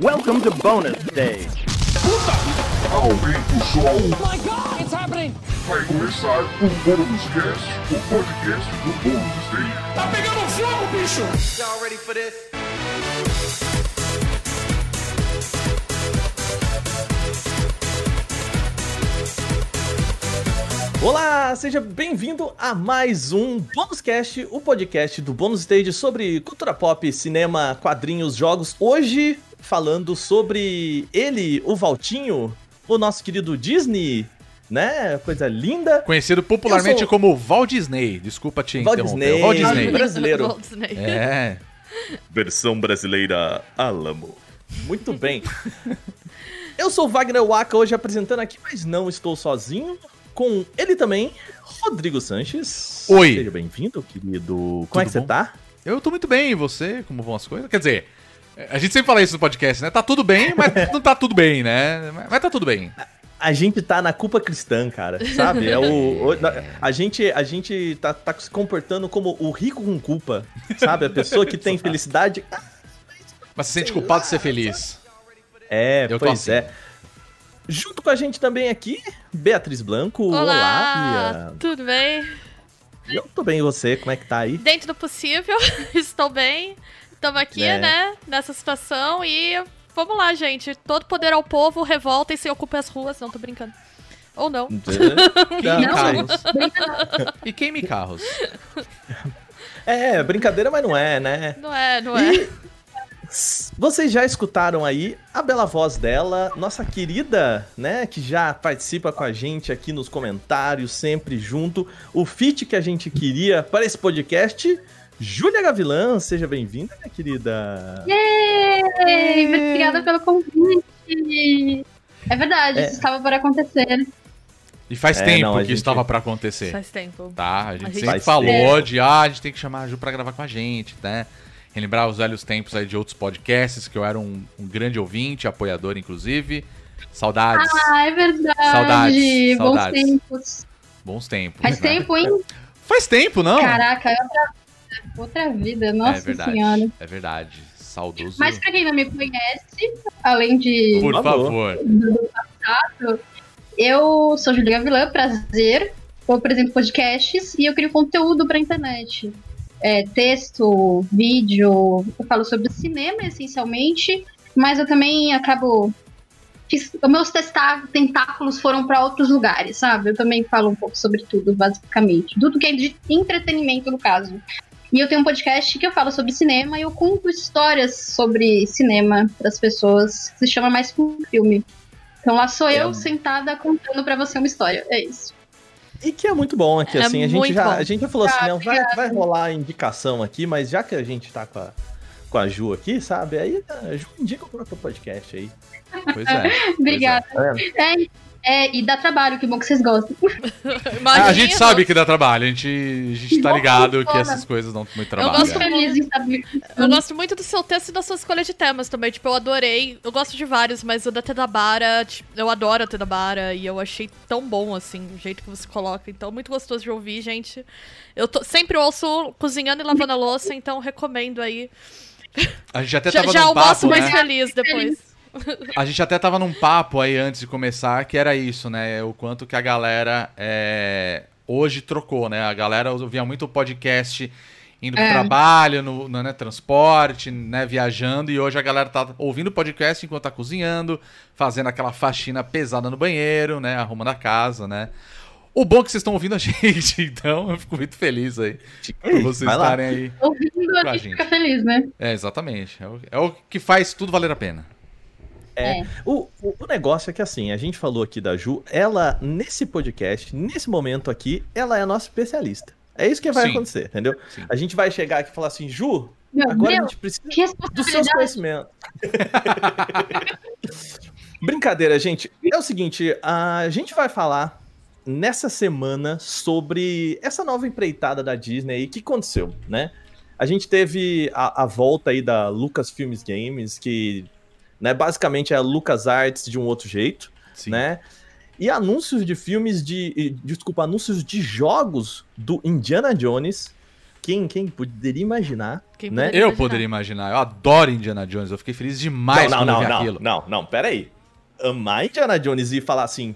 Welcome to bonus stage. Aumenta o som, my god, it's happening! vai começar o Bônus Cast, o podcast do Bônus Stage. Tá pegando fogo, bicho! Y'all ready for this? Olá, seja bem-vindo a mais um Bônus Cast, o podcast do Bônus Stage sobre cultura pop, cinema, quadrinhos, jogos. Hoje falando sobre ele, o Valtinho, o nosso querido Disney, né? Coisa linda. Conhecido popularmente sou- como Walt Disney. Desculpa te Walt interromper. Disney. Walt Disney. Brasileiro. Walt Disney. É. Versão brasileira Alamo. Muito bem. Eu sou o Wagner Waka, hoje apresentando aqui, mas não estou sozinho. Com ele também, Rodrigo Sanches. Oi. Seja bem-vindo, querido. Como Tudo é que você bom? tá? Eu tô muito bem, e você? Como vão as coisas? Quer dizer, a gente sempre fala isso no podcast, né? Tá tudo bem, mas não tá tudo bem, né? Mas- tá tudo bem. A gente tá na culpa cristã, cara, sabe? É o, o- a gente, a gente tá, tá se comportando como o rico com culpa, sabe? A pessoa que tem felicidade. Mas se sente culpado de ser feliz. É, Eu pois assim. é. Junto com a gente também aqui, Beatriz Blanco. Olá, Olá, tudo bem? Bia. Eu tô bem, e você? Como é que tá aí? Dentro do possível, estou bem. Estamos aqui, Né? né, nessa situação e vamos lá, gente. Todo poder ao povo, revolta e se ocupe as ruas. Não, tô brincando. Ou não. Queime carros. E queime carros. É, brincadeira, mas não é, né? Não é, não é. E vocês já escutaram aí a bela voz dela, nossa querida, né, que já participa com a gente aqui nos comentários, sempre junto, o feat que a gente queria para esse podcast, Júlia Gavilã, seja bem-vinda, minha querida. Ei, obrigada pelo convite. É verdade, É. isso estava para acontecer. E faz É, tempo não, que gente- isso estava pra acontecer. Faz tempo. Tá? A gente, A gente sempre falou tempo. de, ah, a gente tem que chamar a Ju pra gravar com a gente, né? Relembrar os velhos tempos aí de outros podcasts, que eu era um, um grande ouvinte, apoiador, inclusive. Saudades. Ah, é verdade. Saudades, Bons saudades. tempos. Bons tempos. Faz né? tempo, hein? Faz tempo, não? Caraca, é outra vida. Vida, nossa é verdade. senhora. É verdade. Saudoso. Mas pra quem não me conhece, além de Por favor. eu sou Julia Gavilã, prazer. Eu apresento podcasts e eu crio conteúdo pra internet. É, texto, vídeo, eu falo sobre cinema essencialmente, mas eu também acabo. Fiz, os meus testar, tentáculos foram pra outros lugares, sabe? Eu também falo um pouco sobre tudo, basicamente. Tudo que é de entretenimento, no caso. E eu tenho um podcast que eu falo sobre cinema e eu conto histórias sobre cinema pras pessoas. que Se chama Mais que um filme. Então lá sou É eu sentada contando pra você uma história. É isso. E que é muito bom aqui, É assim, a gente, já, bom. a gente já falou assim, Ah, não, vai, obrigada. vai rolar indicação aqui, mas já que a gente tá com a, com a Ju aqui, sabe, aí a Ju indica o próprio podcast aí. Pois é. pois Obrigada. É. É, é, e dá trabalho, que bom que vocês gostam. Imagina. Ah, a gente sabe que dá trabalho, a gente, a gente tá ligado que essas coisas dão muito trabalho. gosto é. Feliz em saber. Eu gosto muito do seu texto e da sua escolha de temas também. Tipo, eu adorei. Eu gosto de vários, mas o da Tedabara, tipo, eu adoro a Tedabara e eu achei tão bom, assim, o jeito que você coloca. Então, muito gostoso de ouvir, gente. Eu tô, sempre ouço cozinhando e lavando a louça, então recomendo aí. A gente até Já, tava já num almoço papo, mais né? feliz depois. A gente até tava num papo aí antes de começar, que era isso, né? O quanto que a galera é, hoje trocou, né? A galera ouvia muito podcast indo pro É. trabalho, no, no, né, transporte, né, viajando, e hoje a galera tá ouvindo podcast enquanto tá cozinhando, fazendo aquela faxina pesada no banheiro, né? Arrumando a casa, né? O bom é que vocês estão ouvindo a gente, então eu fico muito feliz aí por vocês estarem aí. Ouvindo, a gente gente. fica feliz, né? É, exatamente. É o, é o que faz tudo valer a pena. É. É. O, o, o negócio é que assim, a gente falou aqui da Ju, ela, nesse podcast, nesse momento aqui, ela é a nossa especialista. É isso que vai Sim. acontecer, entendeu? Sim. A gente vai chegar aqui e falar assim, Ju, Meu agora a Deus, gente precisa que dos seus conhecimentos. Brincadeira, gente. É o seguinte, a gente vai falar nessa semana sobre essa nova empreitada da Disney aí, que aconteceu, né? A gente teve a, a volta aí da Lucasfilms Games, que né, basicamente é a LucasArts de um outro jeito, Sim. né? E anúncios de filmes de. Desculpa, anúncios de jogos do Indiana Jones quem, quem poderia imaginar, Quem né? poderia Eu imaginar? poderia imaginar. Eu adoro Indiana Jones. Eu fiquei feliz demais não, quando não, vi não, aquilo. não, não, não, pera aí. Amar Indiana Jones e falar assim,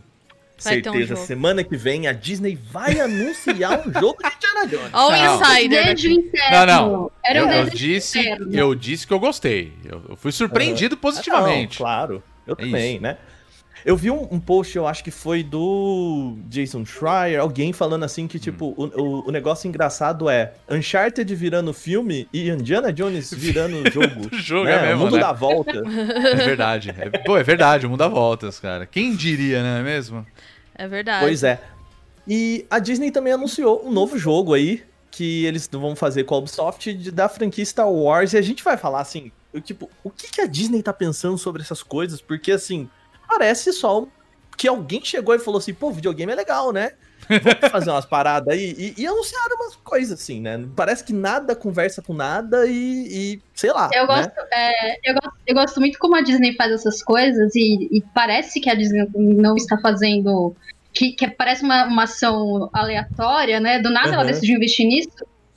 Um certeza, jogo. semana que vem a Disney vai anunciar um jogo de Indiana Jones. Ó o Não. insider Desejo interno. Não, não. Era um eu, eu disse, interno. eu disse que eu gostei. Eu, fui surpreendido Não, positivamente. claro, eu É também, isso. né? Eu vi um, um post, eu acho que foi do Jason Schreier, alguém falando assim que, tipo, Hum. o, o, o negócio engraçado é Uncharted virando filme e Indiana Jones virando jogo. O jogo né? é mesmo, O mundo né? dá volta. É verdade. É, pô, é verdade, o mundo dá voltas, cara. Quem diria, não é mesmo? É verdade. Pois é. E a Disney também anunciou um novo jogo aí, que eles vão fazer com a Ubisoft da franquia Star Wars. E a gente vai falar assim, eu, tipo, o que, que a Disney tá pensando sobre essas coisas? Porque, assim, parece só que alguém chegou e falou assim, pô, videogame é legal, né? Vamos fazer umas paradas aí. E, e anunciaram umas coisas assim, né? Parece que nada conversa com nada e, e sei lá. Eu né? gosto, é, eu, gosto, eu gosto muito como a Disney faz essas coisas e, e parece que a Disney não está fazendo. Que, que parece uma, uma ação aleatória, né? Do nada ela Uhum. decidiu investir nisso,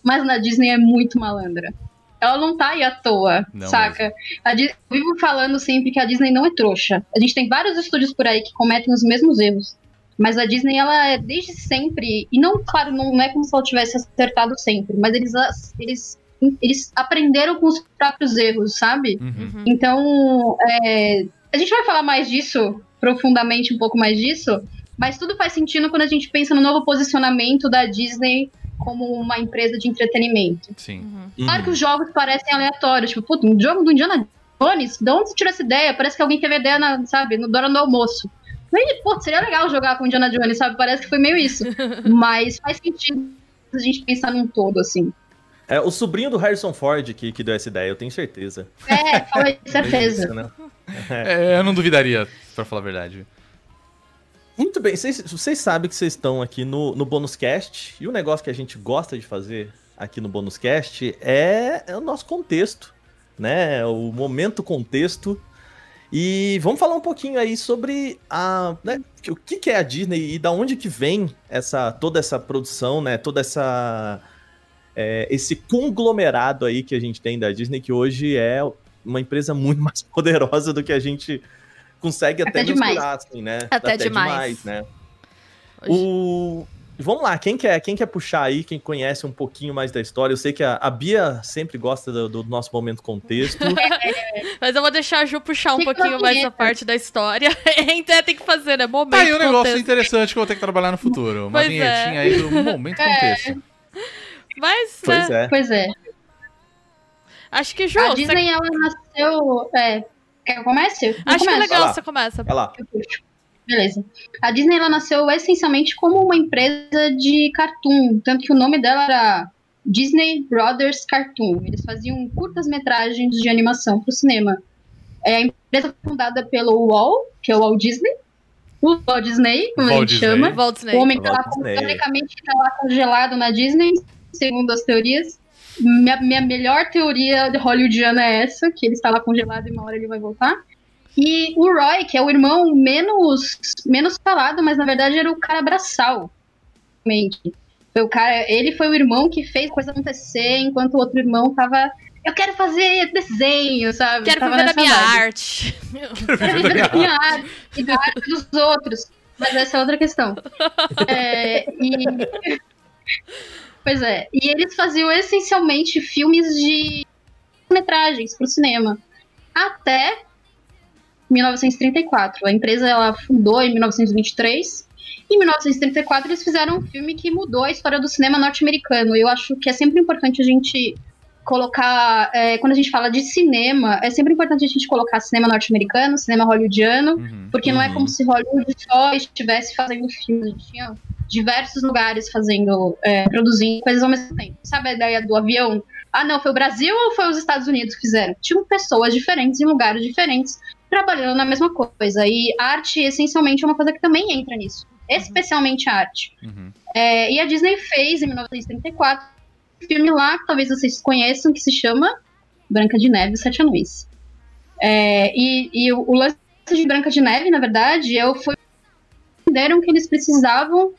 mas na Disney é muito malandra. Ela não tá aí à toa, Não saca? A Di- eu vivo falando sempre que a Disney não é trouxa. A gente tem vários estúdios por aí que cometem os mesmos erros. Mas a Disney, ela é desde sempre. E não, claro, não, não é como se ela tivesse acertado sempre, mas eles, eles, eles aprenderam com os próprios erros, sabe? Uhum. Então, é, a gente vai falar mais disso, profundamente um pouco mais disso, mas tudo faz sentido quando a gente pensa no novo posicionamento da Disney como uma empresa de entretenimento. Sim. Uhum. Claro que os jogos parecem aleatórios, tipo, puta, um jogo do Indiana Jones, de onde você tirou essa ideia? Parece que alguém teve ideia, na, sabe, no hora do almoço. Pô, seria legal jogar com Indiana Jones, sabe? Parece que foi meio isso. Mas faz sentido a gente pensar num todo, assim. É o sobrinho do Harrison Ford que, que deu essa ideia, eu tenho certeza. É, fala de Isso, certeza. né? É, eu não duvidaria, pra falar a verdade. Muito bem, vocês, vocês sabem que vocês estão aqui no, no Bônus Cast, e o negócio que a gente gosta de fazer aqui no Bônus Cast é, é o nosso contexto, né? O momento contexto. E vamos falar um pouquinho aí sobre a, né, o que, que é a Disney e da onde que vem essa toda essa produção, né? Toda essa é, esse conglomerado aí que a gente tem da Disney que hoje é uma empresa muito mais poderosa do que a gente consegue até, Até demais. mensurar, assim, né? Até demais. né? Hoje- O... Vamos lá, quem quer, quem quer puxar aí, quem conhece um pouquinho mais da história? Eu sei que a, a Bia sempre gosta do, do nosso momento contexto. Mas eu vou deixar a Ju puxar um Fica pouquinho mais vinheta. a parte da história. Então tem que fazer, né? Momento, Tá aí um negócio contexto. interessante que eu vou ter que trabalhar no futuro. Uma Pois é. vinhetinha aí do momento contexto. Mas, pois né, é. Pois é. acho que, Ju, A você- Disney, ela nasceu. É, quer que eu comece? Eu acho que é começo. legal você começa. Vai lá. Eu puxo. Beleza. A Disney ela nasceu essencialmente como uma empresa de cartoon, tanto que o nome dela era Disney Brothers Cartoon. Eles faziam curtas metragens de animação para o cinema. É a empresa fundada pelo Walt, que é o Walt Disney, o Walt Disney, como a Walt gente Disney. chama. Walt O Disney. homem que tá lá, teoricamente tá lá congelado na Disney, segundo as teorias. Minha, minha melhor teoria de hollywoodiana é essa, que ele está lá congelado e uma hora ele vai voltar. E o Roy, que é o irmão menos, menos falado, mas na verdade era o cara braçal. Foi o cara, ele foi o irmão que fez a coisa acontecer, enquanto o outro irmão tava. Eu quero fazer desenho, sabe? Quero Tava viver da minha vibe. arte. Quero viver da minha arte e da arte dos outros. Mas essa é outra questão. É, e... Pois é. E eles faziam essencialmente filmes de metragens para o cinema. Até 1934. A empresa ela fundou em 1923. Em 1934 eles fizeram um filme que mudou a história do cinema norte-americano. Eu acho que é sempre importante a gente colocar, é, quando a gente fala de cinema, é sempre importante a gente colocar cinema norte-americano, cinema hollywoodiano, Uhum. porque não é Uhum. como se Hollywood só estivesse fazendo filmes, a gente tinha diversos lugares fazendo, é, produzindo coisas ao mesmo tempo. Sabe a ideia do avião? Ah, não, foi o Brasil ou foi os Estados Unidos que fizeram? Tinham pessoas diferentes em lugares diferentes trabalhando na mesma coisa. E arte, essencialmente, é uma coisa que também entra nisso. Especialmente a arte. Uhum. É, e a Disney fez, em 1934, um filme lá, que talvez vocês conheçam, que se chama Branca de Neve e Sete Anões. É, e, e o, o lance de Branca de Neve, na verdade, eu foi entenderam que eles precisavam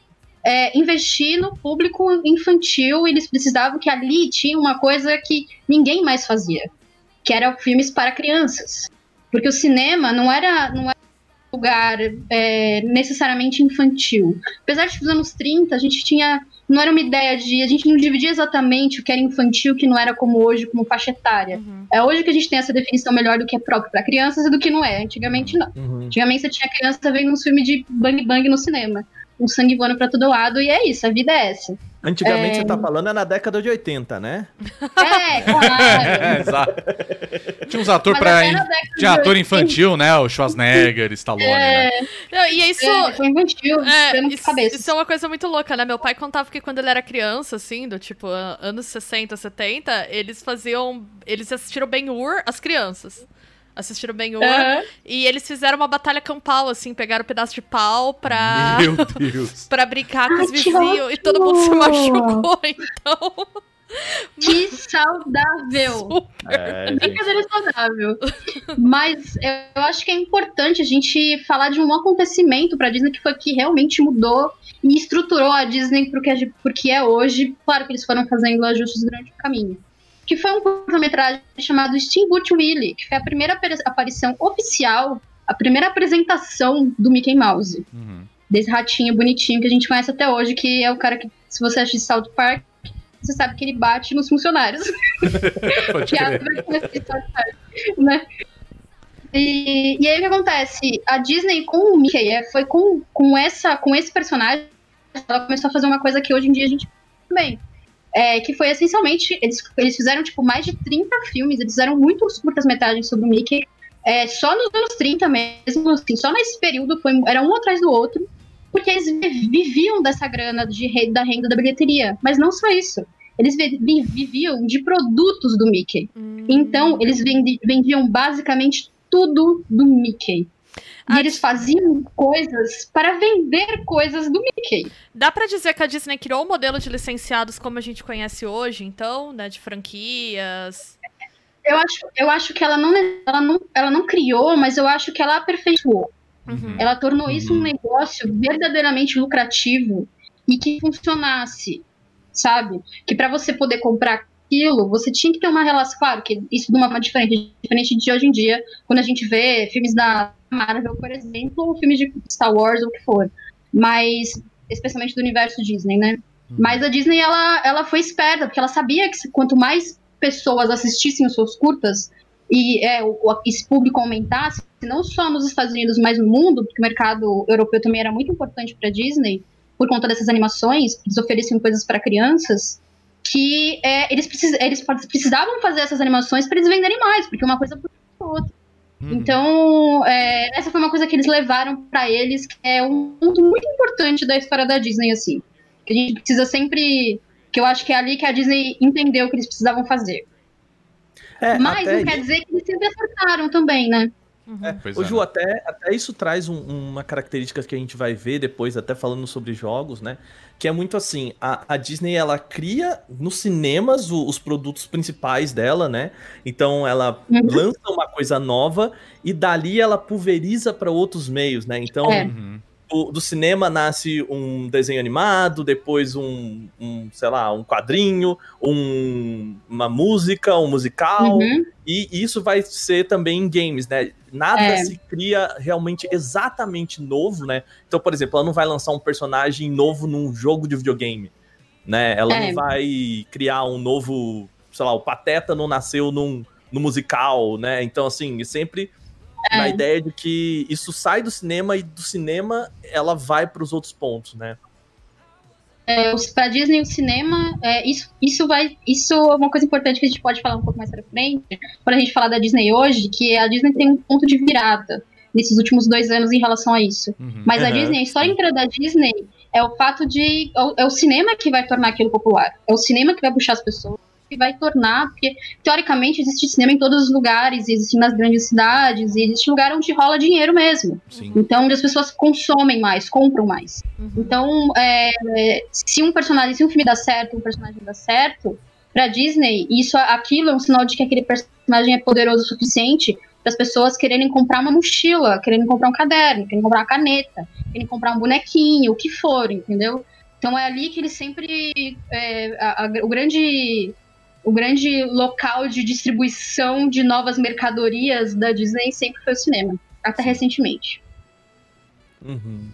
é, investir no público infantil. Eles precisavam que ali tinha uma coisa que ninguém mais fazia, que era filmes para crianças. Porque o cinema não era, não era um lugar é, necessariamente infantil. Apesar de que nos anos 30 a gente tinha. Não era uma ideia de. A gente não dividia exatamente o que era infantil, o que não era como hoje, como faixa etária. Uhum. É hoje que a gente tem essa definição melhor do que é próprio para crianças e do que não é. Antigamente não. Uhum. Antigamente você tinha criança vendo um filme de bang bang no cinema. Um sangue voando pra todo lado, e é isso, a vida é essa. Antigamente É. você tá falando é na década de 80, né? É, claro. É, exato. Tinha uns atores pra. in- Tinha ator 80. infantil, né? O Schwarzenegger, Stallone, né? É, Não, e isso. é, foi infantil, É, isso, cabeça. isso é uma coisa muito louca, né? Meu pai contava que quando ele era criança, assim, do tipo anos 60, 70, eles faziam. Eles assistiram Ben-Hur, as crianças. Assistiram Ben-Hur. Aham. E eles fizeram uma batalha campal, assim, pegaram um pedaço de pau pra. Meu Deus. pra brincar com Ai, os que vizinhos e todo mundo se machucou, então. Que saudável! É, gente. Brincadeira saudável. Mas eu acho que é importante a gente falar de um acontecimento pra Disney que foi que realmente mudou e estruturou a Disney porque é, porque é hoje. Claro que eles foram fazendo ajustes durante o caminho. Que foi um curta-metragem chamado Steamboat Willie, que foi a primeira aparição oficial, a primeira apresentação do Mickey Mouse. Uhum. Desse ratinho bonitinho que a gente conhece até hoje, que é o cara que, se você assiste South Park, você sabe que ele bate nos funcionários. Pode Piada crer. né? E, e aí o que acontece? A Disney com o Mickey é, foi com, com, essa, com esse personagem, ela começou a fazer uma coisa que hoje em dia a gente também. É, que foi essencialmente, eles, eles fizeram tipo mais de 30 filmes, eles fizeram muitos curtas-metragens sobre o Mickey. É, só nos anos 30 mesmo, assim, só nesse período, foi, era um atrás do outro, porque eles vi- viviam dessa grana de, da renda da bilheteria. Mas não só isso. Eles vi- vi- viviam de produtos do Mickey. Hum. Então, eles vendi- vendiam basicamente tudo do Mickey. E Ah, eles faziam coisas para vender coisas do Mickey. Dá pra dizer que a Disney criou o modelo de licenciados como a gente conhece hoje, então, né? De franquias. Eu acho, eu acho que ela não, ela, não, ela não criou, mas eu acho que ela aperfeiçoou. Uhum. Ela tornou isso um negócio verdadeiramente lucrativo e que funcionasse, sabe? Que para você poder comprar aquilo, você tinha que ter uma relação. Claro que isso de uma forma diferente, diferente de hoje em dia, quando a gente vê filmes da Marvel, por exemplo, ou filmes de Star Wars ou o que for. Mas, especialmente do universo Disney, né? Mas a Disney, ela, ela foi esperta, porque ela sabia que quanto mais pessoas assistissem os seus curtas, e é, o, esse público aumentasse, não só nos Estados Unidos, mas no mundo, porque o mercado europeu também era muito importante para Disney, por conta dessas animações, eles ofereciam coisas para crianças, que é, eles, precis, eles precisavam fazer essas animações para eles venderem mais, porque uma coisa por outra. Uhum. Então, é, essa foi uma coisa que eles levaram para eles, que é um ponto muito importante da história da Disney, assim. Que a gente precisa sempre. Que eu acho que é ali que a Disney entendeu o que eles precisavam fazer. É, Mas não quer dizer que eles sempre acertaram também, né? É, Ô, é, Ju, né? até, até isso traz um- uma característica que a gente vai ver depois, até falando sobre jogos, né? Que é muito assim, a, a Disney, ela cria nos cinemas o- os produtos principais dela, né? Então ela Uhum. lança uma coisa nova e dali ela pulveriza para outros meios, né? Então, É. Uhum. Do, do cinema nasce um desenho animado, depois um, um, sei lá, um quadrinho, um- uma música, um musical, Uhum. e isso vai ser também em games, né? Nada É. se cria realmente exatamente novo, né? Então, por exemplo, ela não vai lançar um personagem novo num jogo de videogame, né? Ela É. não vai criar um novo, sei lá, o Pateta não nasceu num, no musical, né? Então, assim, sempre É. na ideia de que isso sai do cinema e do cinema ela vai para os outros pontos, né? É, pra Disney, o cinema, é, isso, isso vai. Isso é uma coisa importante que a gente pode falar um pouco mais pra frente, quando a gente falar da Disney hoje, que a Disney tem um ponto de virada nesses últimos dois anos em relação a isso. Uhum. Mas a Aham, Disney, a história inteira da Disney é o fato de. É o, é o cinema que vai tornar aquilo popular. É o cinema que vai puxar as pessoas, que vai tornar. Porque, teoricamente, existe cinema em todos os lugares, existe nas grandes cidades, e existe lugar onde rola dinheiro mesmo. Sim. Então, onde as pessoas consomem mais, compram mais. Uhum. Então, é, se um personagem, se um filme dá certo, um personagem dá certo, pra Disney, isso, aquilo é um sinal de que aquele personagem é poderoso o suficiente para as pessoas quererem comprar uma mochila, quererem comprar um caderno, quererem comprar uma caneta, quererem comprar um bonequinho, o que for, entendeu? Então é ali que ele sempre. é, a- a- o grande. O grande local de distribuição de novas mercadorias da Disney sempre foi o cinema. Até recentemente. Uhum.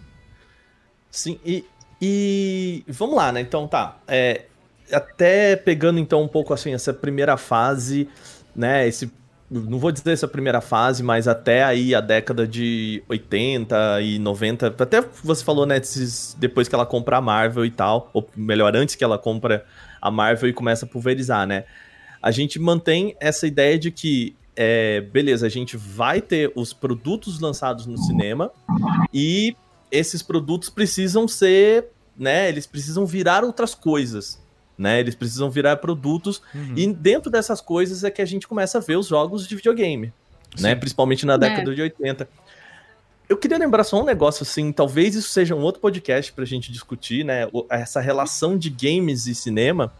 Sim, e, e vamos lá, né? Então tá. é, até pegando então um pouco assim essa primeira fase, né? Esse, não vou dizer essa primeira fase, mas até aí a década de 80 e 90. Até você falou, né? esses- depois que ela compra a Marvel e tal, ou melhor, antes que ela compra a Marvel e começa a pulverizar, né? A gente mantém essa ideia de que, é, beleza, a gente vai ter os produtos lançados no cinema e esses produtos precisam ser, né? Eles precisam virar outras coisas, né? Eles precisam virar produtos Uhum. e dentro dessas coisas é que a gente começa a ver os jogos de videogame, né? Principalmente na década de 80. Eu queria lembrar só um negócio assim, talvez isso seja um outro podcast pra gente discutir, né? Essa relação de games e cinema,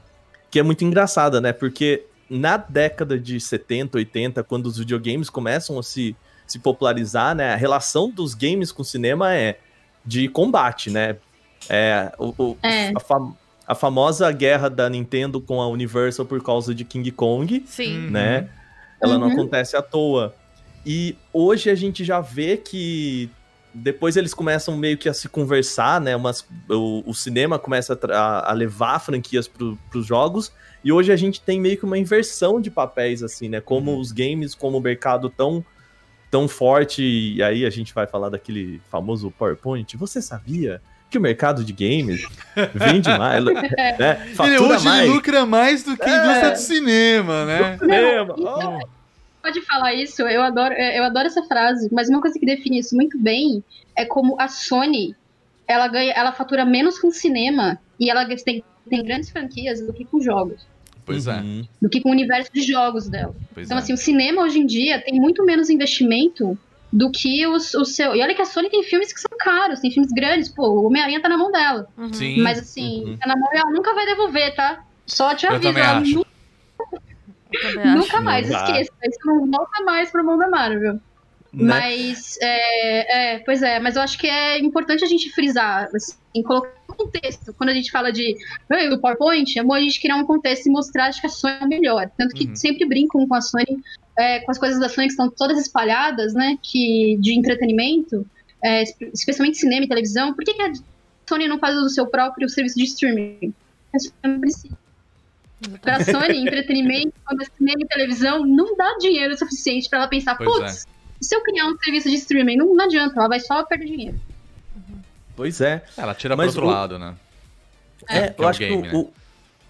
que é muito engraçada, né? Porque na década de 70, 80, quando os videogames começam a se, se popularizar, né? A relação dos games com o cinema é de combate, né? É, o, o- É. a, fam- a famosa guerra da Nintendo com a Universal por causa de King Kong, Sim. Né? Ela não Uhum. acontece à toa. E hoje a gente já vê que depois eles começam meio que a se conversar, né? Umas, o, o cinema começa a, a levar franquias para os jogos. E hoje a gente tem meio que uma inversão de papéis, assim, né? Como Uhum. os games, como o mercado tão, tão forte. E aí a gente vai falar daquele famoso PowerPoint. Você sabia que o mercado de games vende mais, né? Ele hoje mais. ele lucra mais do que a É. indústria do cinema, né? cinema. Não, Oh. Pode falar isso, eu adoro, eu adoro essa frase, mas uma coisa que define isso muito bem é como a Sony ela ganha, ela fatura menos com cinema e ela tem, tem grandes franquias do que com jogos, Pois é, Uhum. do que com o universo de jogos dela. pois Então, é. assim, o cinema hoje em dia tem muito menos investimento do que os, o seu. E olha que a Sony tem filmes que são caros, tem filmes grandes, pô, o Homem-Aranha tá na mão dela. Uhum. Sim. Mas assim, Uhum. tá na mão e ela nunca vai devolver, tá? Só te aviso, ela acho. nu- Eu também acho. Nunca mais, esqueça. Isso não volta mais pra mão da Marvel. Né? Mas, é, é, pois é, mas eu acho que é importante a gente frisar, assim, colocar um contexto. Quando a gente fala de "Ei, o PowerPoint, é bom a gente criar um contexto e mostrar acho que a Sony é o melhor. Tanto que Uhum. sempre brincam com a Sony, é, com as coisas da Sony que estão todas espalhadas, né? Que, de entretenimento, é, espe- especialmente cinema e televisão. Por que, que a Sony não faz o seu próprio serviço de streaming? A Sony não precisa. Pra Sony, entretenimento, quando é cinema e televisão, não dá dinheiro suficiente pra ela pensar, é. putz, se eu criar um serviço de streaming, não, não adianta, ela vai só perder dinheiro. Pois é. Ela tira Mas pro outro o- lado, né? É, é eu o acho game, que né? o, o,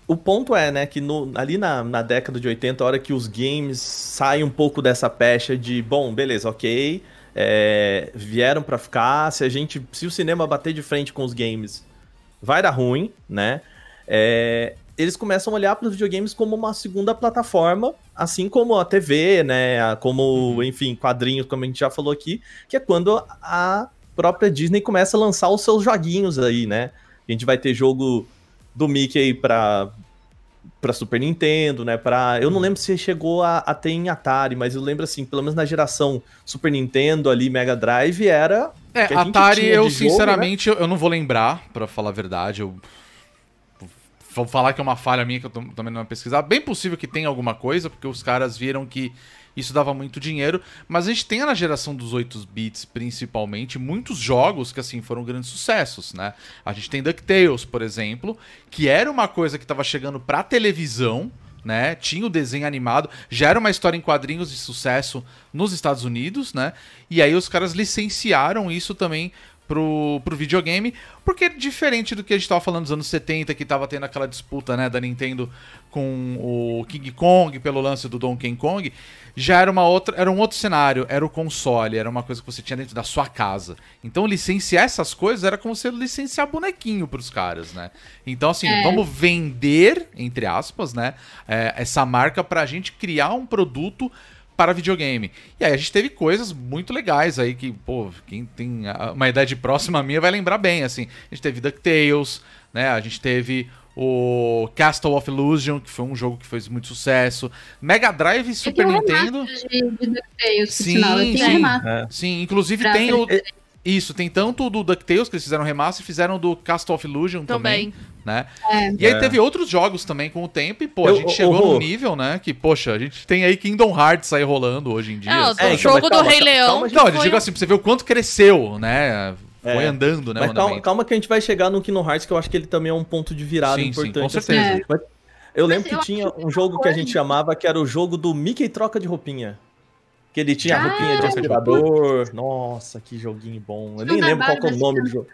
o ponto é, né, que no- ali na, na década de 80, a hora que os games saem um pouco dessa pecha de, bom, beleza, ok, é, vieram pra ficar, se a gente, se o cinema bater de frente com os games, vai dar ruim, né, é, eles começam a olhar para os videogames como uma segunda plataforma, assim como a TV, né, como, enfim, quadrinhos, como a gente já falou aqui, que é quando a própria Disney começa a lançar os seus joguinhos aí, né, a gente vai ter jogo do Mickey pra, pra Super Nintendo, né? Pra, eu não lembro se chegou a, a ter em Atari, mas eu lembro assim, pelo menos na geração Super Nintendo ali, Mega Drive, era. É, Atari, eu jogo, né? sinceramente, eu, eu não vou lembrar, pra falar a verdade. Eu vou falar que é uma falha minha que eu também não pesquisar. Bem possível que tenha alguma coisa, porque os caras viram que isso dava muito dinheiro. Mas a gente tem na geração dos 8 bits, principalmente, muitos jogos que, assim, foram grandes sucessos, né? A gente tem DuckTales, por exemplo, que era uma coisa que tava chegando pra televisão, né? Tinha o desenho animado, já era uma história em quadrinhos de sucesso nos Estados Unidos, né? E aí os caras licenciaram isso também pro, pro videogame, porque é diferente do que a gente tava falando nos anos 70, que tava tendo aquela disputa, né, da Nintendo com o King Kong pelo lance do Donkey Kong, já era uma outra, era um outro cenário, era o console, era uma coisa que você tinha dentro da sua casa. Então licenciar essas coisas era como você licenciar bonequinho pros caras, né? Então assim, É. vamos vender, entre aspas, né, é, essa marca pra gente criar um produto para videogame. E aí a gente teve coisas muito legais aí que, pô, quem tem a- uma idade próxima à minha vai lembrar bem, assim. A gente teve DuckTales, né? A gente teve o Castle of Illusion, que foi um jogo que fez muito sucesso. Mega Drive e Super Nintendo. remaster de, de DuckTales, por Sim, sim. remaster. Sim, inclusive Pra tem o, Isso, tem tanto do DuckTales que eles fizeram remaster, fizeram do Cast of Illusion também, Também. Né? É. E aí É. teve outros jogos também com o tempo e, pô, a Eu- gente ô, chegou num nível, né, que, poxa, a gente tem aí Kingdom Hearts aí rolando hoje em dia. É, o É, então, jogo mas do calma, Rei calma, Leão. calma, Então, eu digo um- assim, pra você ver o quanto cresceu, né? Foi É. andando, né, Mas calma, calma que a gente vai chegar no Kingdom Hearts, que eu acho que ele também é um ponto de virada Sim, sim, importante. com certeza. assim. Mas Eu lembro Mas que eu tinha que um jogo que a gente chamava que era o jogo do Mickey troca de roupinha. Que ele tinha a Ah, roupinha de aspirador. Nossa, que joguinho bom. Eu nem Tinha lembro qual que é o nome assim, do jogo.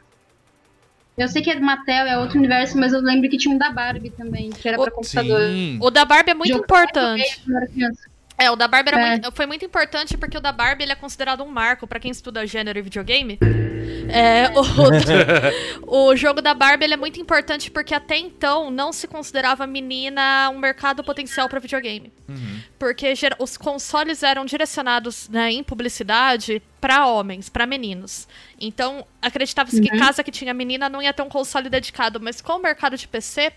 Eu sei que é do Mattel, é outro universo, mas eu lembro que tinha um da Barbie também, que era O- pra computador. Sim. O da Barbie é muito Jogo importante. quando eu era criança. É, o da Barbie era É. muito- foi muito importante porque o da Barbie ele é considerado um marco pra quem estuda gênero e videogame. É, o, o jogo da Barbie ele é muito importante porque até então não se considerava menina um mercado potencial pra videogame. Uhum. Porque os consoles eram direcionados né, em publicidade pra homens, pra meninos. Então, acreditava-se que casa que tinha menina não ia ter um console dedicado, mas com o mercado de PC,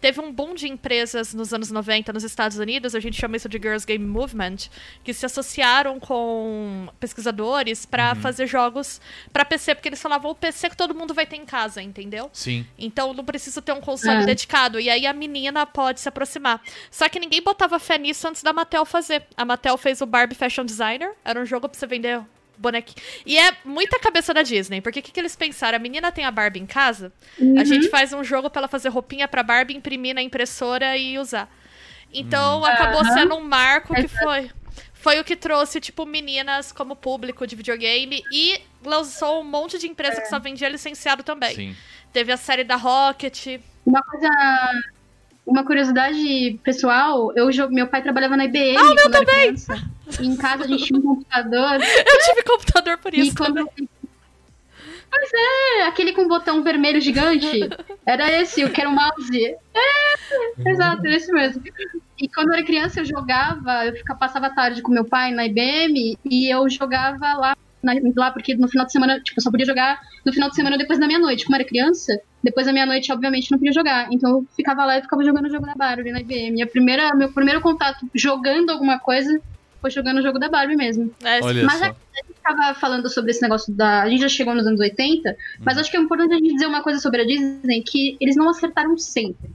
teve um boom de empresas nos anos 90 nos Estados Unidos, a gente chama isso de Girls Game Movement, que se associaram com pesquisadores pra fazer jogos pra PC, porque eles falavam o PC que todo mundo vai ter em casa, entendeu? Sim. Então não precisa ter um console É. dedicado. E aí a menina pode se aproximar. Só que ninguém botava fé nisso antes da Mattel fazer. A Mattel fez o Barbie Fashion Designer. Era um jogo pra você vender bonequinho. E é muita cabeça da Disney. Porque o que, que eles pensaram? A menina tem a Barbie em casa. A gente faz um jogo pra ela fazer roupinha pra Barbie, imprimir na impressora e usar. Então acabou Aham. sendo um marco que foi. Foi o que trouxe, tipo, meninas como público de videogame e lançou um monte de empresa que só vendia licenciado também. Sim. Teve a série da Rocket. Uma coisa. Uma curiosidade pessoal, eu, meu pai trabalhava na IBM Ah, quando era criança. E em casa a gente tinha um computador. Eu tive computador por e isso quando. também. Pois é, aquele com botão vermelho gigante. Era esse, o que era o mouse. É, exato, era esse mesmo. E quando eu era criança, eu jogava, eu ficava, passava a tarde com meu pai na IBM e eu jogava lá, na- lá, porque no final de semana, tipo, eu só podia jogar no final de semana depois da meia-noite. Como eu era criança, depois da meia-noite, obviamente, não podia jogar. Então eu ficava lá e ficava jogando o jogo da Barbie na IBM. E a primeira, meu primeiro contato jogando alguma coisa foi jogando o jogo da Barbie mesmo. É, Olha Mas só. a gente tava falando sobre esse negócio da. A gente já chegou nos anos 80, mas acho que é importante a gente dizer uma coisa sobre a Disney, que eles não acertaram sempre.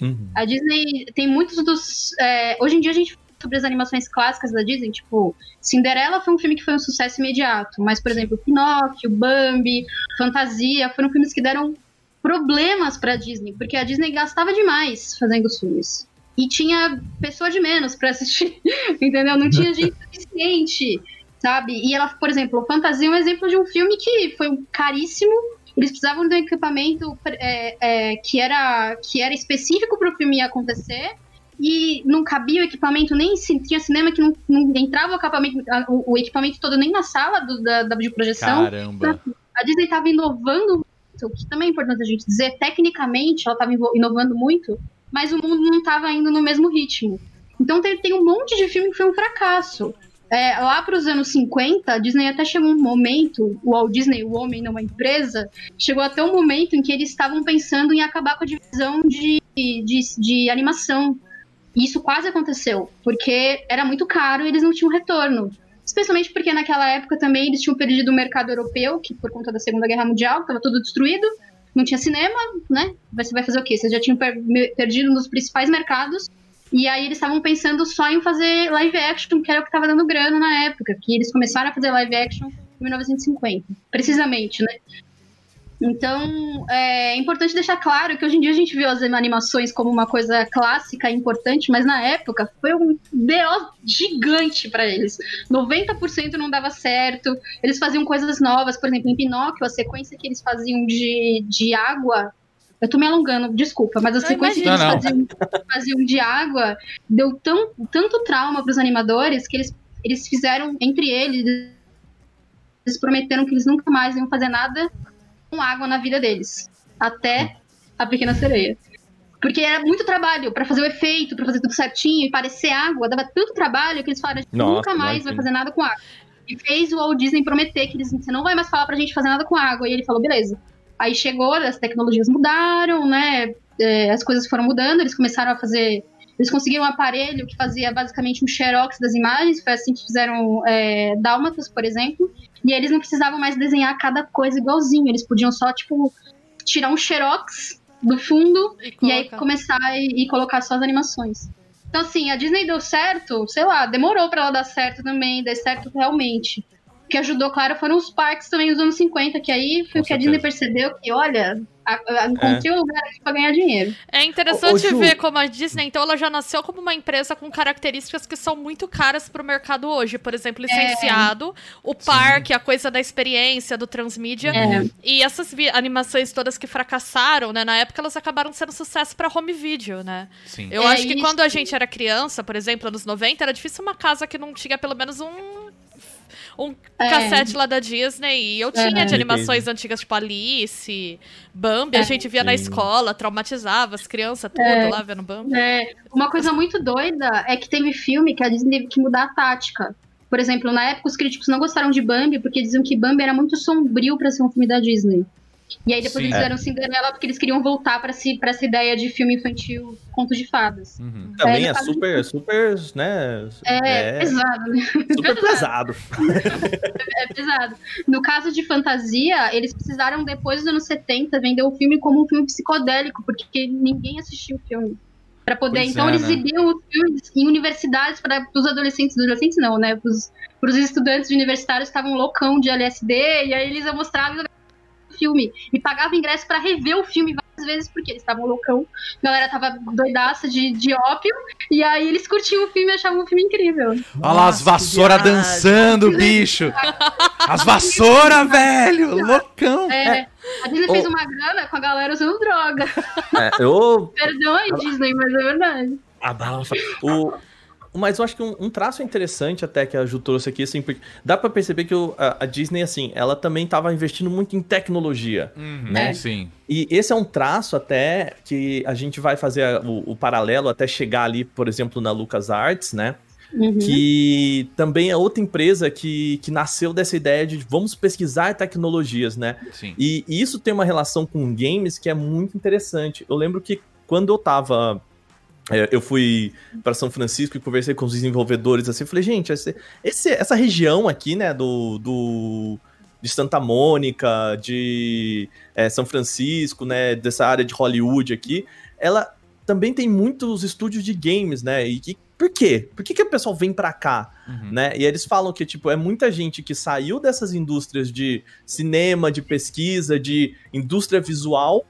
Uhum. A Disney tem muitos dos. é, hoje em dia a gente fala sobre as animações clássicas da Disney, tipo, Cinderela foi um filme que foi um sucesso imediato, mas, por exemplo, Pinóquio, Bambi, Fantasia, foram filmes que deram problemas pra Disney, porque a Disney gastava demais fazendo os filmes. E tinha pessoa de menos pra assistir, entendeu? Não tinha gente suficiente, sabe? E ela, por exemplo, Fantasia é um exemplo de um filme que foi caríssimo, eles precisavam de um equipamento é, é, que, era, que era específico para o filme acontecer e não cabia o equipamento nem tinha cinema que não, não entrava o equipamento, o, equipamento todo nem na sala do- da, da de projeção. Caramba. A Disney estava inovando o que também é importante a gente dizer, tecnicamente ela estava inovando muito, mas o mundo não estava indo no mesmo ritmo. Então tem, tem um monte de filme que foi um fracasso. É, lá para os anos 50, a Disney até chegou um momento, o Walt Disney, o homem numa empresa, chegou até um momento em que eles estavam pensando em acabar com a divisão de, de, de animação. E isso quase aconteceu, porque era muito caro e eles não tinham retorno. Especialmente porque naquela época também eles tinham perdido o mercado europeu, que por conta da Segunda Guerra Mundial, estava tudo destruído, não tinha cinema, né? Você vai fazer o quê? Vocês já tinham per- perdido nos principais mercados, e aí eles estavam pensando só em fazer live action, que era o que estava dando grana na época, que eles começaram a fazer live action em 1950, precisamente, né? Então, é importante deixar claro que hoje em dia a gente vê as animações como uma coisa clássica e importante, mas na época foi um BO gigante para eles. 90% não dava certo, eles faziam coisas novas, por exemplo, em Pinóquio, a sequência que eles faziam de, de água. Eu tô me alongando, desculpa, mas a Não, sequência que eles faziam, faziam de água deu tão, tanto trauma para os animadores que eles, eles fizeram entre eles. Eles prometeram que eles nunca mais iam fazer nada água na vida deles. Até a pequena sereia. Porque era muito trabalho para fazer o efeito, para fazer tudo certinho e parecer água. Dava tanto trabalho que eles falaram: a gente Nossa, nunca mais vai fazer nada com água. E fez o Walt Disney prometer que eles, você não vai mais falar pra gente fazer nada com água. E ele falou: beleza. Aí chegou, as tecnologias mudaram, né? é, as coisas foram mudando, eles começaram a fazer Eles conseguiram um aparelho que fazia basicamente um xerox das imagens, foi assim que fizeram é, Dálmatas, por exemplo, e eles não precisavam mais desenhar cada coisa igualzinho, eles podiam só, tipo, tirar um xerox do fundo E, e aí começar e, e colocar suas animações. Então, assim, a Disney deu certo, sei lá, demorou pra ela dar certo também, dar certo realmente. O que ajudou, claro, foram os parques também nos anos 50, que aí foi Com o que a certeza. Disney percebeu que, olha, encontrei um lugar aqui pra ganhar dinheiro. É interessante ô, Ju. ver como a Disney, então, ela já nasceu como uma empresa com características que são muito caras pro mercado hoje. Por exemplo, licenciado, o parque, a coisa da experiência, do transmídia. É. E essas vi- animações todas que fracassaram, né? Na época, elas acabaram sendo sucesso pra home video, né? Sim. Eu É acho que isso. quando a gente era criança, por exemplo, anos 90, era difícil uma casa que não tinha pelo menos um. Um É. cassete lá da Disney. E eu tinha É. de animações antigas, tipo Alice, Bambi, a gente via na Sim. escola, traumatizava as crianças, tudo É. lá vendo Bambi. É, uma coisa muito doida é que teve filme que a Disney teve que mudar a tática. Por exemplo, na época os críticos não gostaram de Bambi porque diziam que Bambi era muito sombrio pra ser um filme da Disney. E aí depois Sim. eles fizeram Cinderela porque eles queriam voltar pra, si, pra essa ideia de filme infantil, conto de fadas. Uhum. Também É, é no caso super, super, né? É, pesado, né? super pesado. É pesado. No caso de fantasia, eles precisaram, depois dos anos 70, vender o filme como um filme psicodélico, porque ninguém assistiu o filme. Pra poder. Pois então, é, eles né? exibiam os filmes em universidades para os adolescentes, dos adolescentes não, né? Pros, pros estudantes universitários que estavam loucão de LSD, e aí eles mostravam filme. E pagavam ingresso pra rever o filme várias vezes, porque eles estavam loucão. A galera tava doidaça de, de ópio, e aí eles curtiam o filme e achavam o filme incrível. Olha lá as vassouras dançando, bicho. As vassouras, velho. Loucão. É, a Disney Ô. fez uma grana com a galera usando droga. É, eu Perdão aí, Disney, mas é verdade. O, mas eu acho que um, um traço interessante até que a Ju trouxe aqui, assim, porque dá pra perceber que o- a, a Disney, assim, ela também tava investindo muito em tecnologia. Uhum, Né? Sim. E esse é um traço até que a gente vai fazer a- o, o paralelo até chegar ali, por exemplo, na LucasArts, né? Uhum. Que também é outra empresa que, que nasceu dessa ideia de vamos pesquisar tecnologias, né? Sim. E, e isso tem uma relação com games que é muito interessante. Eu lembro que quando eu tava. É, eu fui para São Francisco e conversei com os desenvolvedores assim. Falei, gente, esse, esse- essa região aqui, né, do. do de Santa Mônica, de é, São Francisco, né, dessa área de Hollywood aqui, ela também tem muitos estúdios de games, né? E que, por quê? Por que, que o pessoal vem pra cá? Uhum. né? E eles falam que, tipo, é muita gente que saiu dessas indústrias de cinema, de pesquisa, de indústria visual,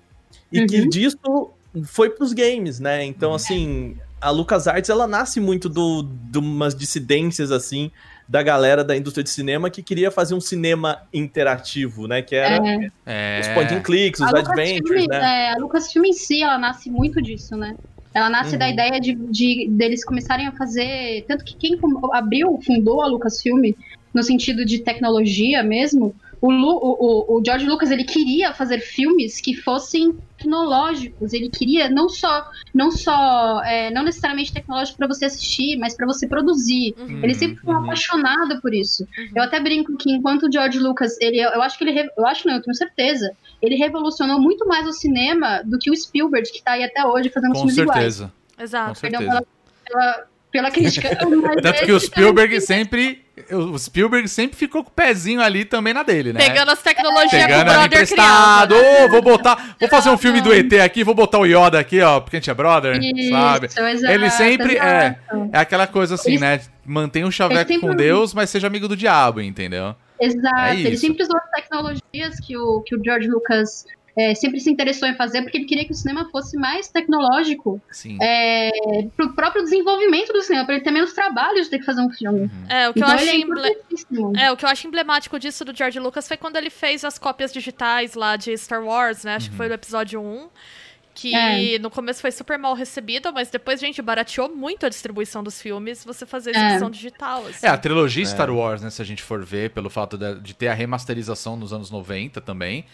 e que Uhum. disso foi pros games, né? Então, assim, a LucasArts, ela nasce muito do, de umas dissidências, assim, da galera da indústria de cinema que queria fazer um cinema interativo, né? Que era É. os point and clicks, os A adventures, Lucasfilm, né? é, a Lucasfilm em si, ela nasce muito disso, né? Ela nasce Uhum. da ideia de, de deles começarem a fazer. Tanto que quem abriu, fundou a Lucasfilm, no sentido de tecnologia mesmo, o, Lu- o- o George Lucas ele queria fazer filmes que fossem tecnológicos. Ele queria não só, não só, é, não necessariamente tecnológico para você assistir, mas para você produzir. Uhum. Ele sempre foi um uhum. apaixonado por isso. Uhum. Eu até brinco que enquanto o George Lucas, ele, eu acho que ele, eu acho não, eu tenho certeza, ele revolucionou muito mais o cinema do que o Spielberg, que tá aí até hoje fazendo Com filmes iguais. certeza. Com Exato. Perdão certeza. pela, pela, pela crítica. Tanto que o Spielberg sempre. O Spielberg sempre ficou com o pezinho ali também na dele, né? Pegando as tecnologias que o Pegando ali brother emprestado. né? Ô, vou botar. Vou fazer um filme do ET aqui, vou botar o Yoda aqui, ó, porque a gente é brother, Isso, sabe? exato, Ele sempre é. exato. É aquela coisa assim, Ele- né? Mantém um chaveco com Deus, mas seja amigo do diabo, entendeu? Exato. É ele sempre usou as tecnologias que o, que o George Lucas é, sempre se interessou em fazer, porque ele queria que o cinema fosse mais tecnológico Sim. é, pro próprio desenvolvimento do cinema, para ele ter menos trabalho de ter que fazer um filme. É, o que então eu acho é emble-. É, o que eu acho emblemático disso do George Lucas foi quando ele fez as cópias digitais lá de Star Wars, né? Acho que foi no episódio 1. Que É. no começo foi super mal recebida, mas depois, gente, barateou muito a distribuição dos filmes você fazer É. exibição digital. Assim. É, a trilogia Star Wars, né? Se a gente for ver, pelo fato de, de ter a remasterização nos anos 90 também,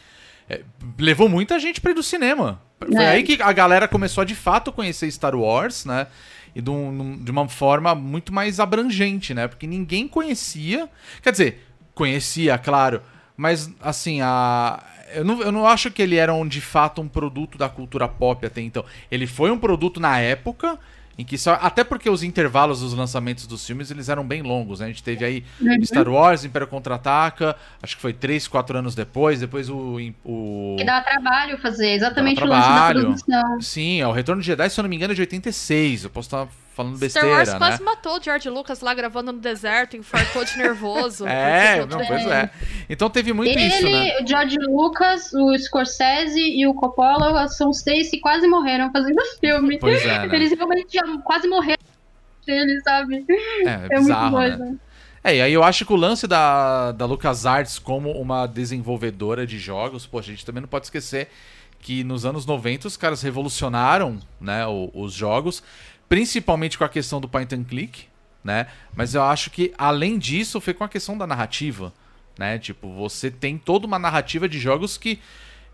é, levou muita gente pra ir do cinema. Foi É. aí que a galera começou a de fato conhecer Star Wars, né? E de, um- de uma forma muito mais abrangente, né? Porque ninguém conhecia. Quer dizer, conhecia, claro, mas assim, a. Eu não, eu não acho que ele era um, de fato um produto da cultura pop até então. Ele foi um produto na época em que só até porque os intervalos dos lançamentos dos filmes eles eram bem longos, né? A gente teve aí Uhum. Star Wars, Império Contra-Ataca, acho que foi 3, 4 anos depois, depois o, o... Que dá trabalho fazer, exatamente o lance da trabalho. produção. Sim, é o Retorno de Jedi, se eu não me engano, é de 86. Eu posso estar falando Star besteira, Wars né? quase matou o George Lucas lá gravando no deserto, infartou de nervoso. É, não, pois é. Então teve muito Ele, isso, né? o George Lucas, o Scorsese e o Coppola são os três que quase morreram fazendo filme. Pois é, né? Eles realmente quase morreram eles, sabe? É, É, muito bizarro, né? doido. É, e aí eu acho que o lance da, da LucasArts como uma desenvolvedora de jogos, pô, a gente também não pode esquecer que nos anos 90 os caras revolucionaram, né, o- os jogos, principalmente com a questão do point and click, né? Mas eu acho que além disso foi com a questão da narrativa, né? Tipo, você tem toda uma narrativa de jogos que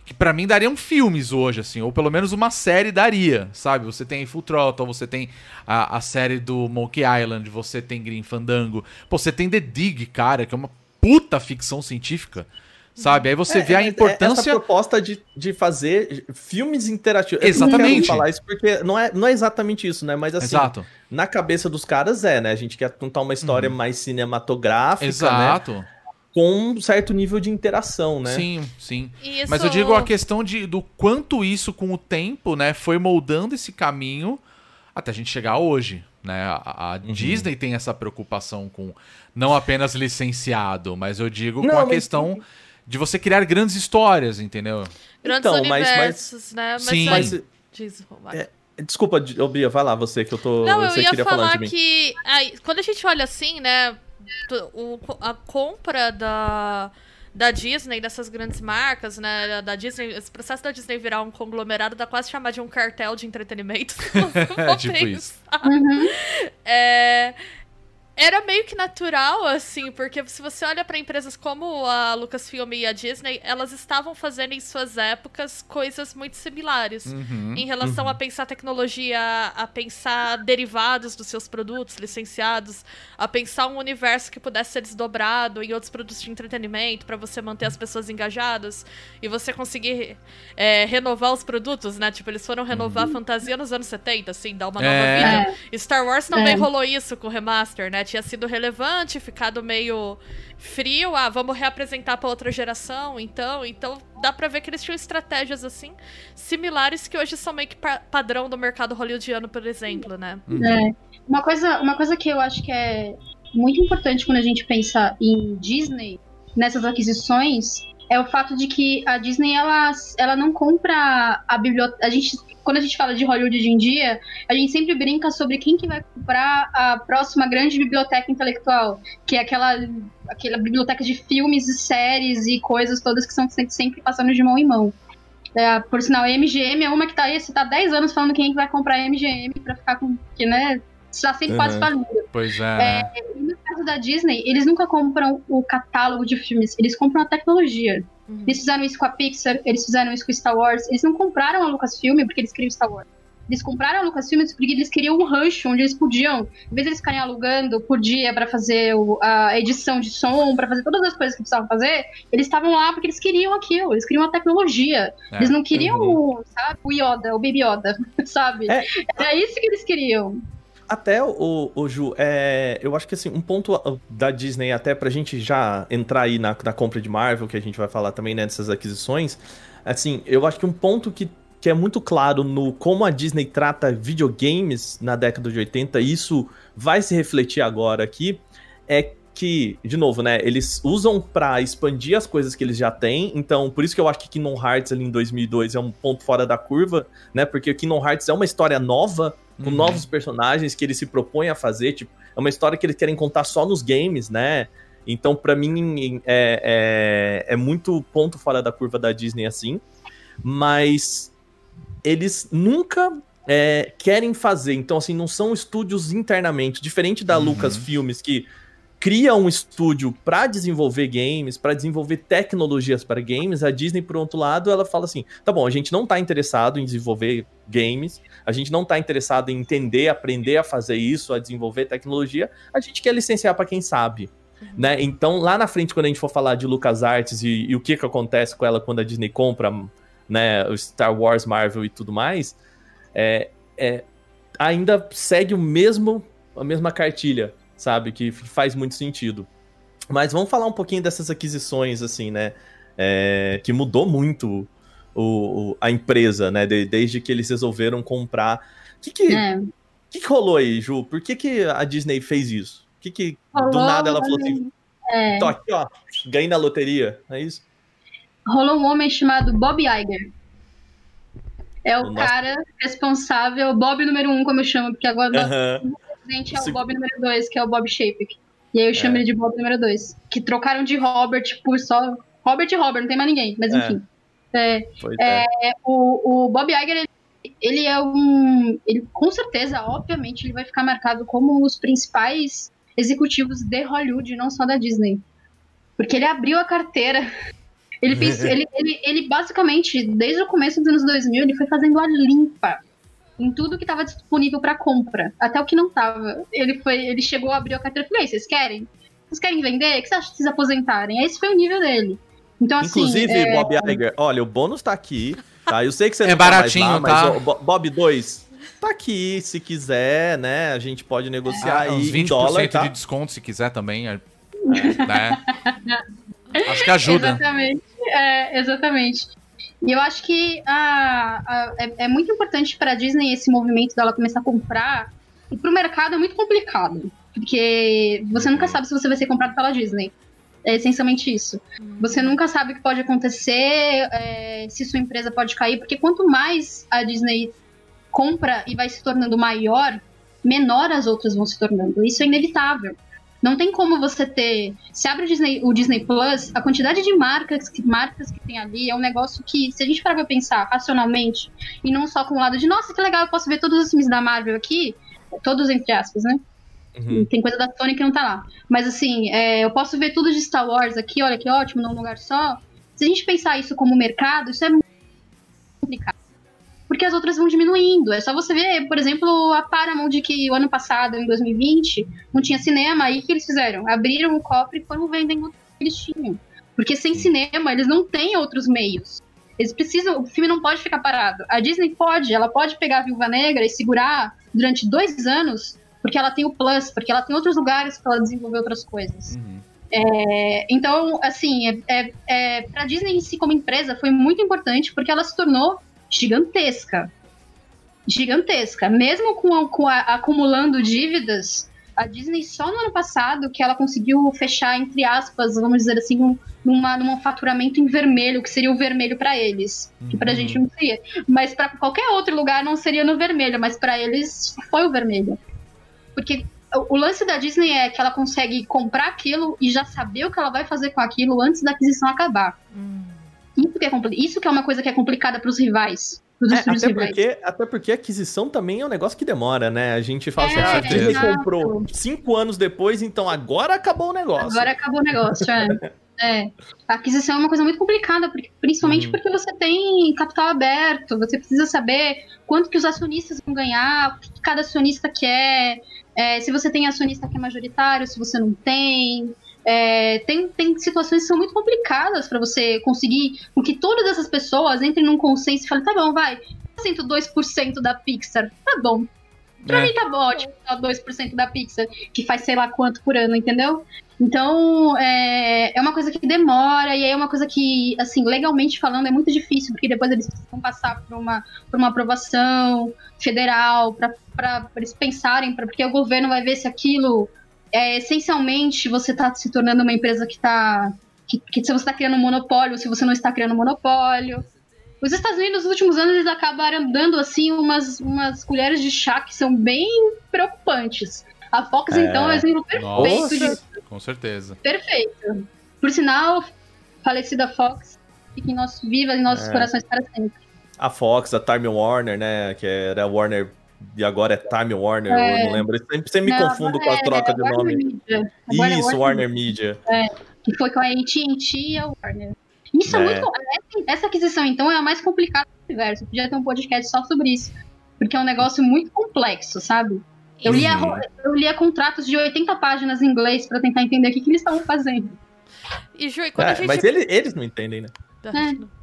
que para mim dariam filmes hoje, assim, ou pelo menos uma série daria, sabe? Você tem Full Throttle, você tem a, a série do Monkey Island, você tem Green Fandango, pô, você tem The Dig, cara, que é uma puta ficção científica, sabe? Aí você É, vê a mas é importância... Essa proposta de, de fazer filmes interativos. Eu não Exatamente. quero falar isso porque não é, não é exatamente isso, né? Mas assim, Exato, na cabeça dos caras é, né? A gente quer contar uma história mais cinematográfica, né? exato. Com um certo nível de interação, né? Sim, sim. E Mas eu isso- digo a questão de, do quanto isso, com o tempo, né, foi moldando esse caminho até a gente chegar hoje. Né? A, a Uhum. Disney tem essa preocupação com não apenas licenciado, mas eu digo Não, com a mas- questão de você criar grandes histórias, entendeu? Grandes Então, mas- mas- universos, né? Mas Sim. aí- Mas, Diz. É, desculpa, Bia, vai lá, você que eu tô. Não, eu ia queria falar falar de mim. que aí, quando a gente olha assim, né, o- a compra da, da Disney, dessas grandes marcas, né, da- Disney, esse processo da Disney virar um conglomerado dá quase chamar de um cartel de entretenimento. for Tipo pensar. isso. Uhum. É, era meio que natural, assim, porque se você olha pra empresas como a Lucasfilm e a Disney, elas estavam fazendo em suas épocas coisas muito similares. Uhum. Em relação a pensar tecnologia, a pensar derivados dos seus produtos licenciados, a pensar um universo que pudesse ser desdobrado em outros produtos de entretenimento para você manter as pessoas engajadas e você conseguir é, renovar os produtos, né? Tipo, eles foram renovar a fantasia nos anos 70, assim, dar uma nova É. vida. Star Wars também É. rolou isso com o remaster, né? Tinha sido relevante, ficado meio frio. Ah, vamos reapresentar pra outra geração, então. Então dá pra ver que eles tinham estratégias assim similares que hoje são meio que pa- padrão do mercado hollywoodiano, por exemplo, né? É. Uma, coisa, uma coisa que eu acho que é muito importante quando a gente pensa em Disney, nessas aquisições, é o fato de que a Disney ela, ela não compra a biblioteca. A gente, quando a gente fala de Hollywood hoje em dia, a gente sempre brinca sobre quem que vai comprar a próxima grande biblioteca intelectual, que é aquela, aquela biblioteca de filmes e séries e coisas todas que são sempre, sempre passando de mão em mão. É, por sinal, a MGM é uma que tá aí, você tá 10 anos falando quem que vai comprar a MGM pra ficar com. Que, né? Está sempre quase Uhum. falindo. Pois é, né? Caso da Disney, eles nunca compram o catálogo de filmes, eles compram a tecnologia. Uhum. Eles fizeram isso com a Pixar, eles fizeram isso com Star Wars. Eles não compraram a Lucasfilm porque eles queriam Star Wars. Eles compraram a Lucasfilm porque eles queriam um rancho onde eles podiam, em vez de eles ficarem alugando por dia pra fazer o- a edição de som, pra fazer todas as coisas que precisavam fazer, eles estavam lá porque eles queriam aquilo, eles queriam a tecnologia. É. Eles não queriam o, sabe, o Yoda, o Baby Yoda, sabe? É. Era isso que eles queriam. Até o, o Ju, é, eu acho que assim, um ponto da Disney, até pra gente já entrar aí na, na compra de Marvel, que a gente vai falar também né, dessas aquisições, assim, eu acho que um ponto que, que é muito claro no como a Disney trata videogames na década de 80, e isso vai se refletir agora aqui, é que, de novo, né, eles usam pra expandir as coisas que eles já têm, então por isso que eu acho que Kingdom Hearts ali em 2002 é um ponto fora da curva, né, porque Kingdom Hearts é uma história nova, com Uhum. novos personagens que eles se propõem a fazer, tipo, é uma história que eles querem contar só nos games, né, então pra mim é, é, é muito ponto fora da curva da Disney assim, mas eles nunca é, querem fazer, então assim, não são estúdios internamente, diferente da Uhum. Lucasfilmes que cria um estúdio para desenvolver games, para desenvolver tecnologias para games, a Disney, por outro lado, ela fala assim: tá bom, a gente não tá interessado em desenvolver games, a gente não tá interessado em entender, aprender a fazer isso, a desenvolver tecnologia, a gente quer licenciar para quem sabe. Né? Então, lá na frente, quando a gente for falar de LucasArts e, e o que, que acontece com ela quando a Disney compra né, o Star Wars, Marvel e tudo mais, é, é, ainda segue o mesmo a mesma cartilha, sabe? Que faz muito sentido. Mas vamos falar um pouquinho dessas aquisições, assim, né? É, que mudou muito o, o- a empresa, né? de- desde que eles resolveram comprar. O que que, É. que que rolou aí, Ju? Por que, que a Disney fez isso? O que que do Rolou, nada ela falou assim, É, tô aqui, ó, ganhei na loteria, é isso? rolou um homem chamado Bob Iger. É o Nossa. cara responsável, Bob número um, como eu chamo, porque agora. O presidente é o Se- Bob número dois, que é o Bob Chapek. E aí eu chamo É. ele de Bob número dois. Que trocaram de Robert por só. Robert e Robert, não tem mais ninguém, mas É. enfim. É, Pois é. o, o Bob Iger, ele, ele é um. Ele, com certeza, obviamente, ele vai ficar marcado como um dos principais executivos de Hollywood, não só da Disney. Porque ele abriu a carteira. Ele fez. ele, ele, ele basicamente, desde o começo dos anos 2000, ele foi fazendo a limpa em tudo que estava disponível para compra, até o que não estava. Ele foi, ele chegou, abriu a carteira e falou: "E aí, vocês querem? Vocês querem vender? O que você acha de vocês aposentarem? Esse foi o nível dele. Então, assim, Inclusive, é, Bob Iger, olha, o bônus tá aqui, tá? Eu sei que você É não tá mais baratinho, lá, mas tá? o Bo- Bob 2 tá aqui, se quiser, né? A gente pode negociar Ah, aí uns em 20% dólar, tá? de desconto se quiser também. é, né? Acho que ajuda. Exatamente. É, exatamente. E eu acho que a, a- é, é muito importante para a Disney esse movimento dela começar a comprar. E para o mercado é muito complicado. Porque você nunca sabe se você vai ser comprado pela Disney. É essencialmente isso. Você nunca sabe o que pode acontecer, é, se sua empresa pode cair, porque quanto mais a Disney compra e vai se tornando maior, menor as outras vão se tornando. Isso é inevitável. Não tem como você ter. Se abre o Disney, o Disney Plus, a quantidade de marcas, que- marcas que tem ali é um negócio que, se a gente parar pra pensar racionalmente, e não só com o lado de, nossa, que legal, eu posso ver todos os filmes da Marvel aqui, todos entre aspas, né? Uhum. Tem coisa da Sony que não tá lá. Mas assim, é, eu posso ver tudo de Star Wars aqui, olha que ótimo, num lugar só. Se a gente pensar isso como mercado, isso é muito complicado. Porque as outras vão diminuindo. É só você ver, por exemplo, a Paramount que o ano passado, em 2020, não tinha cinema, aí o que eles fizeram? Abriram o cofre e foram vendendo o que eles tinham. Porque sem cinema, eles não têm outros meios. Eles precisam, o filme não pode ficar parado. A Disney pode, ela pode pegar a Viúva Negra e segurar durante dois anos, porque ela tem o Plus, porque ela tem outros lugares para ela desenvolver outras coisas. Uhum. É, então, assim, é, é, é, para a Disney em si como empresa foi muito importante porque ela se tornou gigantesca. Gigantesca. Mesmo com, com a- acumulando dívidas, a Disney só no ano passado que ela conseguiu fechar, entre aspas, vamos dizer assim, um, numa, num faturamento em vermelho, que seria o vermelho para eles. Que pra Uhum. gente não seria. Mas para qualquer outro lugar não seria no vermelho, mas para eles foi o vermelho. Porque o o lance da Disney é que ela consegue comprar aquilo e já saber o que ela vai fazer com aquilo antes da aquisição acabar. Isso que é, isso que é uma coisa que é complicada pros rivais. Pros É, até, rivais. porque, até porque aquisição também é um negócio que demora, né? A gente fala É, assim, a Disney exato. comprou cinco anos depois, então agora acabou o negócio. Agora acabou o negócio, é. É. A aquisição é uma coisa muito complicada, porque- principalmente Uhum. porque você tem capital aberto, você precisa saber quanto que os acionistas vão ganhar, o que que cada acionista quer, é, se você tem acionista que é majoritário, se você não tem. É, tem, tem situações que são muito complicadas para você conseguir com que todas essas pessoas entrem num consenso e falem, tá bom, vai, 2% da Pixar, tá bom. Pra É. mim tá bom, ótimo, só 2% da Pixar, que faz sei lá quanto por ano, entendeu? Então, é, é uma coisa que demora, e aí é uma coisa que, assim, legalmente falando, é muito difícil, porque depois eles precisam passar por uma, por uma aprovação federal, para eles pensarem, pra, porque o governo vai ver se aquilo, é, essencialmente, você tá se tornando uma empresa que tá. Que, que se você está criando um monopólio, se você não está criando um monopólio. Os Estados Unidos, nos últimos anos, eles acabaram dando, assim, umas, umas colheres de chá que são bem preocupantes. A Fox, É. então, é um exemplo perfeito Nossa. disso. Com certeza. Perfeito. Por sinal, falecida Fox, fique em nosso, viva em nossos É. corações para sempre. A Fox, a Time Warner, né? Que era Warner e agora é Time Warner, É. eu não lembro. Eu sempre, sempre me Não, confundo com a é troca de Warner nome. Media. Agora é Isso, Warner Media. Que foi com a AT&T e a Warner. Isso é, É. muito... Essa, aquisição, então, é a mais complicada do universo. Podia ter um podcast só sobre isso. Porque é um negócio muito complexo, sabe? Eu lia, Uhum. eu lia contratos de 80 páginas em inglês para tentar entender o que, que eles estavam fazendo. E Ju, e quando É, a gente. Mas ele- eles não entendem, né? É.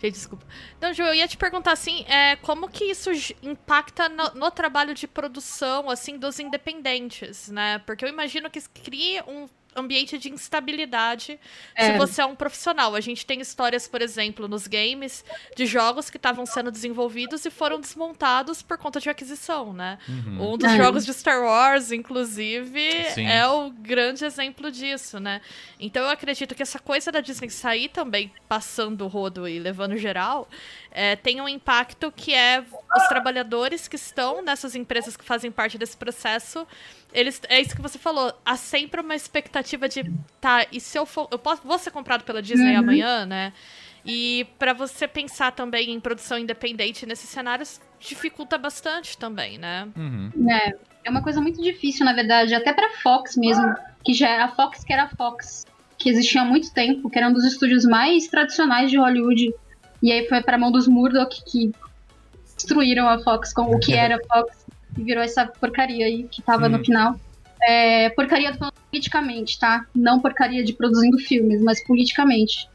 Gente, desculpa. Então, Ju, eu ia te perguntar assim, é, como que isso impacta no, no trabalho de produção, assim, dos independentes, né? Porque eu imagino que cria um ambiente de instabilidade se É. você é um profissional. A gente tem histórias, por exemplo, nos games, de jogos que estavam sendo desenvolvidos e foram desmontados por conta de aquisição, né? Um dos É. jogos de Star Wars, inclusive, Sim. é o grande exemplo disso, né? Então eu acredito que essa coisa da Disney sair também passando o rodo e levando geral é, tem um impacto que é os trabalhadores que estão nessas empresas que fazem parte desse processo. Eles, é isso que você falou. Há sempre uma expectativa de, tá, e se eu for. Eu posso, vou ser comprado pela Disney Uhum. amanhã, né? E pra você pensar também em produção independente nesses cenários dificulta bastante também, né? Uhum. É, é uma coisa muito difícil, na verdade, até pra Fox mesmo, que já era a Fox que era a Fox, que existia há muito tempo, que era um dos estúdios mais tradicionais de Hollywood. E aí foi pra mão dos Murdoch que destruíram a Fox com o que era a Fox e virou essa porcaria aí que tava Hum. no final. É, porcaria falando politicamente, tá? Não porcaria de produzindo filmes, mas politicamente.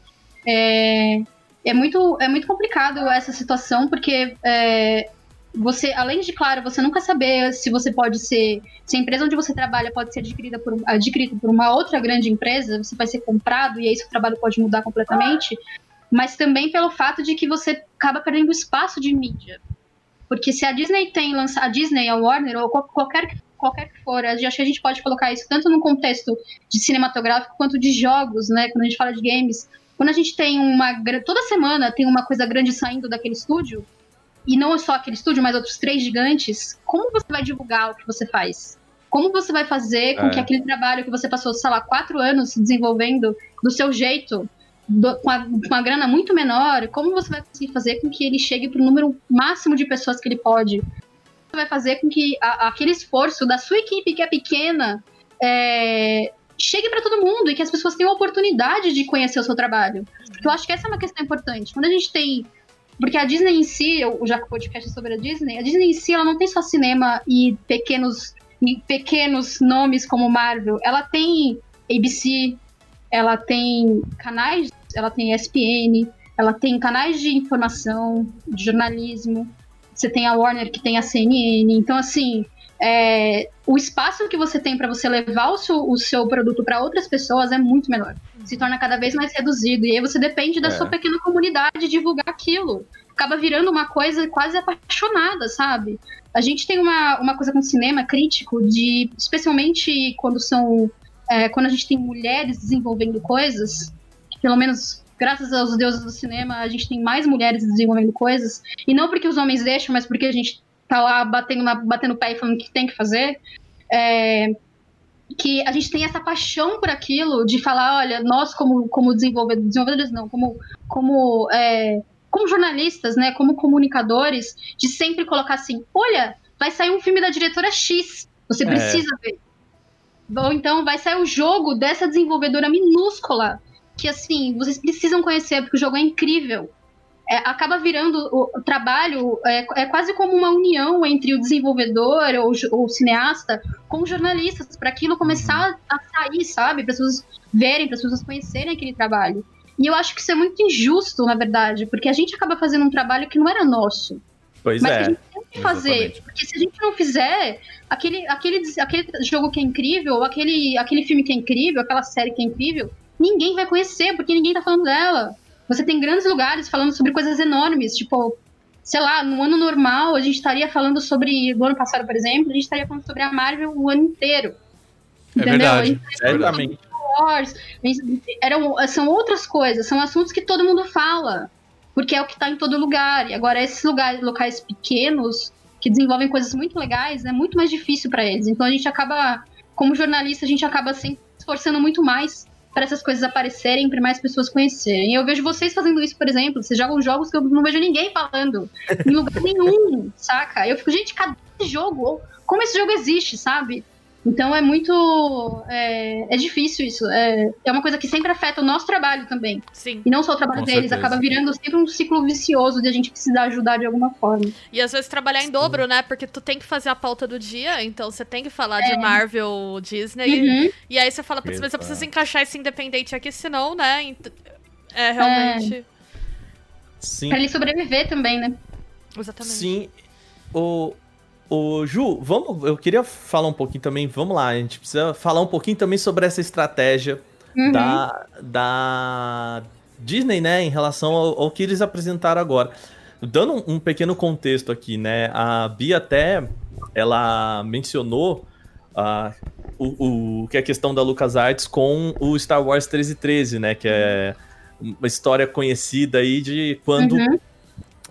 É, é muito, é muito complicado essa situação, porque é, você, além de, claro, você nunca saber se você pode ser. Se a empresa onde você trabalha pode ser adquirida por, adquirida por uma outra grande empresa, você vai ser comprado e aí seu trabalho pode mudar completamente. Mas também pelo fato de que você acaba perdendo espaço de mídia. Porque se a Disney tem lançado. A Disney, a Warner, ou qual- qualquer, qualquer que for, acho que a gente pode colocar isso tanto no contexto de cinematográfico quanto de jogos, né? Quando a gente fala de games. Quando a gente tem uma. Toda semana tem uma coisa grande saindo daquele estúdio, e não só aquele estúdio, mas outros três gigantes, como você vai divulgar o que você faz? Como você vai fazer com É. que aquele trabalho que você passou, sei lá, quatro anos desenvolvendo do seu jeito, do- com, a, com uma grana muito menor, como você vai conseguir fazer com que ele chegue para o número máximo de pessoas que ele pode? Você vai fazer com que a- aquele esforço da sua equipe, que é pequena, é, chegue para todo mundo e que as pessoas tenham a oportunidade de conhecer o seu trabalho. Eu acho que essa é uma questão importante. Quando a gente tem porque a Disney em si, eu já o podcast sobre a Disney, a Disney em si ela não tem só cinema e pequenos, e pequenos nomes como Marvel. Ela tem ABC, ela tem canais, ela tem ESPN, ela tem canais de informação, de jornalismo. Você tem a Warner que tem a CNN. Então, assim, é, o espaço que você tem para você levar o seu, o seu produto para outras pessoas é muito menor. Se torna cada vez mais reduzido. E aí você depende da É. sua pequena comunidade divulgar aquilo. Acaba virando uma coisa quase apaixonada, sabe? A gente tem uma, uma coisa com cinema crítico de, especialmente quando são. É, quando a gente tem mulheres desenvolvendo coisas, pelo menos graças aos deuses do cinema, a gente tem mais mulheres desenvolvendo coisas, e não porque os homens deixam, mas porque a gente tá lá batendo, na, batendo o pé e falando que tem que fazer, é, que a gente tem essa paixão por aquilo de falar, olha, nós como, como desenvolvedores, desenvolvedores não, como, como, é, como jornalistas, né, como comunicadores, de sempre colocar assim, olha, vai sair um filme da diretora X, você É. precisa ver. Ou então vai sair o jogo dessa desenvolvedora minúscula, que assim, vocês precisam conhecer, porque o jogo é incrível. É, acaba virando o, o trabalho, é, é quase como uma união entre o desenvolvedor ou, ou o cineasta com os jornalistas, para aquilo começar a sair, sabe? Para as pessoas verem, para as pessoas conhecerem aquele trabalho. E eu acho que isso é muito injusto, na verdade, porque a gente acaba fazendo um trabalho que não era nosso. Pois Mas que a é. gente tem que fazer. exatamente. Porque se a gente não fizer, aquele, aquele, aquele jogo que é incrível, aquele, aquele filme que é incrível, aquela série que é incrível, ninguém vai conhecer, porque ninguém tá falando dela. Você tem grandes lugares falando sobre coisas enormes, tipo, sei lá, no ano normal a gente estaria falando sobre. Do ano passado, por exemplo, a gente estaria falando sobre a Marvel o ano inteiro. É Entendeu? verdade. Certamente. Wars, eram, são outras coisas, são assuntos que todo mundo fala, porque é o que está em todo lugar. E agora, esses lugares, locais pequenos, que desenvolvem coisas muito legais, é muito mais difícil para eles. Então a gente acaba, como jornalista, a gente acaba se esforçando muito mais para essas coisas aparecerem, para mais pessoas conhecerem. E eu vejo vocês fazendo isso, por exemplo, vocês jogam jogos que eu não vejo ninguém falando em lugar nenhum, saca? Eu fico, gente, cadê esse jogo? Como esse jogo existe, sabe? Então é muito. É, é difícil isso. É, é uma coisa que sempre afeta o nosso trabalho também. Sim. E não só o trabalho Com deles, certeza. acaba virando sempre um ciclo vicioso de a gente precisar ajudar de alguma forma. E às vezes trabalhar em dobro, né? Porque tu tem que fazer a pauta do dia, então você tem que falar de Marvel, Disney. Uhum. E aí você fala, putz, mas eu preciso encaixar esse independente aqui, senão, né? É realmente. Sim. Pra ele sobreviver também, né? Exatamente. Sim. O, o Ju, vamos, eu queria falar um pouquinho também, vamos lá, a gente precisa falar um pouquinho também sobre essa estratégia Uhum. da, da Disney, né, em relação ao, ao que eles apresentaram agora. Dando um, um pequeno contexto aqui, né, a Bia até, ela mencionou ah, o, o, que é a questão da LucasArts com o Star Wars 1313, né, que é uma história conhecida aí de quando Uhum.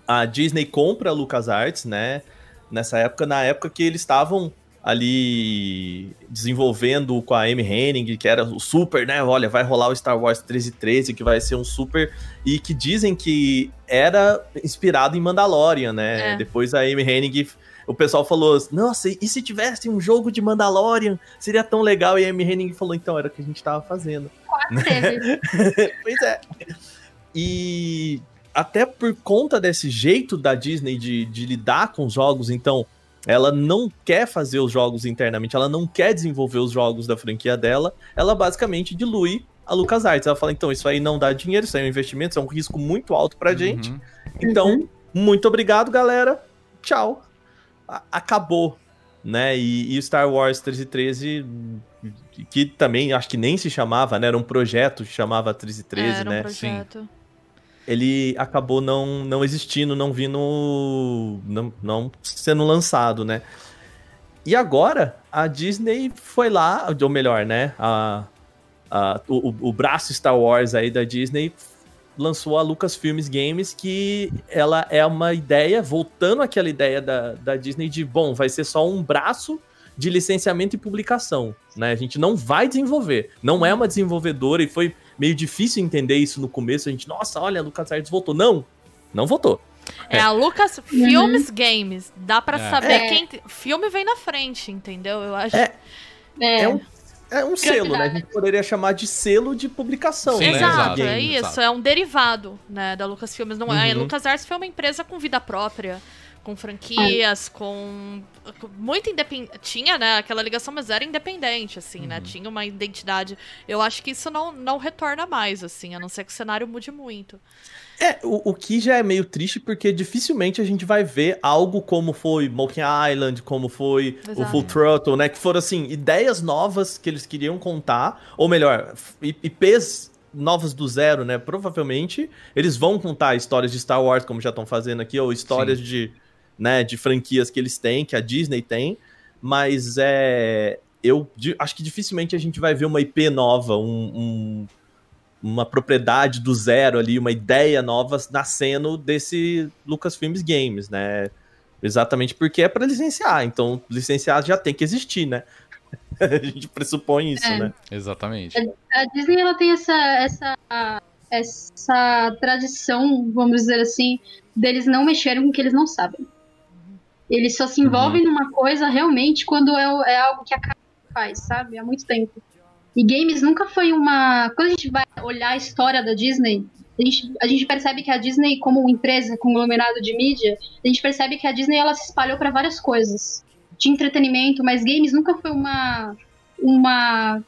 a Disney compra a LucasArts, né? Nessa época, na época que eles estavam ali desenvolvendo com a Amy Hennig, que era o super, né? Olha, vai rolar o Star Wars 1313, que vai ser um super. E que dizem que era inspirado em Mandalorian, né? É. Depois a Amy Hennig. O pessoal falou, nossa, e se tivesse um jogo de Mandalorian? Seria tão legal. E a Amy Hennig falou, então, era o que a gente tava fazendo. Quase teve. pois é. E até por conta desse jeito da Disney de, de lidar com os jogos, então ela não quer fazer os jogos internamente, ela não quer desenvolver os jogos da franquia dela, ela basicamente dilui a LucasArts. Ela fala, então, isso aí não dá dinheiro, isso aí é um investimento, isso é um risco muito alto pra gente. Uhum. Então, muito obrigado, galera. Tchau. A- acabou. Né? E, e Star Wars 1313, que também acho que nem se chamava, né? Era um projeto que chamava 1313, Era um né? projeto. Ele acabou não, não existindo, não vindo. Não, não sendo lançado, né? E agora a Disney foi lá, ou melhor, né? A, a, o, o- braço Star Wars aí da Disney lançou a Lucasfilmes Games, que ela é uma ideia, voltando àquela ideia da, da Disney de, bom, vai ser só um braço de licenciamento e publicação, né? A gente não vai desenvolver, não é uma desenvolvedora e foi meio difícil entender isso no começo, a gente, nossa, olha, a LucasArts voltou. Não, não voltou. É a Lucas Filmes Games. Dá pra É. saber É. quem. Filme vem na frente, entendeu? Eu acho. É. É. É um, é um selo, né? A gente poderia chamar de selo de publicação, Sim, né? Exato, é Game. isso. exato. É um derivado, né, da Lucasfilmes. Não é, a Uhum. LucasArts foi uma empresa com vida própria, com franquias, com, com muito independente. Tinha, né, aquela ligação, mas era independente, assim, Uhum. né? Tinha uma identidade. Eu acho que isso não, não retorna mais, assim, a não ser que o cenário mude muito. É, o, o que já é meio triste, porque dificilmente a gente vai ver algo como foi Monkey Island, como foi o Exato. Full Throttle, né? Que foram, assim, ideias novas que eles queriam contar, ou melhor, IPs novas do zero, né? Provavelmente eles vão contar histórias de Star Wars, como já estão fazendo aqui, ou histórias de, né, de franquias que eles têm, que a Disney tem, mas é... Eu acho que dificilmente a gente vai ver uma IP nova, um- um uma propriedade do zero ali, uma ideia nova nascendo desse Lucasfilmes Games, né? Exatamente porque é para licenciar, então licenciar já tem que existir, né? A gente pressupõe isso, É. né? Exatamente. A Disney ela tem essa, essa, essa tradição, vamos dizer assim, deles não mexerem com o que eles não sabem. Eles só se envolvem numa coisa realmente quando é, é algo que a cara faz, sabe? Há muito tempo. E games nunca foi uma. Quando a gente vai olhar a história da Disney, a gente, a gente percebe que a Disney, como empresa, conglomerado de mídia, a gente percebe que a Disney ela se espalhou para várias coisas de entretenimento, mas games nunca foi uma. uma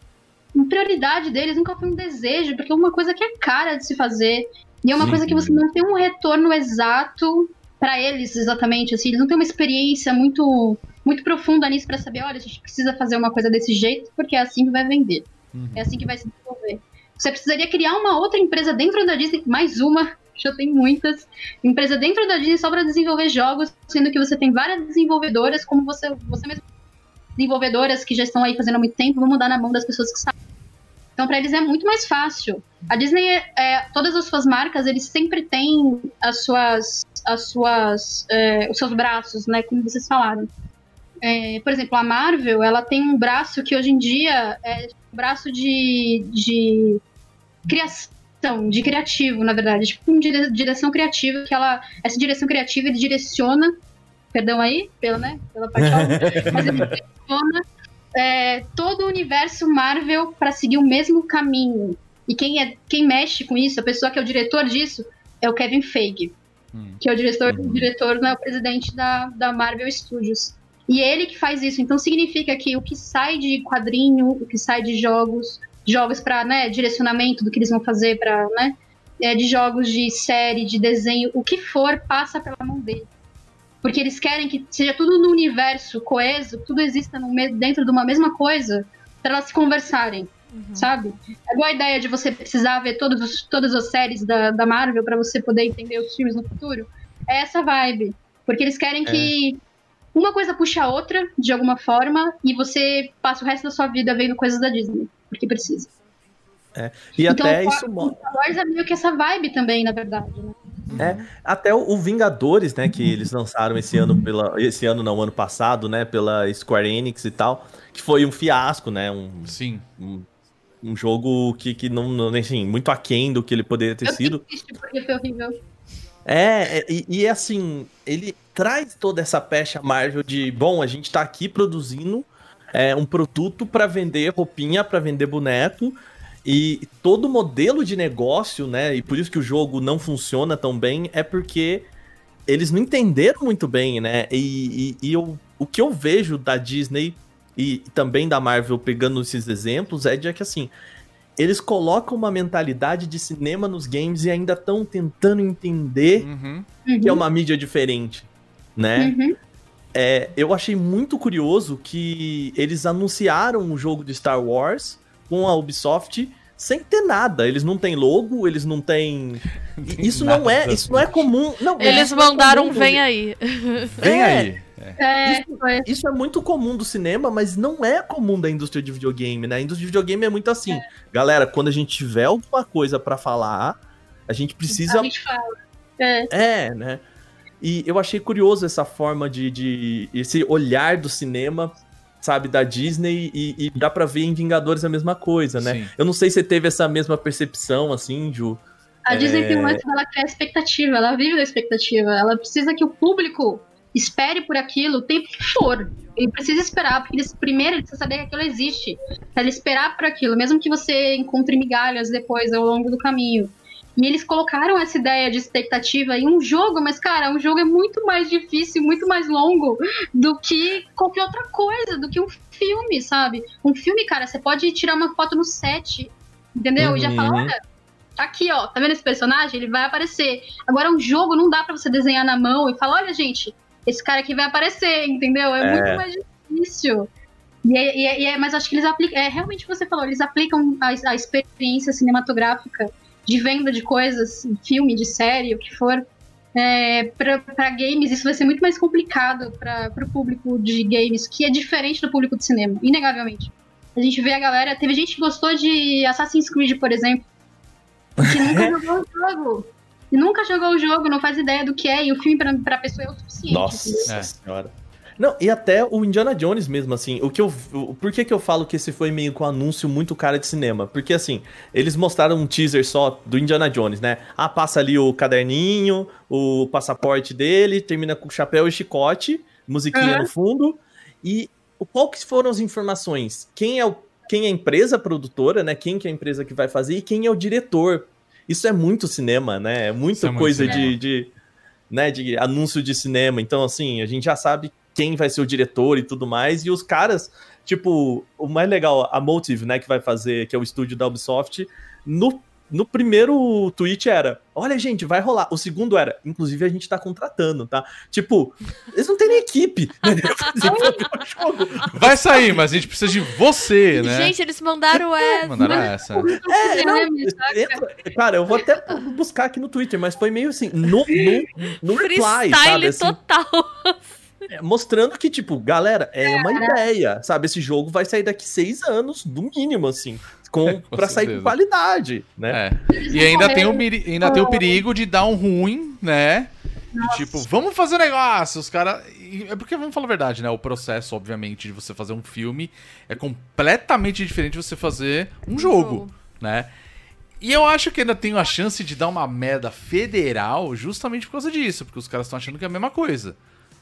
uma prioridade deles nunca foi um desejo, porque é uma coisa que é cara de se fazer. E é uma Sim. coisa que você não tem um retorno exato pra eles, exatamente. Assim, eles não têm uma experiência muito muito profunda nisso pra saber, olha, a gente precisa fazer uma coisa desse jeito, porque é assim que vai vender. Uhum. É assim que vai se desenvolver. Você precisaria criar uma outra empresa dentro da Disney, mais uma, já tem muitas, empresa dentro da Disney só para desenvolver jogos, sendo que você tem várias desenvolvedoras, como você, você mesmo desenvolvedoras que já estão aí fazendo há muito tempo, vão mudar na mão das pessoas que sabem. Então, para eles é muito mais fácil. A Disney, é, todas as suas marcas, eles sempre têm as suas, as suas, é, os seus braços, né, como vocês falaram. É, por exemplo, a Marvel, ela tem um braço que hoje em dia é um braço de, de criação, de criativo, na verdade, tipo uma dire- direção criativa que ela, essa direção criativa ele direciona, perdão aí, pela, né, pela parte mas ele direciona é, todo o universo Marvel para seguir o mesmo caminho. E quem é quem mexe com isso, a pessoa que é o diretor disso, é o Kevin Feige, Hum. que é o diretor, o diretor não é o presidente da, da Marvel Studios. E ele que faz isso. Então significa que o que sai de quadrinho, o que sai de jogos, jogos para né, direcionamento do que eles vão fazer para né, é, de jogos, de série, de desenho, o que for, passa pela mão dele. Porque eles querem que seja tudo no universo coeso, tudo exista no dentro de uma mesma coisa, para elas se conversarem, sabe? É igual a ideia de você precisar ver todos os- todas as séries da, da Marvel para você poder entender os filmes no futuro. É essa vibe. Porque eles querem que uma coisa puxa a outra, de alguma forma, e você passa o resto da sua vida vendo coisas da Disney, porque precisa. E Então, até o isso mo- Star Wars é meio que essa vibe também, na verdade. Né? Até o, o Vingadores, né, que eles lançaram esse ano pela esse ano não, ano passado, né, pela Square Enix e tal, que foi um fiasco, né, um, Sim. um, um jogo que, que não, não, assim, muito aquém do que ele poderia ter Eu sido. porque foi horrível. É, é, e, e assim, ele traz toda essa pecha Marvel de, bom, a gente tá aqui produzindo é, um produto pra vender roupinha, pra vender boneco, e todo modelo de negócio, né, e por isso que o jogo não funciona tão bem, é porque eles não entenderam muito bem, né, e, e, e eu, o que eu vejo da Disney e também da Marvel pegando esses exemplos é de que, assim, eles colocam uma mentalidade de cinema nos games e ainda estão tentando entender Uhum. que é uma mídia diferente, né? Uhum. É, eu achei muito curioso que eles anunciaram um jogo de Star Wars com a Ubisoft sem ter nada. Eles não têm logo, eles não têm. tem Isso não é, nada. isso não é comum. Não, Eles é mandaram comum do- vem aí. Vem É. aí. É, foi. Isso é muito comum do cinema, mas não é comum da indústria de videogame, né? A indústria de videogame é muito assim. Galera, quando a gente tiver alguma coisa pra falar, a gente precisa A gente fala. É, É, né? E eu achei curioso essa forma de, de esse olhar do cinema, sabe, da Disney e, e dá pra ver em Vingadores a mesma coisa, né? Sim. Eu não sei se você teve essa mesma percepção, assim, Ju. a Disney É. tem um lance dela criar expectativa, ela vive da expectativa. Ela precisa que o público espere por aquilo o tempo que for. Ele precisa esperar, porque eles, primeiro ele precisa saber que aquilo existe. Pra ele esperar por aquilo, mesmo que você encontre migalhas depois ao longo do caminho. E eles colocaram essa ideia de expectativa em um jogo, mas, cara, um jogo é muito mais difícil, muito mais longo do que qualquer outra coisa, do que um filme, sabe? Um filme, cara, você pode tirar uma foto no set, entendeu? E já Uhum. falar, olha, tá aqui, ó, tá vendo esse personagem? Ele vai aparecer. Agora, um jogo não dá pra você desenhar na mão e falar, olha, gente, esse cara aqui vai aparecer, entendeu? É, É. muito mais difícil. E é, e é- e é- mas acho que eles aplicam. É realmente o que você falou, eles aplicam a, a experiência cinematográfica de venda de coisas, filme, de série, o que for. É, pra, pra games, isso vai ser muito mais complicado para pro público de games, que é diferente do público de cinema, inegavelmente. A gente vê a galera. Teve gente que gostou de Assassin's Creed, por exemplo, que nunca jogou o jogo. Nunca jogou o jogo, não faz ideia do que é, e o filme pra, pra pessoa é o suficiente. Nossa? É. senhora. Não, e até o Indiana Jones mesmo, assim, o que eu. O, por que, que eu falo que esse foi meio com um anúncio muito cara de cinema? Porque, assim, eles mostraram um teaser só do Indiana Jones, né? Ah, passa ali o caderninho, o passaporte dele, termina com o chapéu e chicote, musiquinha Uhum. no fundo. E o- qual que foram as informações? Quem é, o, quem é a empresa produtora, né? Quem que é a empresa que vai fazer e quem é o diretor? Isso é muito cinema, né? É muita é coisa de, de, né, de anúncio de cinema. Então, assim, a gente já sabe quem vai ser o diretor e tudo mais. E os caras, tipo, o mais legal, a Motive, né, que vai fazer, que é o estúdio da Ubisoft, no, no primeiro tweet era: Olha, gente, vai rolar. O segundo era: Inclusive, a gente tá contratando, tá? Tipo, eles não têm nem equipe. Vai sair, mas a gente precisa de você, né? Gente, eles mandaram essa. Mandaram essa. É, não, saca? entra- cara, eu vou até buscar aqui no Twitter, mas foi meio assim, no, no, no reply, sabe? Assim, total. É, mostrando que, tipo, galera, é uma ideia, sabe? Esse jogo vai sair daqui seis anos, no mínimo, assim, com, Com pra sair certeza. com qualidade, né? É. E ainda tem, o, ainda tem o perigo de dar um ruim, né? De tipo, vamos fazer negócio, os caras. É porque, vamos falar a verdade, né? O processo, obviamente, de você fazer um filme é completamente diferente de você fazer um jogo, jogo. né? E eu acho que ainda tem a chance de dar uma merda federal justamente por causa disso, porque os caras estão achando que é a mesma coisa,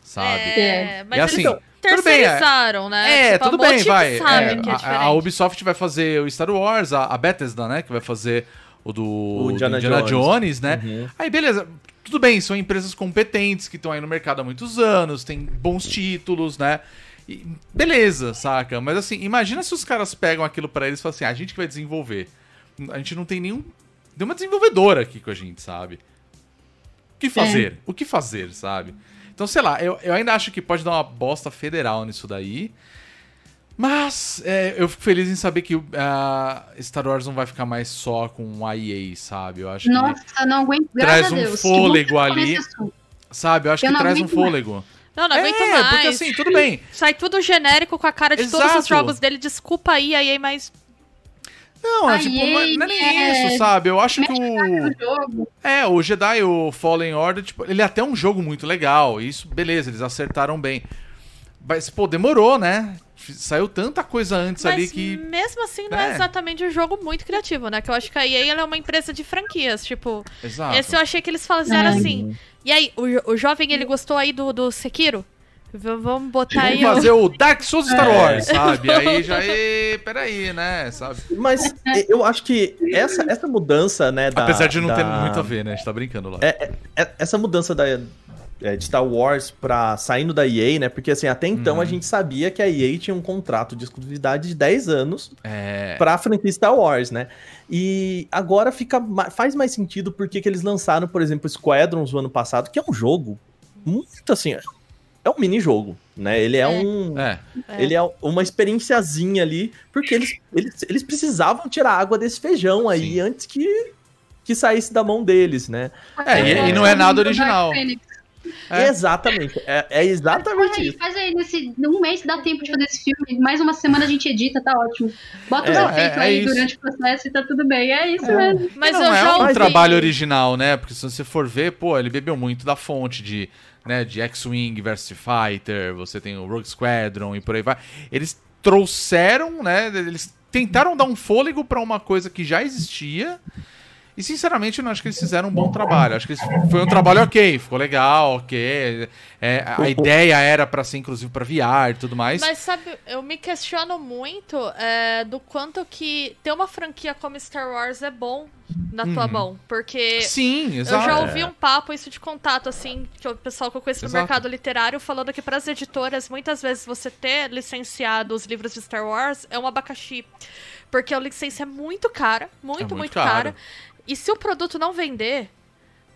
sabe? É, mas E assim, eles tudo bem, é- terceirizaram, né? É, Tipo, a tudo bem, vai. sabe É, que é a- a. Ubisoft vai fazer o Star Wars, a, a Bethesda, né? Que vai fazer o do, O do Indiana Indiana, Jones. Jones, né? Uhum. Aí, beleza. Tudo bem, são empresas competentes que estão aí no mercado há muitos anos, tem bons títulos, né? E beleza, saca? Mas assim, imagina se os caras pegam aquilo pra eles e falam assim: "Ah, a gente que vai desenvolver. A gente não tem nenhum Tem uma desenvolvedora aqui com a gente, sabe? O que fazer? O que fazer, sabe? Então, sei lá, eu, eu ainda acho que pode dar uma bosta federal nisso daí. Mas é, eu fico feliz em saber que uh, Star Wars não vai ficar mais só com a EA, sabe? Eu acho que. Nossa, não aguento. Traz um Deus. que fôlego que ali. Sabe? Eu acho Eu que traz um aguento mais. fôlego. Não, não aguento é, mais. porque assim, tudo bem. Sai tudo genérico com a cara de todos Exato. os jogos dele. Desculpa aí, aí, mas. Não, é tipo, não é, não é nem é- isso, sabe? Eu acho que o. É, o Jedi, o Fallen Order, tipo, ele é até um jogo muito legal. Isso, beleza, eles acertaram bem. Mas, pô, demorou, né? Saiu tanta coisa antes ali Mas que. mesmo assim, não é. É. exatamente um jogo muito criativo, né? Que eu acho que a EA ela é uma empresa de franquias. Tipo, Exato. esse eu achei que eles fizeram assim. E aí, o, jo- o jovem, ele gostou aí do, do Sekiro? V- vamos botar Vamos aí o- fazer o Dark Souls Star É. Wars, sabe? Aí já. E, peraí, né? Sabe? Mas eu acho que essa, essa mudança, né, da... Apesar de não da- ter muito a ver, né? A gente tá brincando lá. É, é- essa mudança da, é, de Star Wars pra saindo da EA, né? Porque assim, até então Uhum. a gente sabia que a EA tinha um contrato de exclusividade de 10 anos É. pra franquia Star Wars, né? E agora fica faz mais sentido porque que eles lançaram, por exemplo, Squadrons no ano passado, que é um jogo muito assim, é um mini jogo, né? Ele é, É. um É. É. ele é uma experienciazinha ali, porque eles, eles, eles precisavam tirar água desse feijão aí Sim. antes que que saísse da mão deles, né? É, e, e não é nada original. É. Exatamente, é, é exatamente Faz aí, isso. faz aí, nesse um mês dá tempo de fazer esse filme, mais uma semana a gente edita, tá ótimo. Bota os É, efeitos é- é aí isso. durante o processo e tá tudo bem. É isso mesmo. Mas não eu é já um ouvi- trabalho original, né? Porque se você for ver, pô, ele bebeu muito da fonte de, né, de X-Wing versus Fighter, você tem o Rogue Squadron e por aí vai. Eles trouxeram, né? Eles tentaram dar um fôlego pra uma coisa que já existia. E sinceramente, eu não acho que eles fizeram um bom trabalho. Acho que eles- foi um trabalho ok, ficou legal, ok. É, a ideia era pra ser inclusive pra VR e tudo mais. Mas sabe, eu me questiono muito é, do quanto que ter uma franquia como Star Wars é bom na tua Uhum. mão. Porque Sim, eu exato. já ouvi um papo, isso de contato, assim, que o pessoal que eu conheço no Exato. mercado literário, falando que pras editoras, muitas vezes você ter licenciado os livros de Star Wars é um abacaxi. Porque a licença é muito cara, muito, muito muito, caro. cara. E se o produto não vender.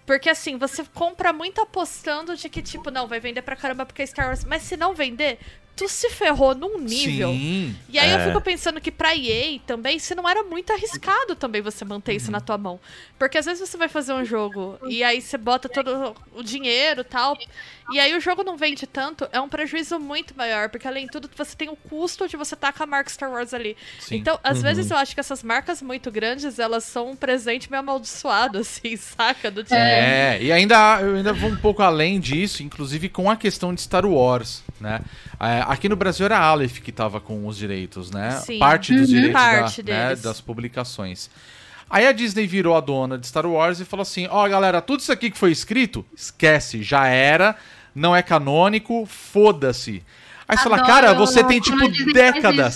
Porque assim, você compra muito apostando de que, tipo, não, vai vender pra caramba porque é Star Wars. Mas se não vender, tu se ferrou num nível. Sim. E aí eu É. fico pensando que pra EA também, se não era muito arriscado também você manter isso na tua mão. Porque às vezes você vai fazer um jogo e aí você bota todo o dinheiro e tal, e aí o jogo não vende tanto, é um prejuízo muito maior, porque além de tudo você tem o custo de você estar com a marca Star Wars ali. Sim. Então, às vezes eu acho que essas marcas muito grandes, elas são um presente meio amaldiçoado, assim, saca? Do tipo, É, e ainda eu ainda vou um pouco além disso, inclusive com a questão de Star Wars, né? É, aqui no Brasil era a Aleph que tava com os direitos, né? Sim. Parte dos Uhum. direitos Parte da- né, das publicações. Aí a Disney virou a dona de Star Wars e falou assim: ó, galera, tudo isso aqui que foi escrito, esquece, já era, não é canônico, foda-se. Aí você fala, cara, você tem tipo décadas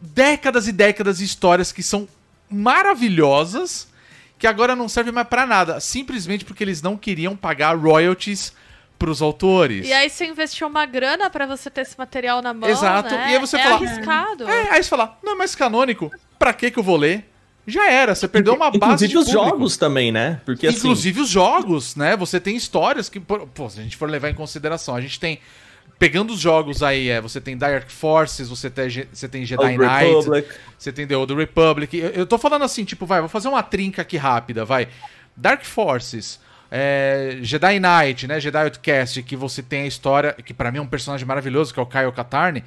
décadas e décadas de histórias que são maravilhosas que agora não servem mais pra nada, simplesmente porque eles não queriam pagar royalties pros autores. E aí você investiu uma grana pra você ter esse material na mão, Exato, né? e aí você é fala- arriscado. É, aí você fala, não é mais canônico, pra que que eu vou ler? Já era, você perdeu uma base Inclusive de os público. jogos também, né? Porque assim, Inclusive os jogos, né? Você tem histórias que, pô, se a gente for levar em consideração, a gente tem pegando os jogos aí, é, você tem Dark Forces, você tem, você tem Jedi Old Knight, Republic. você tem The Old Republic. Eu, eu tô falando assim, tipo, vai, vou fazer uma trinca aqui rápida, vai. Dark Forces, é, Jedi Knight, né? Jedi Outcast, que você tem a história, que pra mim é um personagem maravilhoso, que é o Kyle Katarn,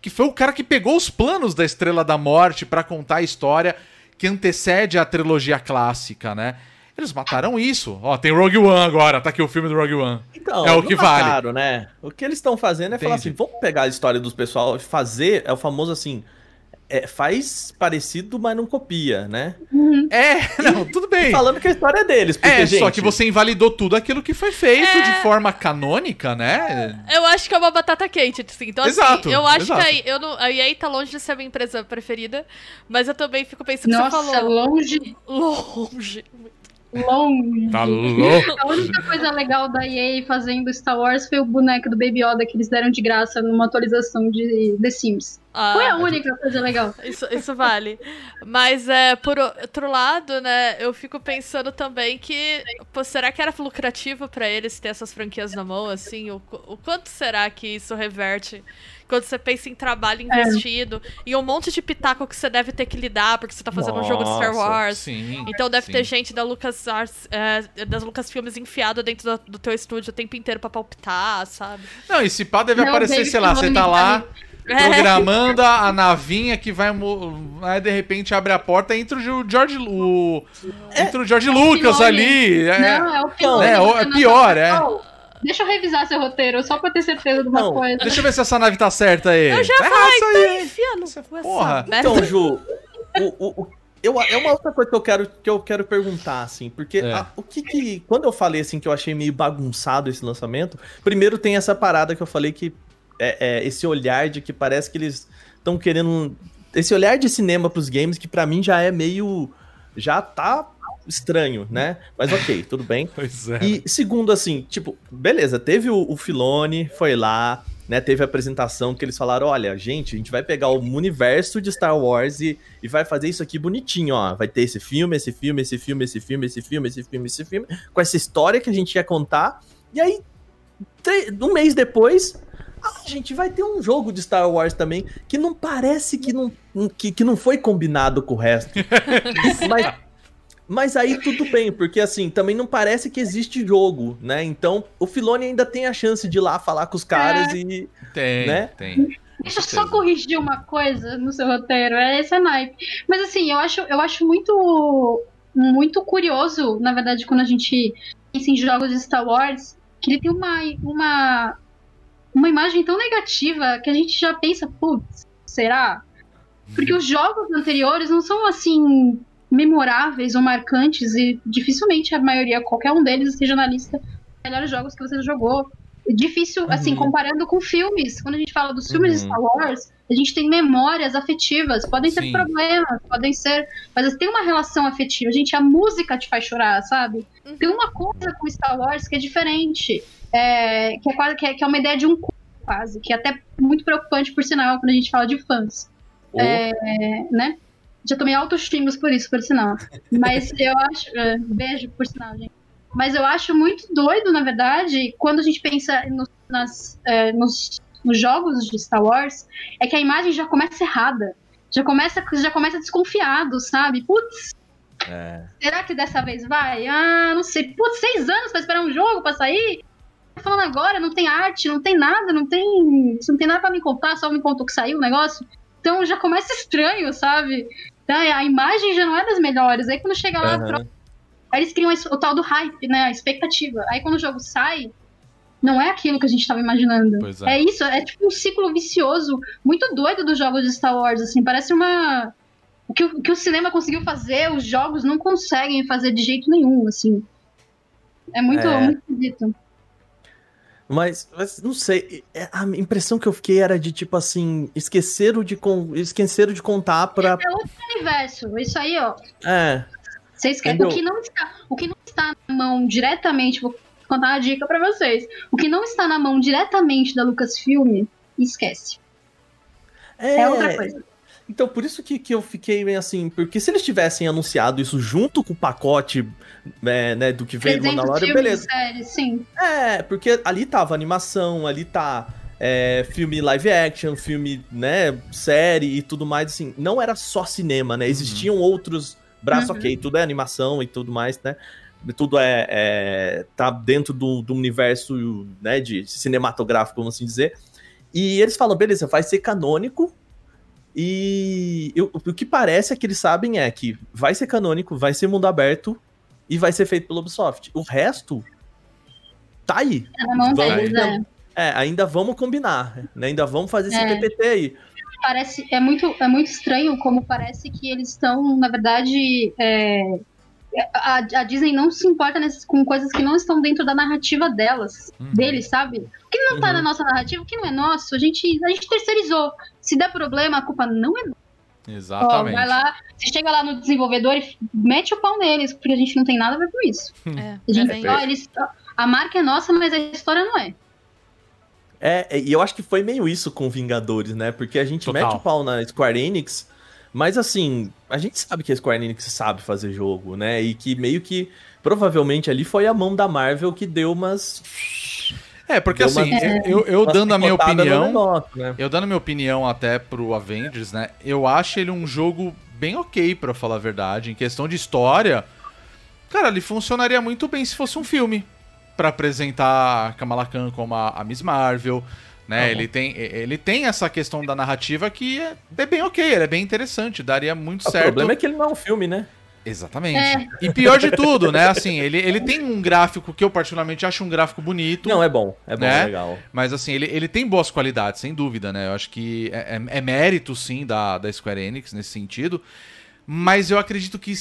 que foi o cara que pegou os planos da Estrela da Morte pra contar a história que antecede a trilogia clássica, né? Eles mataram isso. Ó, tem Rogue One agora, tá aqui o filme do Rogue One. Então, É o que vale. mataram, né? O que eles estão fazendo é falar Entendi. assim, vamos pegar a história dos pessoal e fazer, é o famoso assim, é, faz parecido, mas não copia, né? É, não, tudo bem. Falando que a história é deles, porque, É, gente, só que você invalidou tudo aquilo que foi feito É. de forma canônica, né? Eu acho que é uma batata quente, assim. Então, Exato, assim, eu acho exato. que a, eu não, a EA tá longe de ser a minha empresa preferida, mas eu também fico pensando que Nossa, você falou longe, longe. longe. Tá louco. A única coisa legal da EA fazendo Star Wars foi o boneco do Baby Yoda que eles deram de graça numa atualização de The Sims. Ah, Foi a única coisa legal. Isso, isso vale. Mas, é, por outro lado, né, eu fico pensando também que, pô, será que era lucrativo pra eles ter essas franquias na mão, assim? O, o quanto será que isso reverte? Quando você pensa em trabalho investido e um monte de pitaco que você deve ter que lidar, porque você tá fazendo um jogo de Star Nossa, Wars. Sim. Então deve sim. ter gente da Lucas Arts, é, das Lucas Filmes enfiado dentro do, do teu estúdio o tempo inteiro pra palpitar, sabe? Não, esse pá deve Não, aparecer, sei lá, você tá lá É. programando a, navinha que vai. Aí de repente abre a porta e entra o George. O, entra o George Lucas Filone. ali. É, Não, é o pior. é, o- é pior, é. Deixa eu revisar seu roteiro, só pra ter certeza de uma Não, coisa. Deixa eu ver se essa nave tá certa aí. Eu já Tá errado falei, isso tá aí, porra. Então, Ju, o, o, o- eu, é uma outra coisa que eu quero, que eu quero perguntar, assim, porque É. a- o que que. Quando eu falei assim que eu achei meio bagunçado esse lançamento, primeiro tem essa parada que eu falei que é, é esse olhar de que parece que eles estão querendo. Esse olhar de cinema pros games que pra mim já é meio. Já tá estranho, né? Mas ok, tudo bem. Pois é. E segundo, assim, tipo, beleza, teve o, o Filone, foi lá, né? Teve a apresentação que eles falaram: olha, gente, a gente vai pegar o universo de Star Wars e, e vai fazer isso aqui bonitinho, ó. Vai ter esse filme, esse filme, esse filme, esse filme, esse filme, esse filme, esse filme, com essa história que a gente quer contar. E aí, um mês depois. Ah, gente, vai ter um jogo de Star Wars também que não parece que não, que, que não foi combinado com o resto. Mas mas aí tudo bem, porque assim, também não parece que existe jogo, né? Então, o Filone ainda tem a chance de ir lá falar com os caras e. Tem, né? tem. Deixa eu só corrigir uma coisa no seu roteiro, é esse naipe. Mas assim, eu acho, eu acho muito, muito curioso, na verdade, quando a gente pensa em jogos de Star Wars, que ele tem uma, uma, uma imagem tão negativa que a gente já pensa, putz, será? Porque os jogos anteriores não são assim memoráveis ou marcantes e dificilmente a maioria, qualquer um deles esteja na lista dos melhores jogos que você jogou. É Difícil, assim, Uhum. comparando com filmes. Quando a gente fala dos filmes de Uhum. Star Wars, a gente tem memórias afetivas. Podem ter Sim. problemas, podem ser. Mas tem uma relação afetiva. Gente, a música te faz chorar, sabe? Tem uma coisa com Star Wars que é diferente. É, que, é quase, que, é, que é uma ideia de um culto, quase. Que é até muito preocupante, por sinal, quando a gente fala de fãs. Ou- É, né? Já tomei altos xingos por isso, por sinal. Mas eu acho. é, beijo, por sinal, gente. Mas eu acho muito doido, na verdade, quando a gente pensa no- nas, é, nos, nos jogos de Star Wars, é que a imagem já começa errada. Já começa, já começa desconfiado, sabe? Putz, É. será que dessa vez vai? Ah, não sei. Putz, seis anos pra esperar um jogo pra sair? Tá falando agora, não tem arte, não tem nada, não tem. Não tem nada pra me contar, só me contou que saiu o negócio. Então já começa estranho, sabe? Então, a imagem já não é das melhores. Aí quando chega lá, Aham. Aí eles criam o tal do hype, né? A expectativa. Aí quando o jogo sai, não é aquilo que a gente tava imaginando. É. É isso, é tipo um ciclo vicioso muito doido dos jogos de Star Wars, assim. Parece uma. O que, o o que o cinema conseguiu fazer, os jogos não conseguem fazer de jeito nenhum, assim. É muito, É. muito esquisito. Mas, mas não sei, é, a impressão que eu fiquei era de tipo assim, esqueceram de, con- esqueceram de contar pra. É outro universo. Isso aí, ó. É. Vocês querem. Entendeu? O que, não está, o que não está na mão diretamente, vou contar uma dica pra vocês. O que não está na mão diretamente da Lucasfilm, esquece. É, outra coisa. Então, por isso que, que eu fiquei meio assim, porque se eles tivessem anunciado isso junto com o pacote é, né, do que veio do 300 Mandalorian, beleza. séries, sim. É, porque ali tava animação, ali tá é, filme live action, filme, né, série e tudo mais, assim, não era só cinema, né, existiam outros braços, Uhum. ok, tudo é animação e tudo mais, né, tudo é, é tá dentro do, do universo, né, de cinematográfico, vamos assim dizer, e eles falam, beleza, vai ser canônico, e eu- o que parece é que eles sabem é que vai ser canônico, vai ser mundo aberto e vai ser feito pelo Ubisoft. O resto tá aí. É na mão Vamos, deles, então. é. É, ainda vamos combinar, né? Ainda vamos fazer esse É. PPT aí. Parece, é muito, é muito estranho como parece que eles estão, na verdade, é, a, a Disney não se importa nesses- com coisas que não estão dentro da narrativa delas, Uhum. deles, sabe? O que não tá Uhum. na nossa narrativa, o que não é nosso, a gente, a gente terceirizou. Se der problema, a culpa não é nossa. Ó, Exatamente. vai lá, você chega lá no desenvolvedor e mete o pau neles, porque a gente não tem nada a ver com isso. É, A, gente, é ó, eles, a marca é nossa, mas a história não é. É, e eu acho que foi meio isso com Vingadores, né? Porque a gente Total. mete o pau na Square Enix, mas assim, a gente sabe que a Square Enix sabe fazer jogo, né? E que meio que provavelmente ali foi a mão da Marvel que deu umas. É, porque deu uma- assim, eu, eu umas dando a minha opinião, negócio, né? eu dando a minha opinião até pro Avengers, né? Eu acho ele um jogo bem ok, pra falar a verdade. Em questão de história, cara, ele funcionaria muito bem se fosse um filme. Pra apresentar a Kamala Khan como a, a Miss Marvel, né? Tá ele, tem, ele tem essa questão da narrativa que é, é bem ok, ele é bem interessante, daria muito O certo. problema é que ele não é um filme, né? Exatamente. É. E pior de tudo, né? Assim, ele, ele tem um gráfico que eu particularmente acho um gráfico bonito. Não, é bom. É bom, Né? é legal. Mas assim, ele, ele tem boas qualidades, sem dúvida, né? Eu acho que é, é- é mérito, sim, da, da Square Enix nesse sentido. Mas eu acredito que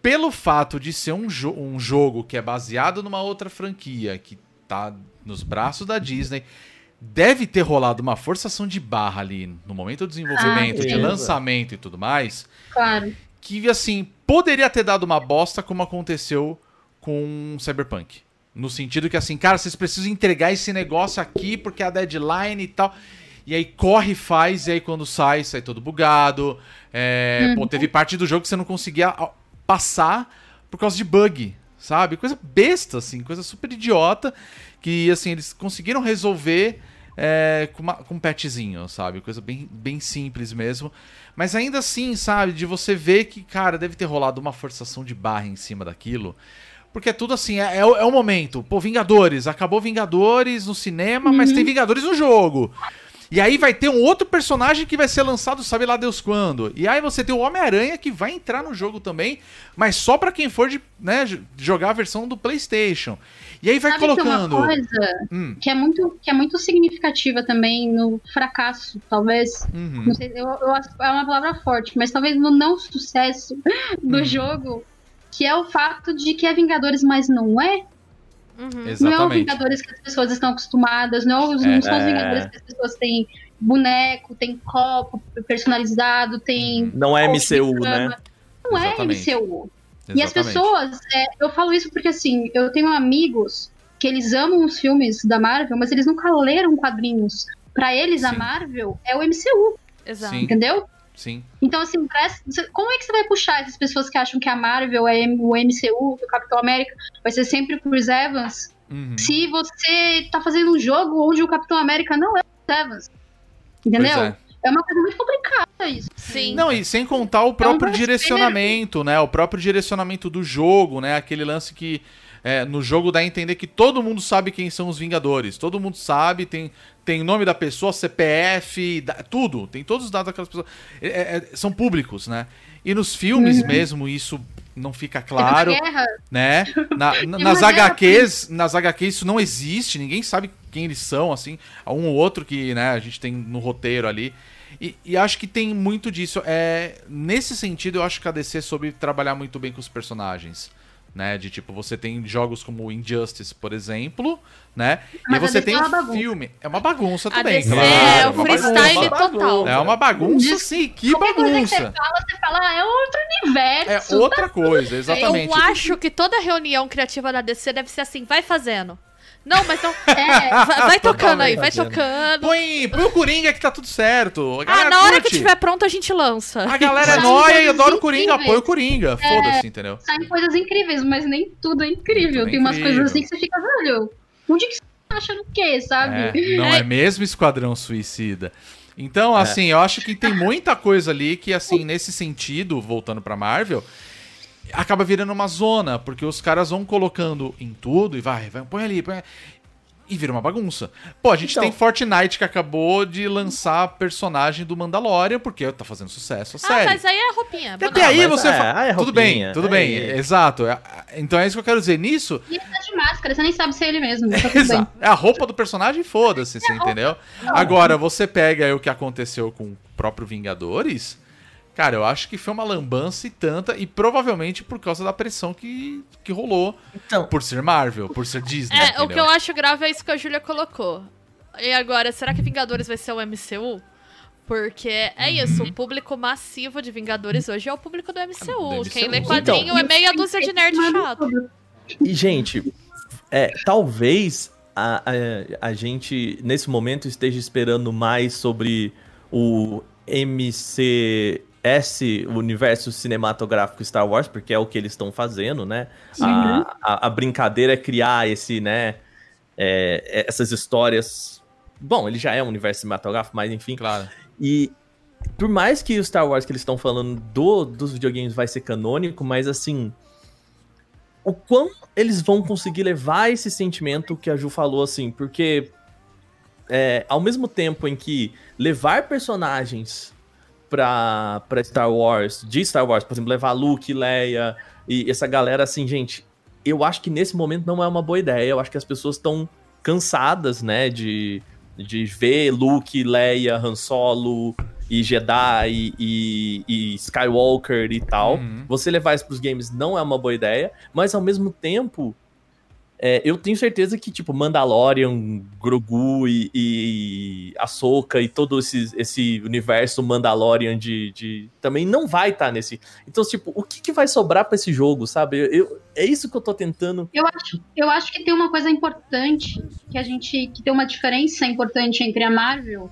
pelo fato de ser um, jo um jogo que é baseado numa outra franquia, que tá nos braços da Disney, deve ter rolado uma forçação de barra ali no momento do desenvolvimento, Ah, de lançamento e tudo mais Claro. que assim poderia ter dado uma bosta como aconteceu com Cyberpunk. No sentido que assim, cara, vocês precisam entregar esse negócio aqui porque é a deadline e tal. E aí corre e faz, e aí quando sai, sai todo bugado. É, Pô, teve parte do jogo que você não conseguia passar por causa de bug, sabe? Coisa besta, assim, coisa super idiota. Que assim, eles conseguiram resolver é, com, uma- com um patchzinho, sabe? Coisa bem, bem simples mesmo. Mas ainda assim, sabe, de você ver que, cara, deve ter rolado uma forçação de barra em cima daquilo. Porque é tudo assim, é, é o, é o momento. Pô, Vingadores, acabou Vingadores no cinema, mas tem Vingadores no jogo. E aí vai ter um outro personagem que vai ser lançado, sabe lá Deus quando. E aí você tem o Homem-Aranha que vai entrar no jogo também, mas só pra quem for de, né, jogar a versão do PlayStation. E aí vai Sabe que é colocando. uma coisa Hum. que é muito, que é muito significativa também no fracasso, talvez. Uhum. Não sei, eu, eu é uma palavra forte, mas talvez no não sucesso do Uhum. jogo, que é o fato de que é Vingadores, mas não é. Uhum. Não é o Exatamente. Vingadores que as pessoas estão acostumadas, não, os- não são os É. Vingadores que as pessoas têm boneco, tem copo personalizado, tem. Não é MCU, né? Não é Exatamente. MCU. E as Exatamente. pessoas, é, eu falo isso porque assim, eu tenho amigos que eles amam os filmes da Marvel, mas eles nunca leram quadrinhos. Pra eles, a Sim. Marvel é o MCU, Exato. Entendeu? Sim. Então, assim, parece- como é que você vai puxar essas pessoas que acham que a Marvel é o MCU, que o Capitão América vai ser sempre o Chris Evans, Uhum. se você tá fazendo um jogo onde o Capitão América não é o Chris Evans? Entendeu? É. É uma coisa muito complicada isso. Sim. Não, e sem contar o próprio desespero. direcionamento, né? O próprio direcionamento do jogo, né? Aquele lance que é, no jogo dá a entender que todo mundo sabe quem são os Vingadores. Todo mundo sabe, tem, tem nome da pessoa, CPF, da- tudo. Tem todos os dados daquelas pessoas. É, é, é, são públicos, né? E nos filmes mesmo isso não fica claro guerra, né? Na- na- nas uma guerra HQs, nas HQs isso não existe, ninguém sabe quem eles são, assim, há um ou outro que, né, a gente tem no roteiro ali. E, e acho que tem muito disso. É, nesse sentido, eu acho que a DC soube trabalhar muito bem com os personagens. Né, de tipo, você tem jogos como Injustice, por exemplo, né? e Mas a você tem é uma um bagunça. filme. É uma bagunça A também, DC claro. é o uma freestyle bagunça. total. É uma bagunça, sim, que Qualquer coisa que você bagunça. fala, você fala, ah, é outro É universo. outra coisa, exatamente. Eu acho que toda reunião criativa da DC deve ser assim, vai fazendo. Não, mas não. É, Vai, tocando aí, vai tocando. Põe, põe o Coringa que tá tudo certo. A Ah, na hora que curte. tiver pronto a gente lança. A galera é nóia e adora o Coringa, apoia o Coringa. Foda-se, entendeu? saem coisas incríveis, mas nem tudo é incrível. Tudo é Tem umas incrível. coisas assim que você fica, velho, onde que você tá achando o quê, sabe? É, não é mesmo Esquadrão Suicida. Então, assim, eu acho que tem muita coisa ali que, assim, nesse sentido, voltando pra Marvel, acaba virando uma zona, porque os caras vão colocando em tudo e vai, vai, põe ali, põe ali, e vira uma bagunça. Pô, a gente Então- tem Fortnite que acabou de lançar personagem do Mandalorian, porque tá fazendo sucesso a Ah, série. mas aí é roupinha. Até banana. aí você é, fala. é tudo bem, tudo aí- bem, exato. É- Então é isso que eu quero dizer. Nisso, E ele tá de máscara, você nem sabe se é ele mesmo. Tá. Exato. É a roupa do personagem, foda-se, você entendeu? Agora, você pega aí o que aconteceu com o próprio Vingadores. Cara, eu acho que foi uma lambança e tanta, e provavelmente por causa da pressão que, que rolou Então, por ser Marvel, por ser Disney. É, o entendeu? que eu acho grave é isso que a Júlia colocou. E agora, será que Vingadores vai ser o MCU? Porque é isso, o público massivo de Vingadores hoje é o público do MCU. Do Quem MCU. lê quadrinho Então, é meia dúzia de nerd chato. E, gente, é, talvez a, a, a gente, nesse momento, esteja esperando mais sobre o MCS, o universo cinematográfico Star Wars, porque é o que eles estão fazendo, né? A, a, a brincadeira é criar esse, né? é, essas histórias. Bom, ele já é um universo cinematográfico, mas enfim. Claro. E por mais que o Star Wars que eles estão falando do, dos videogames vai ser canônico, mas assim. O quão eles vão conseguir levar esse sentimento que a Ju falou, assim, porque é, ao mesmo tempo em que levar personagens pra, pra Star Wars, de Star Wars, por exemplo, levar Luke, Leia e essa galera, assim, gente, eu acho que nesse momento não é uma boa ideia. Eu acho que as pessoas estão cansadas, né, de, de ver Luke, Leia, Han Solo e Jedi e, e, e Skywalker e tal. Uhum. Você levar isso pros games não é uma boa ideia, mas ao mesmo tempo, é, eu tenho certeza que, tipo, Mandalorian, Grogu e, e Ahsoka e todo esse, esse universo Mandalorian de, de também não vai estar nesse. Então, tipo, o que, que vai sobrar pra esse jogo, sabe? Eu- é isso que eu tô tentando. Eu acho, eu acho que tem uma coisa importante que a gente que tem uma diferença importante entre a Marvel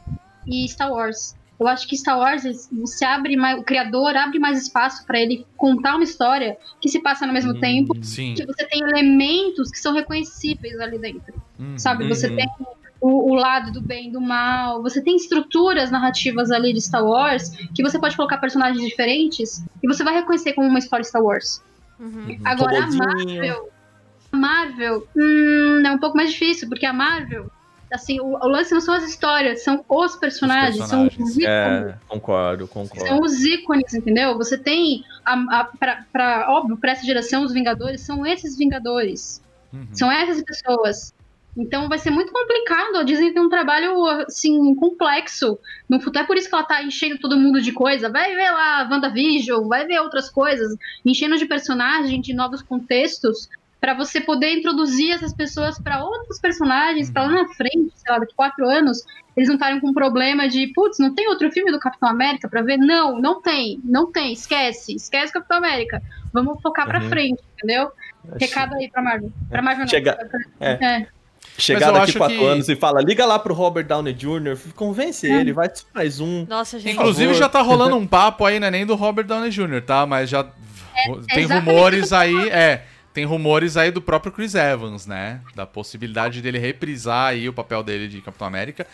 e Star Wars. Eu acho que Star Wars você abre mais, o criador abre mais espaço para ele contar uma história que se passa no mesmo tempo. Sim. Que você tem elementos que são reconhecíveis ali dentro, Uhum. sabe? Você Uhum. tem o, o lado do bem e do mal. Você tem estruturas narrativas ali de Star Wars que você pode colocar personagens diferentes e você vai reconhecer como uma história Star Wars. Uhum. Agora a. Marvel. A Marvel, hum, é um pouco mais difícil, porque a Marvel, assim, o, o lance não são as histórias, são os personagens, Os são os personagens. ícones. É, concordo, São concordo. os ícones, entendeu? Você tem, a, a, pra, pra- óbvio, pra essa geração, os Vingadores são esses Vingadores. Uhum. São essas pessoas. Então vai ser muito complicado. A Disney tem um trabalho, assim, complexo no futuro. É por isso que ela tá enchendo todo mundo de coisa. Vai ver lá WandaVision, vai ver outras coisas, enchendo de personagem, de novos contextos, pra você poder introduzir essas pessoas pra outros personagens, pra lá na frente, sei lá, daqui quatro anos, eles não estarem com problema de, putz, não tem outro filme do Capitão América pra ver? Não, não tem, não tem, esquece, esquece Capitão América. Vamos focar pra Uhum. frente, entendeu? Recado aí pra Marvel. Pra Marvel não. Chega- é. é. Mas Chegar daqui quatro que- anos e fala, liga lá pro Robert Downey Jr., convence ele, vai mais um. Nossa, gente. Inclusive já tá rolando um papo aí, né? Nem do Robert Downey Jr., tá? Mas já tem exatamente rumores aí, é, tem rumores aí do próprio Chris Evans, né? Da possibilidade dele reprisar aí o papel dele de Capitão América.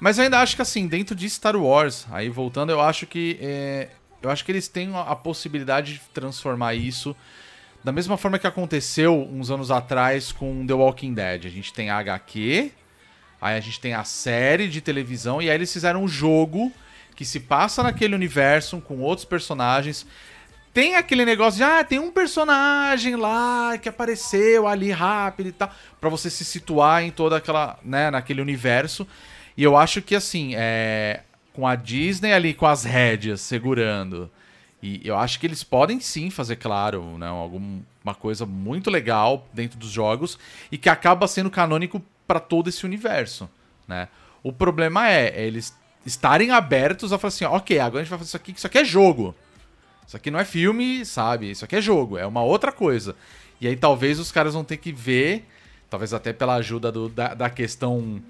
Mas eu ainda acho que assim, dentro de Star Wars, aí voltando, eu acho que é, eu acho que eles têm a possibilidade de transformar isso da mesma forma que aconteceu uns anos atrás com The Walking Dead. A gente tem a HQ, aí a gente tem a série de televisão, e aí eles fizeram um jogo que se passa naquele universo com outros personagens. Tem aquele negócio de, ah, tem um personagem lá que apareceu ali rápido e tal, pra você se situar em toda aquela, né, naquele universo. E eu acho que assim, é, com a Disney ali com as rédeas segurando, e eu acho que eles podem sim fazer, claro, né, alguma coisa muito legal dentro dos jogos e que acaba sendo canônico pra todo esse universo, né? O problema é, é eles estarem abertos a falar assim, ok, agora a gente vai fazer isso aqui, que isso aqui é jogo. Isso aqui não é filme, sabe? Isso aqui é jogo, é uma outra coisa. E aí talvez os caras vão ter que ver, talvez até pela ajuda do- da, da questão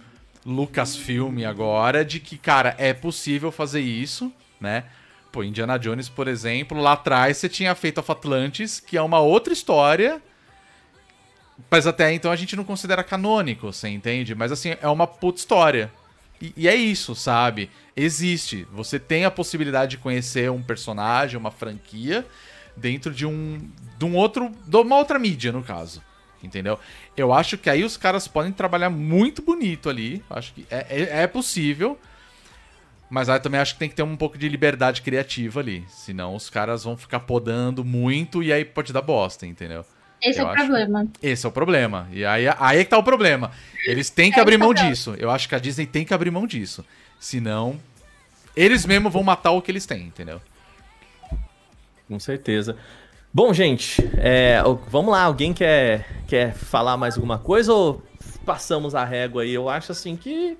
Lucasfilm agora, de que, cara, é possível fazer isso, né? Pô, Indiana Jones, por exemplo, lá atrás você tinha feito of Atlantis, que é uma outra história, mas até então a gente não considera canônico, você entende? Mas assim, é uma puta história. E, e é isso, sabe? Existe. Você tem a possibilidade de conhecer um personagem, uma franquia, dentro de um. de um outro. de uma outra mídia, no caso. Entendeu? Eu acho que aí os caras podem trabalhar muito bonito ali. Acho que é, é, é possível. Mas aí também acho que tem que ter um pouco de liberdade criativa ali. Senão os caras vão ficar podando muito e aí pode dar bosta, entendeu? Esse Eu é o acho. problema. Esse é o problema. E aí, aí é que tá o problema. Eles têm que É, abrir mão tá. disso. Eu acho que a Disney tem que abrir mão disso. Senão, eles mesmos vão matar o que eles têm, entendeu? Com certeza. Bom, gente, é, vamos lá. Alguém quer, quer falar mais alguma coisa ou passamos a régua aí? Eu acho assim que,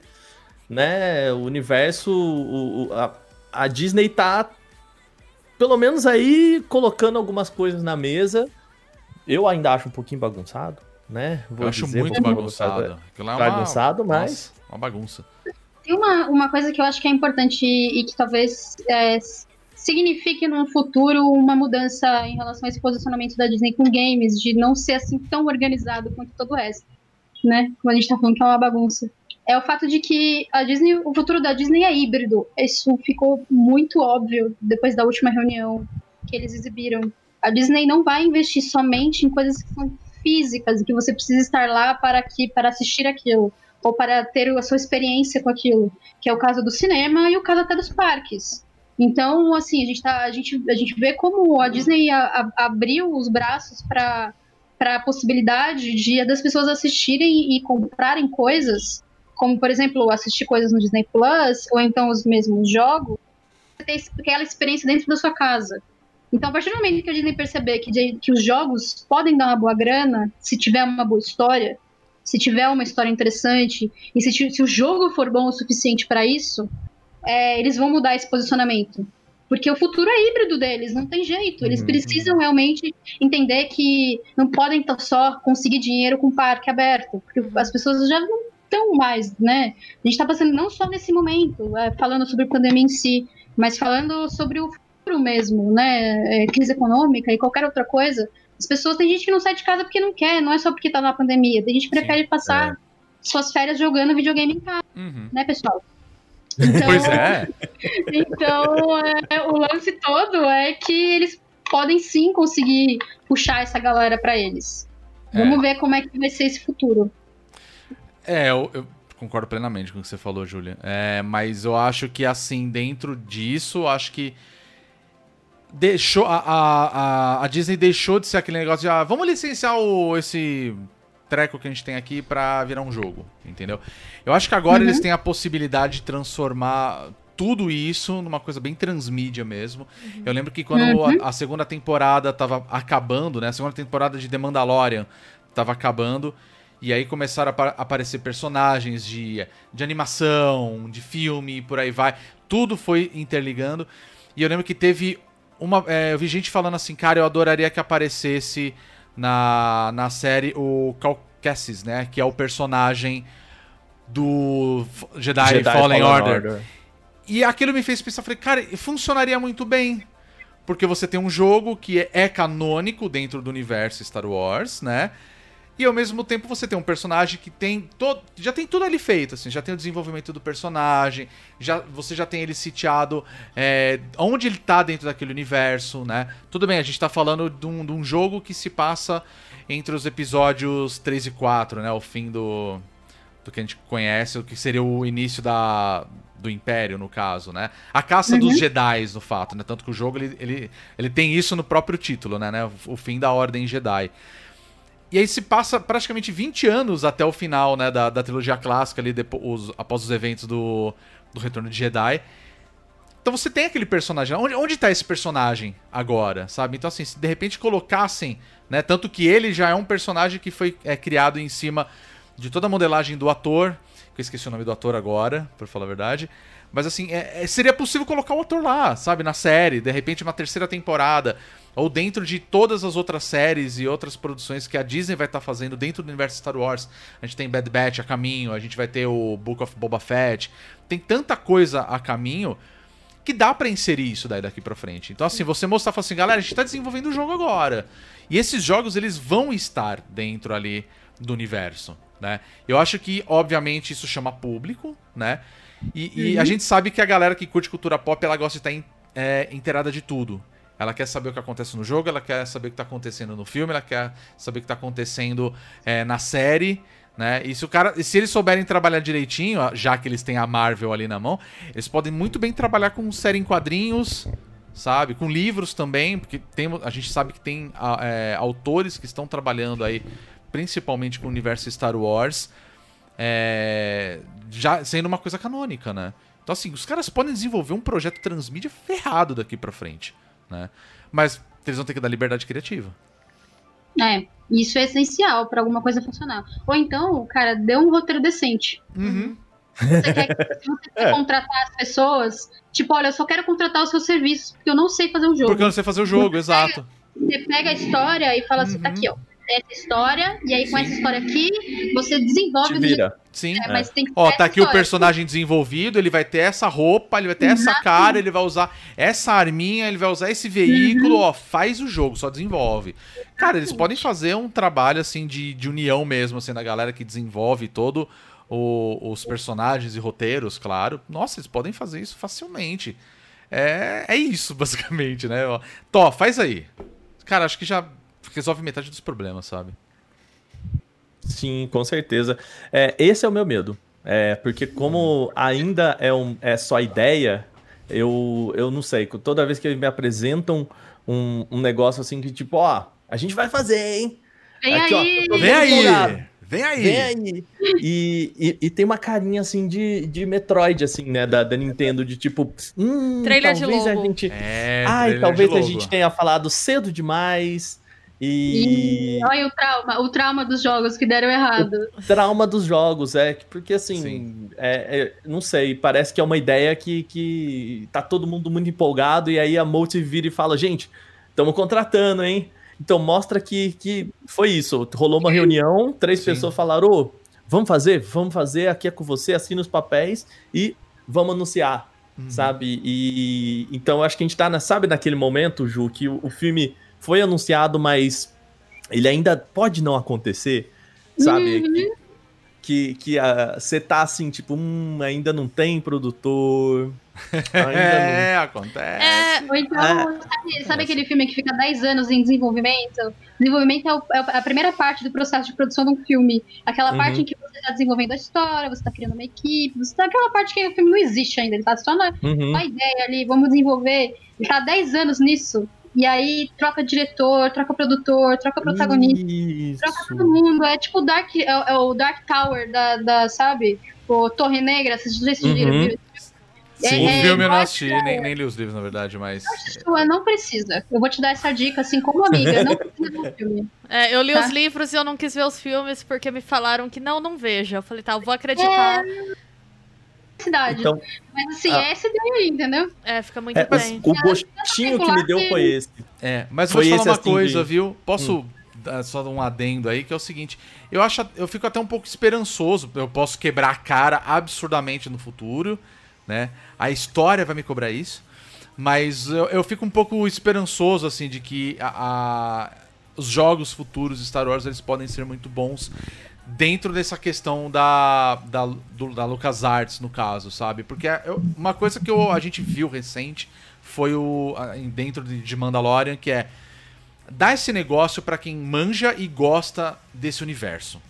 né, o universo, o- o- a, a Disney tá, pelo menos aí, colocando algumas coisas na mesa. Eu ainda acho um pouquinho bagunçado, né? Vou Eu acho dizer, muito bagunçado. Aquilo é Bagunçado, mas- Nossa, uma bagunça. Tem uma, uma coisa que eu acho que é importante e que talvez é, signifique no futuro uma mudança em relação a esse posicionamento da Disney com games, de não ser assim tão organizado quanto todo o resto, né? Como a gente tá falando que é uma bagunça. É o fato de que a Disney, o futuro da Disney é híbrido. Isso ficou muito óbvio depois da última reunião que eles exibiram. A Disney não vai investir somente em coisas que são físicas e que você precisa estar lá para que para assistir aquilo ou para ter a sua experiência com aquilo, que é o caso do cinema e o caso até dos parques. Então, assim, a gente, tá, a gente, a gente vê como a Disney a- a- abriu os braços para a possibilidade de das pessoas assistirem e comprarem coisas, como, por exemplo, assistir coisas no Disney Plus, ou então os mesmos jogos, ter aquela experiência dentro da sua casa. Então, a partir do momento que a Disney perceber que, que os jogos podem dar uma boa grana, se tiver uma boa história, se tiver uma história interessante, e se, se o jogo for bom o suficiente para isso, é, eles vão mudar esse posicionamento. Porque o futuro é híbrido deles, não tem jeito. Eles Uhum, precisam realmente entender que não podem só conseguir dinheiro com parque aberto, porque as pessoas já não estão mais, né? A gente está passando não só nesse momento, é, falando sobre a pandemia em si, mas falando sobre o mesmo, né? É, crise econômica e qualquer outra coisa. As pessoas, tem gente que não sai de casa porque não quer, não é só porque tá na pandemia. Tem gente que Sim, prefere passar suas férias jogando videogame em casa, Uhum. né, pessoal? Então, Pois é. então, é, o lance todo é que eles podem sim conseguir puxar essa galera pra eles. Vamos ver como é que vai ser esse futuro. É, eu, eu concordo plenamente com o que você falou, Júlia. É, mas eu acho que, assim, dentro disso, eu acho que. Deixou. A, a, a- Disney deixou de ser aquele negócio de. Ah, vamos licenciar o, esse treco que a gente tem aqui pra virar um jogo, entendeu? Eu acho que agora eles têm a possibilidade de transformar tudo isso numa coisa bem transmídia mesmo. Eu lembro que quando a, a segunda temporada tava acabando, né? A segunda temporada de The Mandalorian tava acabando. E aí começaram a apa- aparecer personagens de, de animação, de filme, e por aí vai. Tudo foi interligando. E eu lembro que teve uma. é, eu vi gente falando assim, cara, eu adoraria que aparecesse na, na série o Cal Kestis, né? Que é o personagem do Jedi, Jedi Fallen, Fallen Order. E aquilo me fez pensar, falei, cara, funcionaria muito bem. Porque você tem um jogo que é, é canônico dentro do universo Star Wars, né? E ao mesmo tempo você tem um personagem que tem todo, já tem tudo ali feito, assim, já tem o desenvolvimento do personagem, já você já tem ele sitiado é, onde ele tá dentro daquele universo, né? Tudo bem, a gente tá falando de um, de um jogo que se passa entre os episódios 3 e 4, né? O fim do, do que a gente conhece, o que seria o início da, do Império, no caso, né? A caça dos Jedi, no fato, né? Tanto que o jogo, ele, ele, ele tem isso no próprio título, né? né? O fim da Ordem Jedi. E aí se passa praticamente 20 anos até o final, né, da, da trilogia clássica ali, depois, os- após os eventos do, do Retorno de Jedi. Então você tem aquele personagem. Onde, onde tá esse personagem agora, sabe? Então, assim, se de repente colocassem, né? Tanto que ele já é um personagem que foi é, criado em cima de toda a modelagem do ator. Que eu esqueci o nome do ator agora, por falar a verdade. Mas assim, é- é- seria possível colocar o ator lá, sabe? Na série, de repente uma terceira temporada. Ou dentro de todas as outras séries e outras produções que a Disney vai estar fazendo dentro do universo Star Wars. A gente tem Bad Batch a caminho, a gente vai ter o Book of Boba Fett. Tem tanta coisa a caminho que dá pra inserir isso daí daqui pra frente. Então, assim, você mostrar assim, galera, a gente tá desenvolvendo o jogo agora. E esses jogos, eles vão estar dentro ali do universo, né? Eu acho que, obviamente, isso chama público, né? E, e a gente sabe que a galera que curte cultura pop, ela gosta de estar in- é, inteirada de tudo. Ela quer saber o que acontece no jogo, ela quer saber o que tá acontecendo no filme, ela quer saber o que tá acontecendo é, na série, né? E se, o cara, se eles souberem trabalhar direitinho, já que eles têm a Marvel ali na mão, eles podem muito bem trabalhar com série em quadrinhos, sabe? Com livros também, porque tem, a gente sabe que tem é, autores que estão trabalhando aí, principalmente com o universo Star Wars, é, já sendo uma coisa canônica, né? Então, assim, os caras podem desenvolver um projeto transmídia ferrado daqui pra frente, né? Mas eles vão ter que dar liberdade criativa. É, isso é essencial pra alguma coisa funcionar. Ou então, cara, dê um roteiro decente. Uhum. Você quer, se você quer contratar as pessoas, tipo, olha, eu só quero contratar os seus serviços porque eu não sei fazer um jogo. Porque eu não sei fazer o jogo, exato. Você pega a história e fala assim, tá Uhum. aqui, ó. Essa história, e aí com essa história aqui, você desenvolve Te vira. Sim. é, mas tem que Ó, tá aqui o história. personagem desenvolvido, ele vai ter essa roupa, ele vai ter essa cara, ele vai usar essa arminha, ele vai usar esse veículo, Uhum. ó, faz o jogo, só desenvolve. Cara, eles podem fazer um trabalho, assim, de, de união mesmo, assim, da galera que desenvolve todo o- os personagens e roteiros, claro. Nossa, eles podem fazer isso facilmente. É, é isso, basicamente, né? Ó, Tó, faz aí. Cara, acho que já resolve metade dos problemas, sabe? Sim, com certeza. É, esse é o meu medo. É, porque como ainda é, um, é só ideia, eu, eu não sei. Toda vez que eles me apresentam um, um negócio assim que, tipo, ó, a gente vai fazer, hein? Vem Aqui, ó, aí! tô Vem aí! Vem aí! Vem aí! E, e, e tem uma carinha assim de, de Metroid, assim, né? Da, da Nintendo, de tipo, hum, Trailer de talvez a logo. gente. É, Ai, talvez de a gente tenha falado cedo demais. E. E olha o trauma, o trauma dos jogos que deram errado. trauma dos jogos, é. que- Porque assim, Sim. é, é, não sei, parece que é uma ideia que, que tá todo mundo muito empolgado, e aí a Multi vira e fala, gente, estamos contratando, hein? Então mostra que, que foi isso. Rolou uma reunião, três Sim. pessoas falaram, ô, vamos fazer? Vamos fazer, aqui é com você, assina os papéis e vamos anunciar. Uhum. Sabe? E então acho que a gente tá, na, sabe, naquele momento, Ju, que o, o filme foi anunciado, mas ele ainda pode não acontecer, sabe? Que, que, que você tá assim, tipo, hum, ainda não tem produtor. Ainda É, acontece. É, Ou então, É. sabe, sabe aquele filme que fica 10 anos em desenvolvimento? Desenvolvimento é, o- é a primeira parte do processo de produção de um filme. Aquela Uhum. parte em que você está desenvolvendo a história, você está criando uma equipe, você tá aquela parte que o filme não existe ainda, ele tá só na, não. Uhum. uma ideia ali, vamos desenvolver. Ele tá há 10 anos nisso. E aí troca diretor, troca produtor, troca protagonista, troca todo Isso. mundo. É tipo o Dark, é, é o Dark Tower da, da, sabe? O Torre Negra, vocês já assistiram, Uhum. viu? Sim. O É, filme eu não assisti, nem, nem li os livros, na verdade, mas. Sua não precisa. Eu vou te dar essa dica, assim, como amiga. Não precisa do filme. é, eu li Tá. os livros e eu não quis ver os filmes porque me falaram que não, não veja. Eu falei, tá, eu vou acreditar. Cidade. Então, Mas assim, Ah. é essa ideia aí, entendeu? É, fica muito é, mas bem. o gostinho que me deu foi esse. É, mas Foi vou te falar uma assim, coisa, de- viu? Posso dar só dar um adendo aí, que é o seguinte. Eu acho, eu fico até um pouco esperançoso. Eu posso quebrar a cara absurdamente no futuro, né? A história vai me cobrar isso. Mas eu, eu fico um pouco esperançoso, assim, de que a- a- os jogos futuros de Star Wars eles podem ser muito bons dentro dessa questão da, da, do, da LucasArts, no caso, sabe? Porque eu- uma coisa que eu- a gente viu recente foi o dentro de, Mandalorian, que é dar esse negócio pra quem manja e gosta desse universo,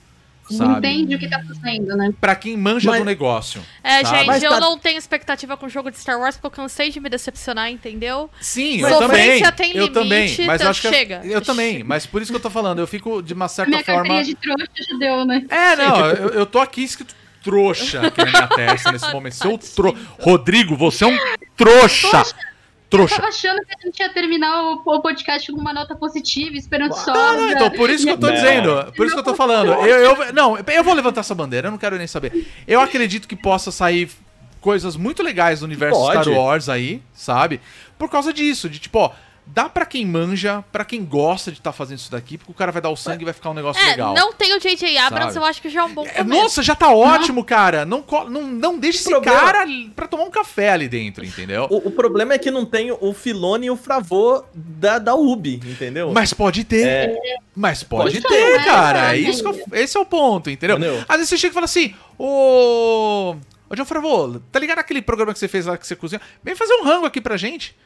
sabe? Entende o que tá fazendo, né? Pra quem manja Mas- do negócio. É, sabe? gente, Mas eu tá- não tenho expectativa com o jogo de Star Wars porque eu cansei de me decepcionar, entendeu? Sim, Mas eu também. tem eu limite, também, mas eu então acho que chega. eu também, mas por isso que eu tô falando, eu fico de uma certa minha forma de trouxa já deu, né? É, não, eu, eu tô aqui escrito trouxa aqui na minha testa nesse momento. Seu tro... Rodrigo, você é um trouxa! Eu Trouxa. tava achando que a gente ia terminar o, o podcast com uma nota positiva, esperançosa. Não, não, então, por isso que eu tô Não. dizendo, por isso que eu tô falando. Eu, eu- não, eu vou levantar essa bandeira, eu não quero nem saber. Eu acredito que possa sair coisas muito legais do universo Pode. Star Wars aí, sabe? Por causa disso, de tipo, ó, dá pra quem manja, pra quem gosta de estar fazendo isso daqui, porque o cara vai dar o sangue e vai ficar um negócio É, legal. não tem o J.J. Abrams, Sabe? eu acho que já é um bom É, começo. Nossa, já tá ótimo, cara. Não, não, não deixa esse problema- cara pra tomar um café ali dentro, entendeu? O, o problema é que não tem o Filone e o Fravô da, da Ubi, entendeu? Mas pode ter. É. Mas pode, Pode ter, ter, cara. é, É isso que eu- esse é o ponto, entendeu? Entendeu? Às vezes você chega e fala assim, ô. Ô, John Favreau, tá ligado aquele programa que você fez lá que você cozinha? Vem fazer um rango aqui pra gente.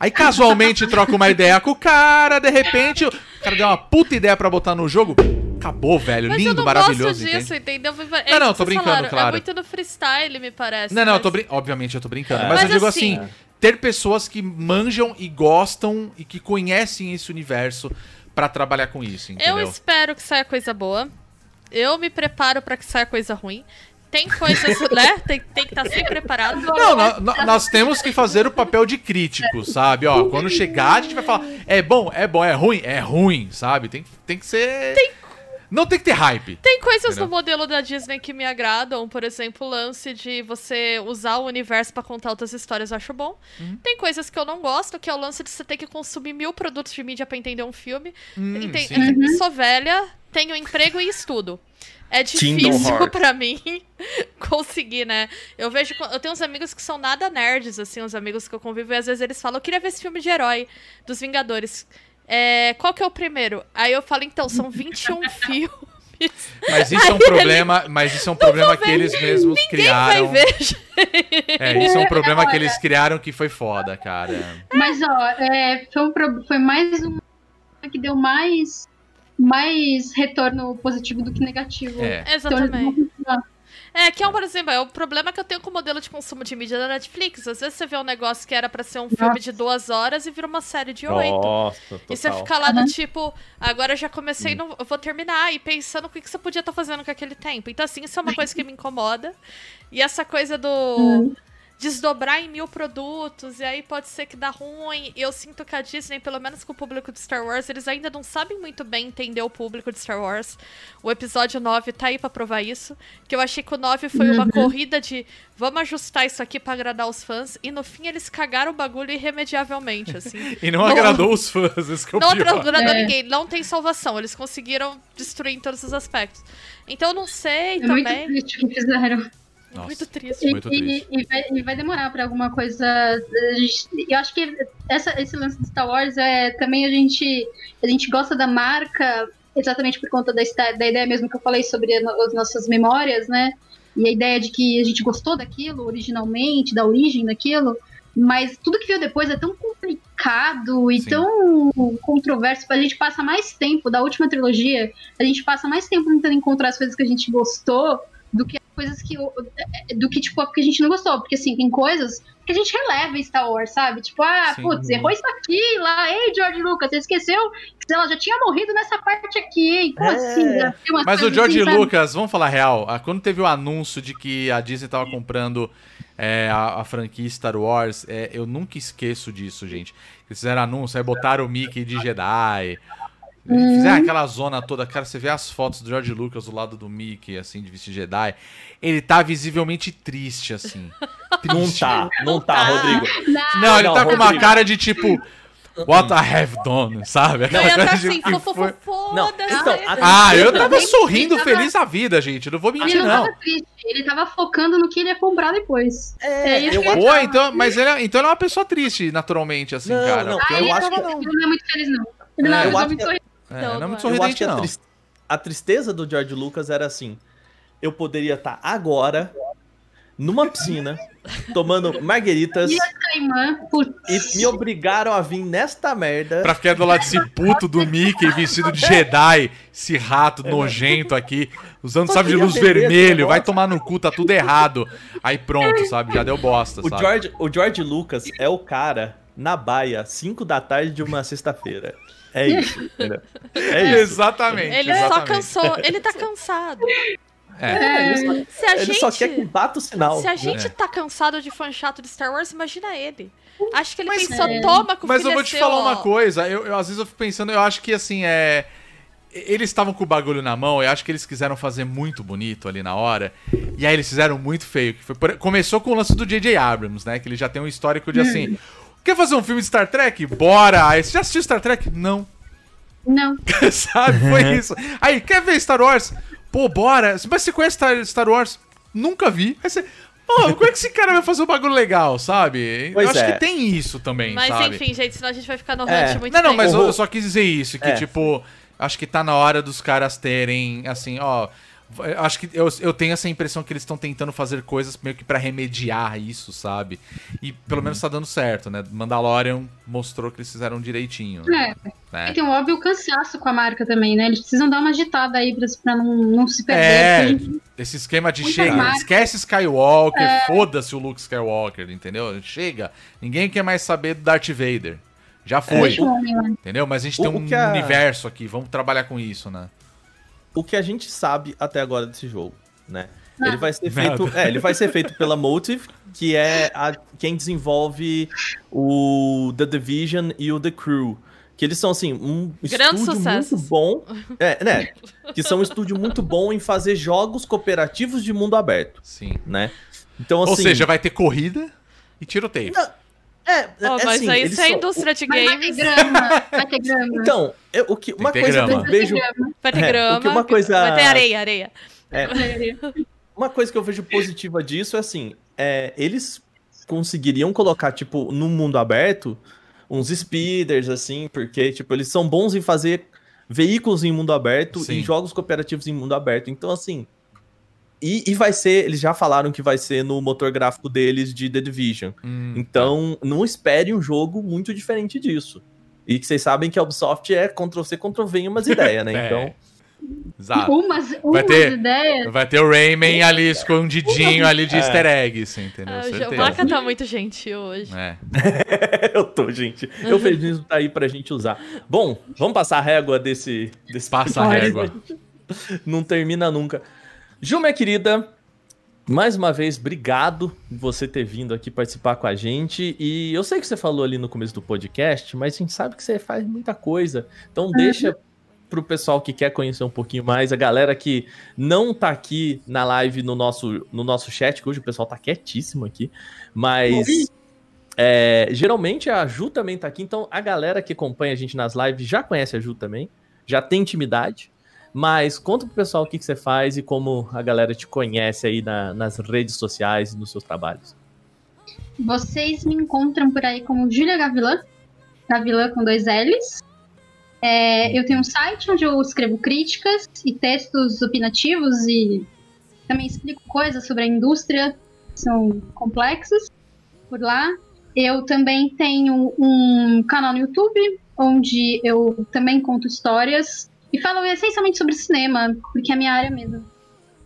Aí casualmente troca uma ideia com o cara, de repente o cara deu uma puta ideia pra botar no jogo. Acabou, velho. Mas Lindo, eu não maravilhoso, gosto disso, entende? entendeu? É Não, não, isso tô que vocês brincando, claro. É muito no freestyle, me parece. Não, não, eu mas- tô brin... obviamente eu tô brincando. É. Mas, eu Mas digo assim- assim, ter pessoas que manjam e gostam e que conhecem esse universo pra trabalhar com isso, entendeu? Eu espero que saia coisa boa. Eu me preparo pra que saia coisa ruim. Tem coisas, né? Tem, tem que estar sempre preparado. Não, nó- nó- nós temos que fazer o papel de crítico, sabe? Ó, quando chegar, a gente vai falar, é bom, é bom, é ruim, é ruim, sabe? Tem, tem que ser. Não tem que ter hype. Tem coisas Entendeu? no modelo da Disney que me agradam, por exemplo, o lance de você usar o universo pra contar outras histórias, eu acho bom. Uhum. Tem coisas que eu não gosto, que é o lance de você ter que consumir mil produtos de mídia pra entender um filme. Hum, Enten- sim. Sou velha, tenho emprego e estudo. É difícil pra mim conseguir, né? Eu vejo. Eu tenho uns amigos que são nada nerds, assim, uns amigos que eu convivo, e às vezes eles falam: eu queria ver esse filme de herói dos Vingadores. É, qual que é o primeiro? Aí eu falo, então, são 21 filmes. Mas isso é um Aí ele- problema, mas isso é um problema que eles mesmos Vai criaram. ver. É, isso é um problema que eles criaram que foi foda, cara. Mas, ó, é, foi, um pro- foi mais um que deu mais, mais retorno positivo do que negativo. É. Então, Exatamente. É, que é um, por exemplo, é o problema que eu tenho com o modelo de consumo de mídia da Netflix. Às vezes você vê um negócio que era pra ser um filme de duas horas e vira uma série de oito. Nossa, E você total. fica lá do tipo, agora eu já comecei, não, eu vou terminar, e pensando o que, que você podia estar fazendo com aquele tempo. Então, assim, isso é uma coisa que me incomoda. E essa coisa do desdobrar em mil produtos, e aí pode ser que dá ruim. Eu sinto que a Disney, pelo menos com o público de Star Wars, eles ainda não sabem muito bem entender o público de Star Wars. O episódio 9 tá aí pra provar isso. Que eu achei que o 9 foi uma corrida de vamos ajustar isso aqui pra agradar os fãs, e no fim eles cagaram o bagulho irremediavelmente, assim. E não agradou os fãs, esse que é o Não pior. agradou É. ninguém, não tem salvação. Eles conseguiram destruir em todos os aspectos. Então eu não sei É muito também. triste o que fizeram. Nossa. Muito triste. E, Muito e- triste. e vai, e vai demorar pra alguma coisa. Eu acho que essa, esse lance de Star Wars é também a gente a gente gosta da marca exatamente por conta da, da ideia mesmo que eu falei sobre as nossas memórias, né? E a ideia de que a gente gostou daquilo originalmente, da origem daquilo. Mas tudo que veio depois é tão complicado e Sim. tão controverso. A gente passa mais tempo da última trilogia, a gente passa mais tempo tentando encontrar as coisas que a gente gostou do que as coisas que o- do que tipo que a gente não gostou, porque assim, tem coisas que a gente releva em Star Wars, sabe? Tipo, ah, Sim. putz, errou isso aqui lá, ei, George Lucas, você esqueceu que ela já tinha morrido nessa parte aqui, hein? Como É. assim? Umas Mas o George assim, sabe? Lucas, vamos falar real, ah, quando teve o anúncio de que a Disney tava comprando é, a, a franquia Star Wars, é, eu nunca esqueço disso, gente. Eles fizeram anúncio, aí botaram o Mickey de Jedi. Uhum. Fizeram aquela zona toda, cara, você vê as fotos do George Lucas do lado do Mickey, assim, de vestido Jedi. Ele tá visivelmente triste, assim. Não Triste. tá, não tá, tá. Rodrigo. Não, ele Não, tá com uma Rodrigo. cara de tipo, what I have done, sabe? Eu Aquela ia estar coisa de assim, fofo, foi- foda Não, então, Ah, eu tava Ele sorrindo tava- feliz a vida, gente. Não vou Ele mentir, não, não. tava triste, ele tava focando no que ele ia comprar depois. É, isso eu que acho- Pô, então, mas ele é, então ele é uma pessoa triste, naturalmente, assim, Não, cara. não, eu eu acho tava, que- não. Ele não é muito feliz, não. Ele não É, é eu acho muito que-. É, Não, não é muito é. Eu acho sorridente, que a, a tristeza do George Lucas era assim: eu poderia estar agora numa piscina tomando margueritas E Caimã, e me obrigaram a vir nesta merda. Pra ficar do lado desse puto do Mickey vestido de Jedi, esse rato nojento aqui, usando sabe de luz vermelho, vai negócio. tomar no cu, tá tudo errado. Aí pronto, sabe? Já deu bosta, O sabe? George, o George Lucas é o cara na baia, 5 da tarde de uma sexta-feira. É isso? É isso. Exatamente. Ele só exatamente. cansou, ele tá cansado. É. ele só, Se a ele gente. só quer que bata o sinal. Se a gente É. tá cansado de fã chato de Star Wars, imagina ele. Acho que ele Mas- pensou, É. toma com o Mas filho eu vou é te seu, falar ó. uma coisa, eu, eu- às vezes eu fico pensando, eu acho que assim, é. Eles estavam com o bagulho na mão, eu acho que eles quiseram fazer muito bonito ali na hora. E aí eles fizeram muito feio. Que foi por- Começou com o lance do J.J. Abrams, né? Que ele já tem um histórico de assim. Quer fazer um filme de Star Trek? Bora! Aí, você já assistiu Star Trek? Não. Não. Sabe? Foi isso. Aí, quer ver Star Wars? Pô, bora. Mas você conhece Star, Star Wars? Nunca vi. Aí você. Pô, como é que esse cara vai fazer um bagulho legal, sabe? Pois eu acho é. que tem isso também, Mas sabe? enfim, gente, senão a gente vai ficar no É. muito Não, não, tempo. mas eu, eu só quis dizer isso, que, É. tipo, acho que tá na hora dos caras terem, assim, ó. Acho que eu, eu tenho essa impressão que eles estão tentando fazer coisas meio que pra remediar isso, sabe? E pelo menos tá dando certo, né? Mandalorian mostrou que eles fizeram direitinho. É. né? E tem um óbvio cansaço com a marca também, né? Eles precisam dar uma agitada aí pra, pra não, não se perder. É, gente- esse esquema de chega, esquece Skywalker, foda-se o Luke Skywalker, entendeu? Chega, ninguém quer mais saber do Darth Vader. Já foi, o homem lá. entendeu? Mas a gente O- tem um a- universo aqui, vamos trabalhar com isso, né? O que a gente sabe até agora desse jogo, né? Ele vai ser Nada. feito, é, ele vai ser feito pela Motive, que é a, quem desenvolve o The Division e o The Crew, que eles são assim um Grandes estúdio sucessos. muito bom, é, né? Que são um estúdio muito bom em fazer jogos cooperativos de mundo aberto, Sim. né? Então assim, Ou seja, vai ter corrida e tiroteio. Não, é, Oh, é mas assim, aí é são- indústria de Mas vai ter games, grama, vai ter grama. Então, eu- o que uma coisa que grama. eu vejo, vai ter É, grama. porque uma coisa- Vai ter areia, areia. uma coisa que eu vejo positiva disso é assim, é, eles conseguiriam colocar tipo no mundo aberto uns speeders assim, porque tipo eles são bons em fazer veículos em mundo aberto Sim. e jogos cooperativos em mundo aberto. Então assim, e, e vai ser, eles já falaram que vai ser no motor gráfico deles de The Division. Hum, Então, não espere um jogo muito diferente disso. E que vocês sabem que a Ubisoft é Ctrl-C, Ctrl-V em umas ideias, né? É. Então, Exato. Umas, Vai umas ter- ideias. Vai ter o Rayman ali escondidinho ali de É. easter egg, você entendeu? Ah, o. Maca tá muito gentil hoje. É. eu tô, gente. Eu feliz tá aí pra gente usar. Bom, vamos passar a régua desse, desse Passa a régua. Não termina nunca. Ju, minha querida, mais uma vez, obrigado por você ter vindo aqui participar com a gente. E eu sei que você falou ali no começo do podcast, mas a gente sabe que você faz muita coisa. Então deixa pro pessoal que quer conhecer um pouquinho mais, a galera que não tá aqui na live no nosso, no nosso chat, que hoje o pessoal tá quietíssimo aqui, mas é, geralmente a Ju também tá aqui, então a galera que acompanha a gente nas lives já conhece a Ju também, já tem intimidade. Mas conta pro pessoal o que, que você faz e como a galera te conhece aí na- nas redes sociais e nos seus trabalhos. Vocês me encontram por aí como Julia Gavilã, Gavilã com dois L's. É, eu tenho um site onde eu escrevo críticas e textos opinativos e também explico coisas sobre a indústria que são complexas por lá. Eu também tenho um canal no YouTube onde eu também conto histórias e falo essencialmente sobre cinema, porque é a minha área mesmo.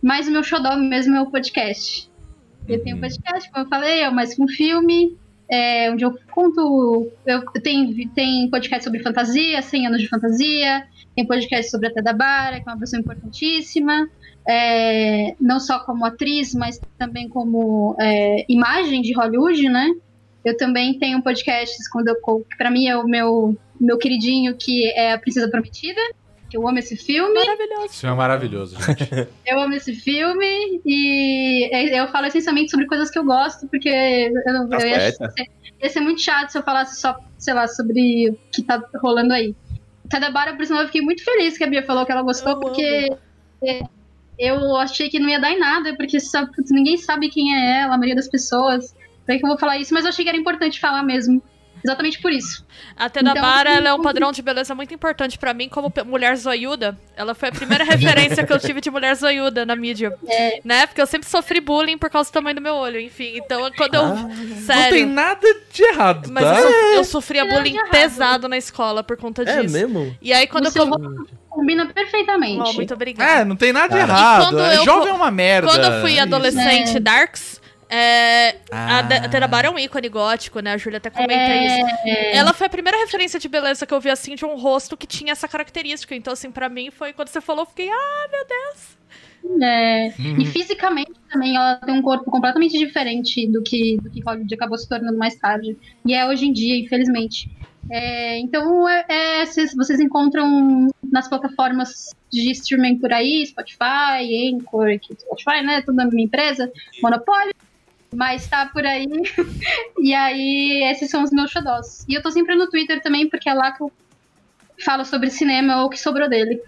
Mas o meu xodó mesmo é o podcast. Eu tenho um podcast, como eu falei, é mais que um filme, é, onde eu conto. Eu tenho tem podcast sobre fantasia, 100 anos de fantasia, tem podcast sobre a Tedabara, que é uma pessoa importantíssima, é, não só como atriz, mas também como é, imagem de Hollywood, né? Eu também tenho podcasts quando eu que pra mim é o meu, meu queridinho, que é a Princesa Prometida, que eu amo esse filme. Maravilhoso. Isso é maravilhoso, gente. Eu amo esse filme e é, eu falo essencialmente sobre coisas que eu gosto, porque eu, não, eu ia, ia ser muito chato se eu falasse só, sei lá, sobre o que tá rolando aí. Tadabara, por sinal, eu fiquei muito feliz que a Bia falou que ela gostou, Eu porque é, eu achei que não ia dar em nada, porque ninguém sabe quem é ela, a maioria das pessoas. Por que eu vou falar isso? Mas eu achei que era importante falar mesmo. Exatamente por isso. A Tedabara, Então- ela é um padrão de beleza muito importante pra mim como mulher zoiuda. Ela foi a primeira referência que eu tive de mulher zoiuda na mídia. É. Né? Porque eu sempre sofri bullying por causa do tamanho do meu olho, enfim. Então, quando eu... Ah. Não Sério. tem nada de errado, Mas tá? eu, sof- eu sofria bullying pesado na escola por conta É disso. mesmo? E aí, quando No eu... seu Combina perfeitamente. Oh, muito obrigada. É, não tem nada de Ah. errado. Quando É, eu Jovem é uma merda. Quando eu fui é adolescente É. Darks, é, a Ah. De- Tedabara é um ícone gótico, né? A Júlia até comenta isso. É, Ela foi a primeira referência de beleza que eu vi, assim, de um rosto que tinha essa característica. Então, assim, pra mim, foi quando você falou, eu fiquei, ah, meu Deus. É, Uhum. E fisicamente também ela tem um corpo completamente diferente do que, do que Hollywood acabou se tornando mais tarde. E é hoje em dia, infelizmente. É, então, é, é, vocês, vocês encontram nas plataformas de streaming por aí, Spotify, Anchor, Spotify, né? Tudo da minha empresa, Monopólio. Mas tá por aí. e aí, esses são os meus xodós. E eu tô sempre no Twitter também, porque é lá que eu falo sobre cinema ou o que sobrou dele.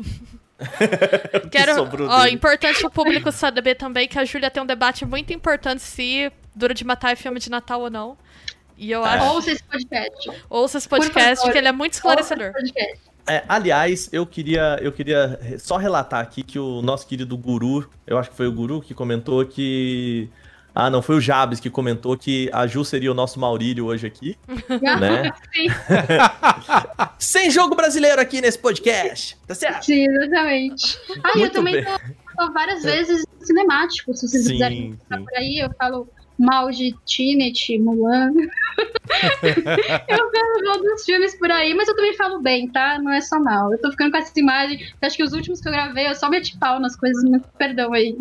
Quero. sobrou Ó, dele. importante o público saber também que a Júlia tem um debate muito importante se Dura de Matar é filme de Natal ou não. E eu acho. Ouça esse podcast. Ouça esse podcast, favor. que ele é muito esclarecedor. Ouça esse podcast. É, aliás, eu queria, eu queria só relatar aqui que o nosso querido Guru, eu acho que foi o Guru que comentou que. Ah, não, foi o Jabes que comentou que a Ju seria o nosso Maurílio hoje aqui, né? Sem jogo brasileiro aqui nesse podcast, tá certo? sim, exatamente. Ah, e eu Muito também bem. tô, tô várias vezes cinemático, se vocês Sim, quiserem sim. por aí, eu falo mal de Tenet, Mulan. eu falo mal dos filmes por aí, mas eu também falo bem, tá? Não é só mal. Eu tô ficando com essa imagem. Acho que os últimos que eu gravei, eu só meti pau nas coisas, me perdão aí.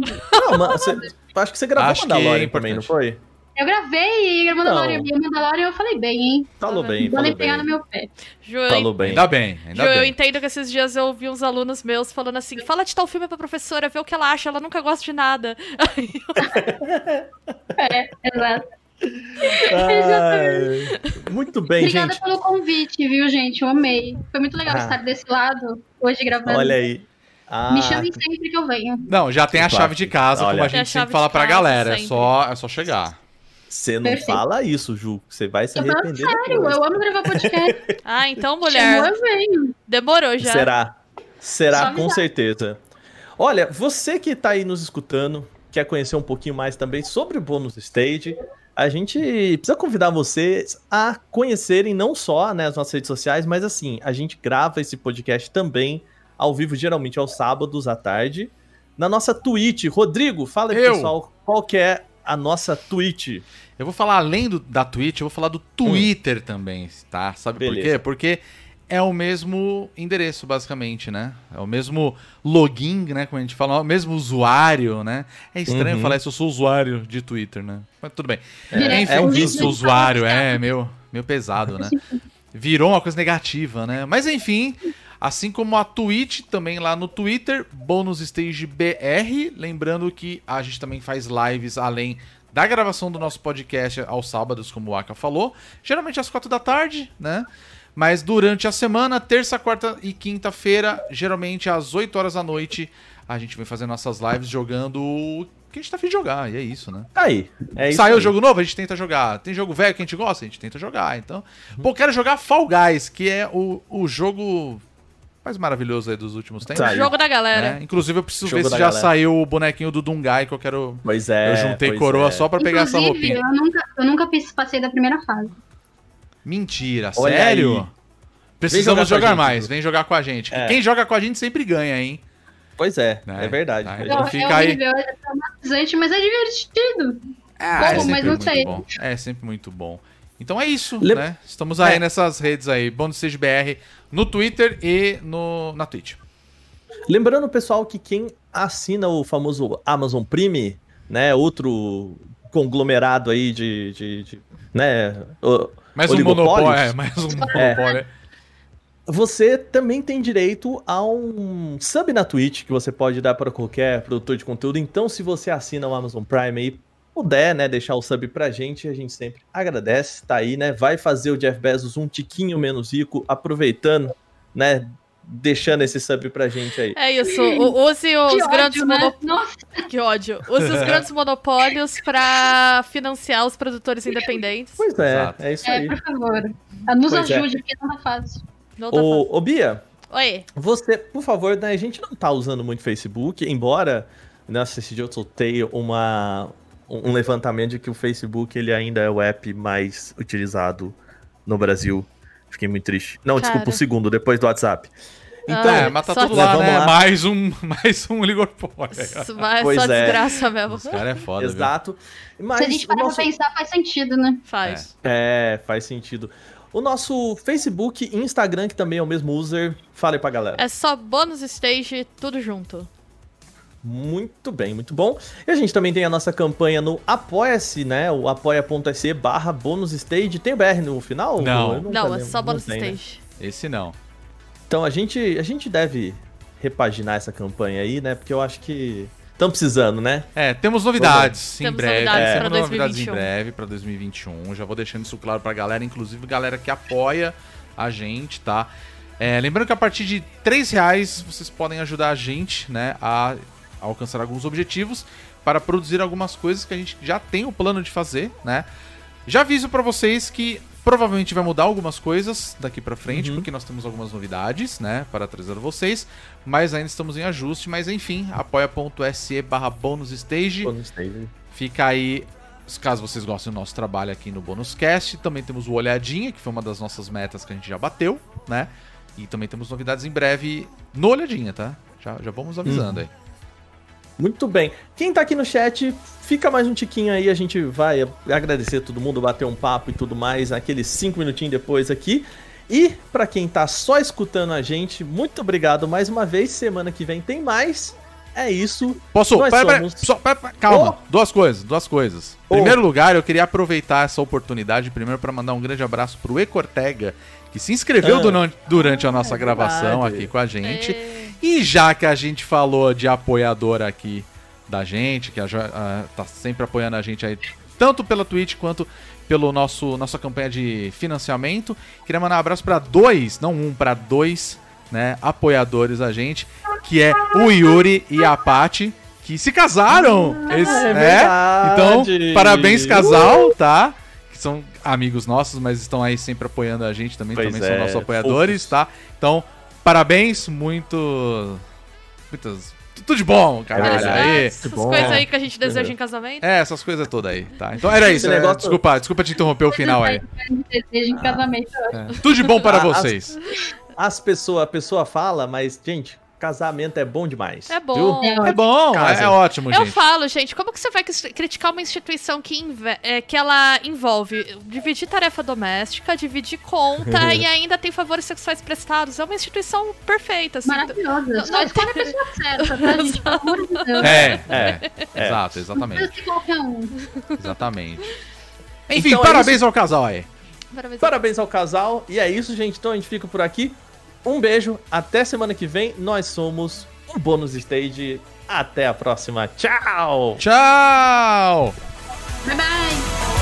Não, mas você- acho que você gravou Acho que é Mandalorian também, não foi? Eu gravei e Mandalorian, Não. e o Mandalorian eu falei bem, hein? Falou bem, falou pegar no bem. meu pé. Ju, eu, Falou bem. Ainda bem, Ju, ainda eu bem. entendo que esses dias eu ouvi uns alunos meus falando assim: fala de tal filme pra professora, vê o que ela acha, ela nunca gosta de nada. É, exato. Muito bem, Obrigada gente. pelo convite, viu, gente? Eu amei. Foi muito legal Ah. estar desse lado hoje gravando. Olha aí. Ah, Me chamem sempre que eu venho. Não, já tem a Claro. chave de casa, Olha. como a gente sempre fala pra galera. É só, é só chegar. Você não Perfeito. fala isso, Ju. Você vai se Eu arrepender sério, depois. eu amo gravar podcast. ah, então, Chamou, mulher, eu venho. demorou já. Será? Será, Só com certeza. Olha, você que tá aí nos escutando, quer conhecer um pouquinho mais também sobre o Bônus Stage, a gente precisa convidar vocês a conhecerem não só né, as nossas redes sociais, mas assim, a gente grava esse podcast também ao vivo, geralmente aos sábados à tarde, na nossa Twitch. Rodrigo, fala aí, Eu. pessoal, qual que é a nossa Twitch? Eu vou falar além do, da Twitch, eu vou falar do Twitter também, tá? Sabe por Beleza. quê? Porque é o mesmo endereço, basicamente, né? É o mesmo login, né? Como a gente fala, é o mesmo usuário, né? É estranho Uhum. falar isso, eu sou usuário de Twitter, né? Mas tudo bem. Direto, Enfim, é um eu vício. sou usuário, é meio, meio pesado, né? Virou uma coisa negativa, né? Mas enfim, assim como a Twitch, também lá no Twitter, Bônus Stage BR. Lembrando que a gente também faz lives além da gravação do nosso podcast aos sábados, como o Aka falou. Geralmente às quatro da tarde, né? Mas durante a semana, terça, quarta e quinta-feira, geralmente às 8 horas da noite, a gente vem fazer nossas lives jogando o que a gente tá afim de jogar, e é isso, né? Aí, é isso Saiu aí. jogo novo, a gente tenta jogar. Tem jogo velho que a gente gosta, a gente tenta jogar. Então, pô, quero jogar Fall Guys, que é o, o jogo mais maravilhoso aí dos últimos tempos. Saiu. Jogo da galera. né? Inclusive, eu preciso Jogo ver se já galera. saiu o bonequinho do Dungai, que eu quero. Pois é. eu juntei coroa é. só pra pegar essa Inclusive, roupinha. eu nunca, eu nunca passei da primeira fase. Mentira, Olha sério? aí. Precisamos jogar jogar, gente, mais, vem jogar com a gente. É. Quem joga com a gente sempre ganha, hein? Pois é, Né? é verdade. Tá, É Então é fica aí. horrível, é traumatizante, mas é divertido. Ah, Bom, mas não muito sei. bom. É sempre muito bom. Então é isso, Lem- né? Estamos aí É. nessas redes aí, Bônus Stage BR, no Twitter e no, na Twitch. Lembrando, pessoal, que quem assina o famoso Amazon Prime, né, outro conglomerado aí de, de, de, né, o- Mais um monopólio. É, mais um monopólio. você também tem direito a um sub na Twitch que você pode dar para qualquer produtor de conteúdo. Então, se você assina o Amazon Prime aí, puder, né, deixar o sub pra gente, a gente sempre agradece, tá aí, né, vai fazer o Jeff Bezos um tiquinho menos rico, aproveitando, né, deixando esse sub pra gente aí. É isso. Use os Que grandes ódio, né? monopólios. Nossa, Que ódio. Use os grandes monopólios pra financiar os produtores independentes. Pois é, Exato. é isso é, aí. por favor. Nos Pois é. ajude, porque não tá fácil. Não pra- Ô, ô, Bia, Oi. Você, por favor, né, a gente não tá usando muito Facebook, embora, nossa, esse dia eu soltei uma, um levantamento de que o Facebook ele ainda é o app mais utilizado no Brasil. Fiquei muito triste. Não, Cara. desculpa, o segundo, depois do WhatsApp. Então, Ah, é, mas tá tudo lá, Vamos né? lá. Mais um, mais um oligopólio. Isso vai Pois só é. desgraça mesmo. Esse cara é foda, exato. Mas Se a gente o parar nosso... pra pensar, faz sentido, né? Faz. É, faz sentido. O nosso Facebook e Instagram, que também é o mesmo user, fala aí pra galera. É só bônus stage, tudo junto. Muito bem, muito bom. E a gente também tem a nossa campanha no Apoia-se, né? O apoia.se barra bônus stage. Tem o BR no final? Não. Não, é só bônus né? stage. Esse não. Então a gente, a gente deve repaginar essa campanha aí, né? Porque eu acho que estamos precisando, né? É, temos novidades em Temos breve. novidades temos pra novidades em 2021. breve para 2021. Já vou deixando isso claro pra galera, inclusive galera que apoia a gente, tá? É, lembrando que a partir de 3 reais vocês podem ajudar a gente, né, a alcançar alguns objetivos para produzir algumas coisas que a gente já tem o plano de fazer, né? Já aviso pra vocês que provavelmente vai mudar algumas coisas daqui pra frente, Uhum. porque nós temos algumas novidades, né, para trazer a vocês, mas ainda estamos em ajuste, mas enfim, apoia.se barra bônus stage. Fica aí, caso vocês gostem do nosso trabalho aqui no Bônus Cast. Também temos o Olhadinha, que foi uma das nossas metas que a gente já bateu, né? E também temos novidades em breve no Olhadinha, tá? Já, já vamos avisando aí. Muito bem. Quem tá aqui no chat, fica mais um tiquinho aí, a gente vai agradecer todo mundo, bater um papo e tudo mais, aqueles cinco minutinhos depois aqui. E pra quem tá só escutando a gente, muito obrigado mais uma vez. Semana que vem tem mais. é isso. Posso? Nós Pera, pera, somos- só- pera, pera, calma, Oh. duas coisas, duas coisas. Oh. Primeiro lugar, eu queria aproveitar essa oportunidade primeiro para mandar um grande abraço pro E Cortega, que se inscreveu Ah. duran- durante a nossa É gravação aqui com a gente. É. E já que a gente falou de apoiador aqui da gente, que a, a- tá sempre apoiando a gente aí, tanto pela Twitch quanto pelo nosso nossa campanha de financiamento, queria mandar um abraço para dois, não um, para dois, né, apoiadores a gente, que é o Yuri e a Paty, que se casaram. Esse- é né? Então, parabéns casal, tá? Que são amigos nossos, mas estão aí sempre apoiando a gente também, Pois também é, são nossos apoiadores, tá? Então, parabéns, muito. Muitas. Tudo de bom, cara. verdade. aí. Essas bom. coisas aí que a gente deseja em casamento. É, essas coisas todas aí, tá? Então era isso. É, negócio- Desculpa, desculpa te interromper o final aí. Desejo em casamento. É. Tudo de bom para Ah, as- vocês. As pessoas, a pessoa fala, mas, gente, casamento é bom demais. É bom. É bom, Casa. é, é ótimo, Eu gente. falo, gente, como que você vai cri- criticar uma instituição que, é, que ela envolve dividir tarefa doméstica, dividir conta e ainda tem favores sexuais prestados? É uma instituição perfeita, assim. Maravilhosa. Só escolhe a pessoa certa, tá, gente? Pelo amor de Deus. É, É, é, exato, exatamente. ser qualquer um. Exatamente. Enfim, Então é parabéns ao casal aí. Parabéns. Parabéns ao casal. E é isso, gente. Então a gente fica por aqui. Um beijo. Até semana que vem. Nós somos o Bônus Stage. Até a próxima. Tchau! Tchau! Bye bye.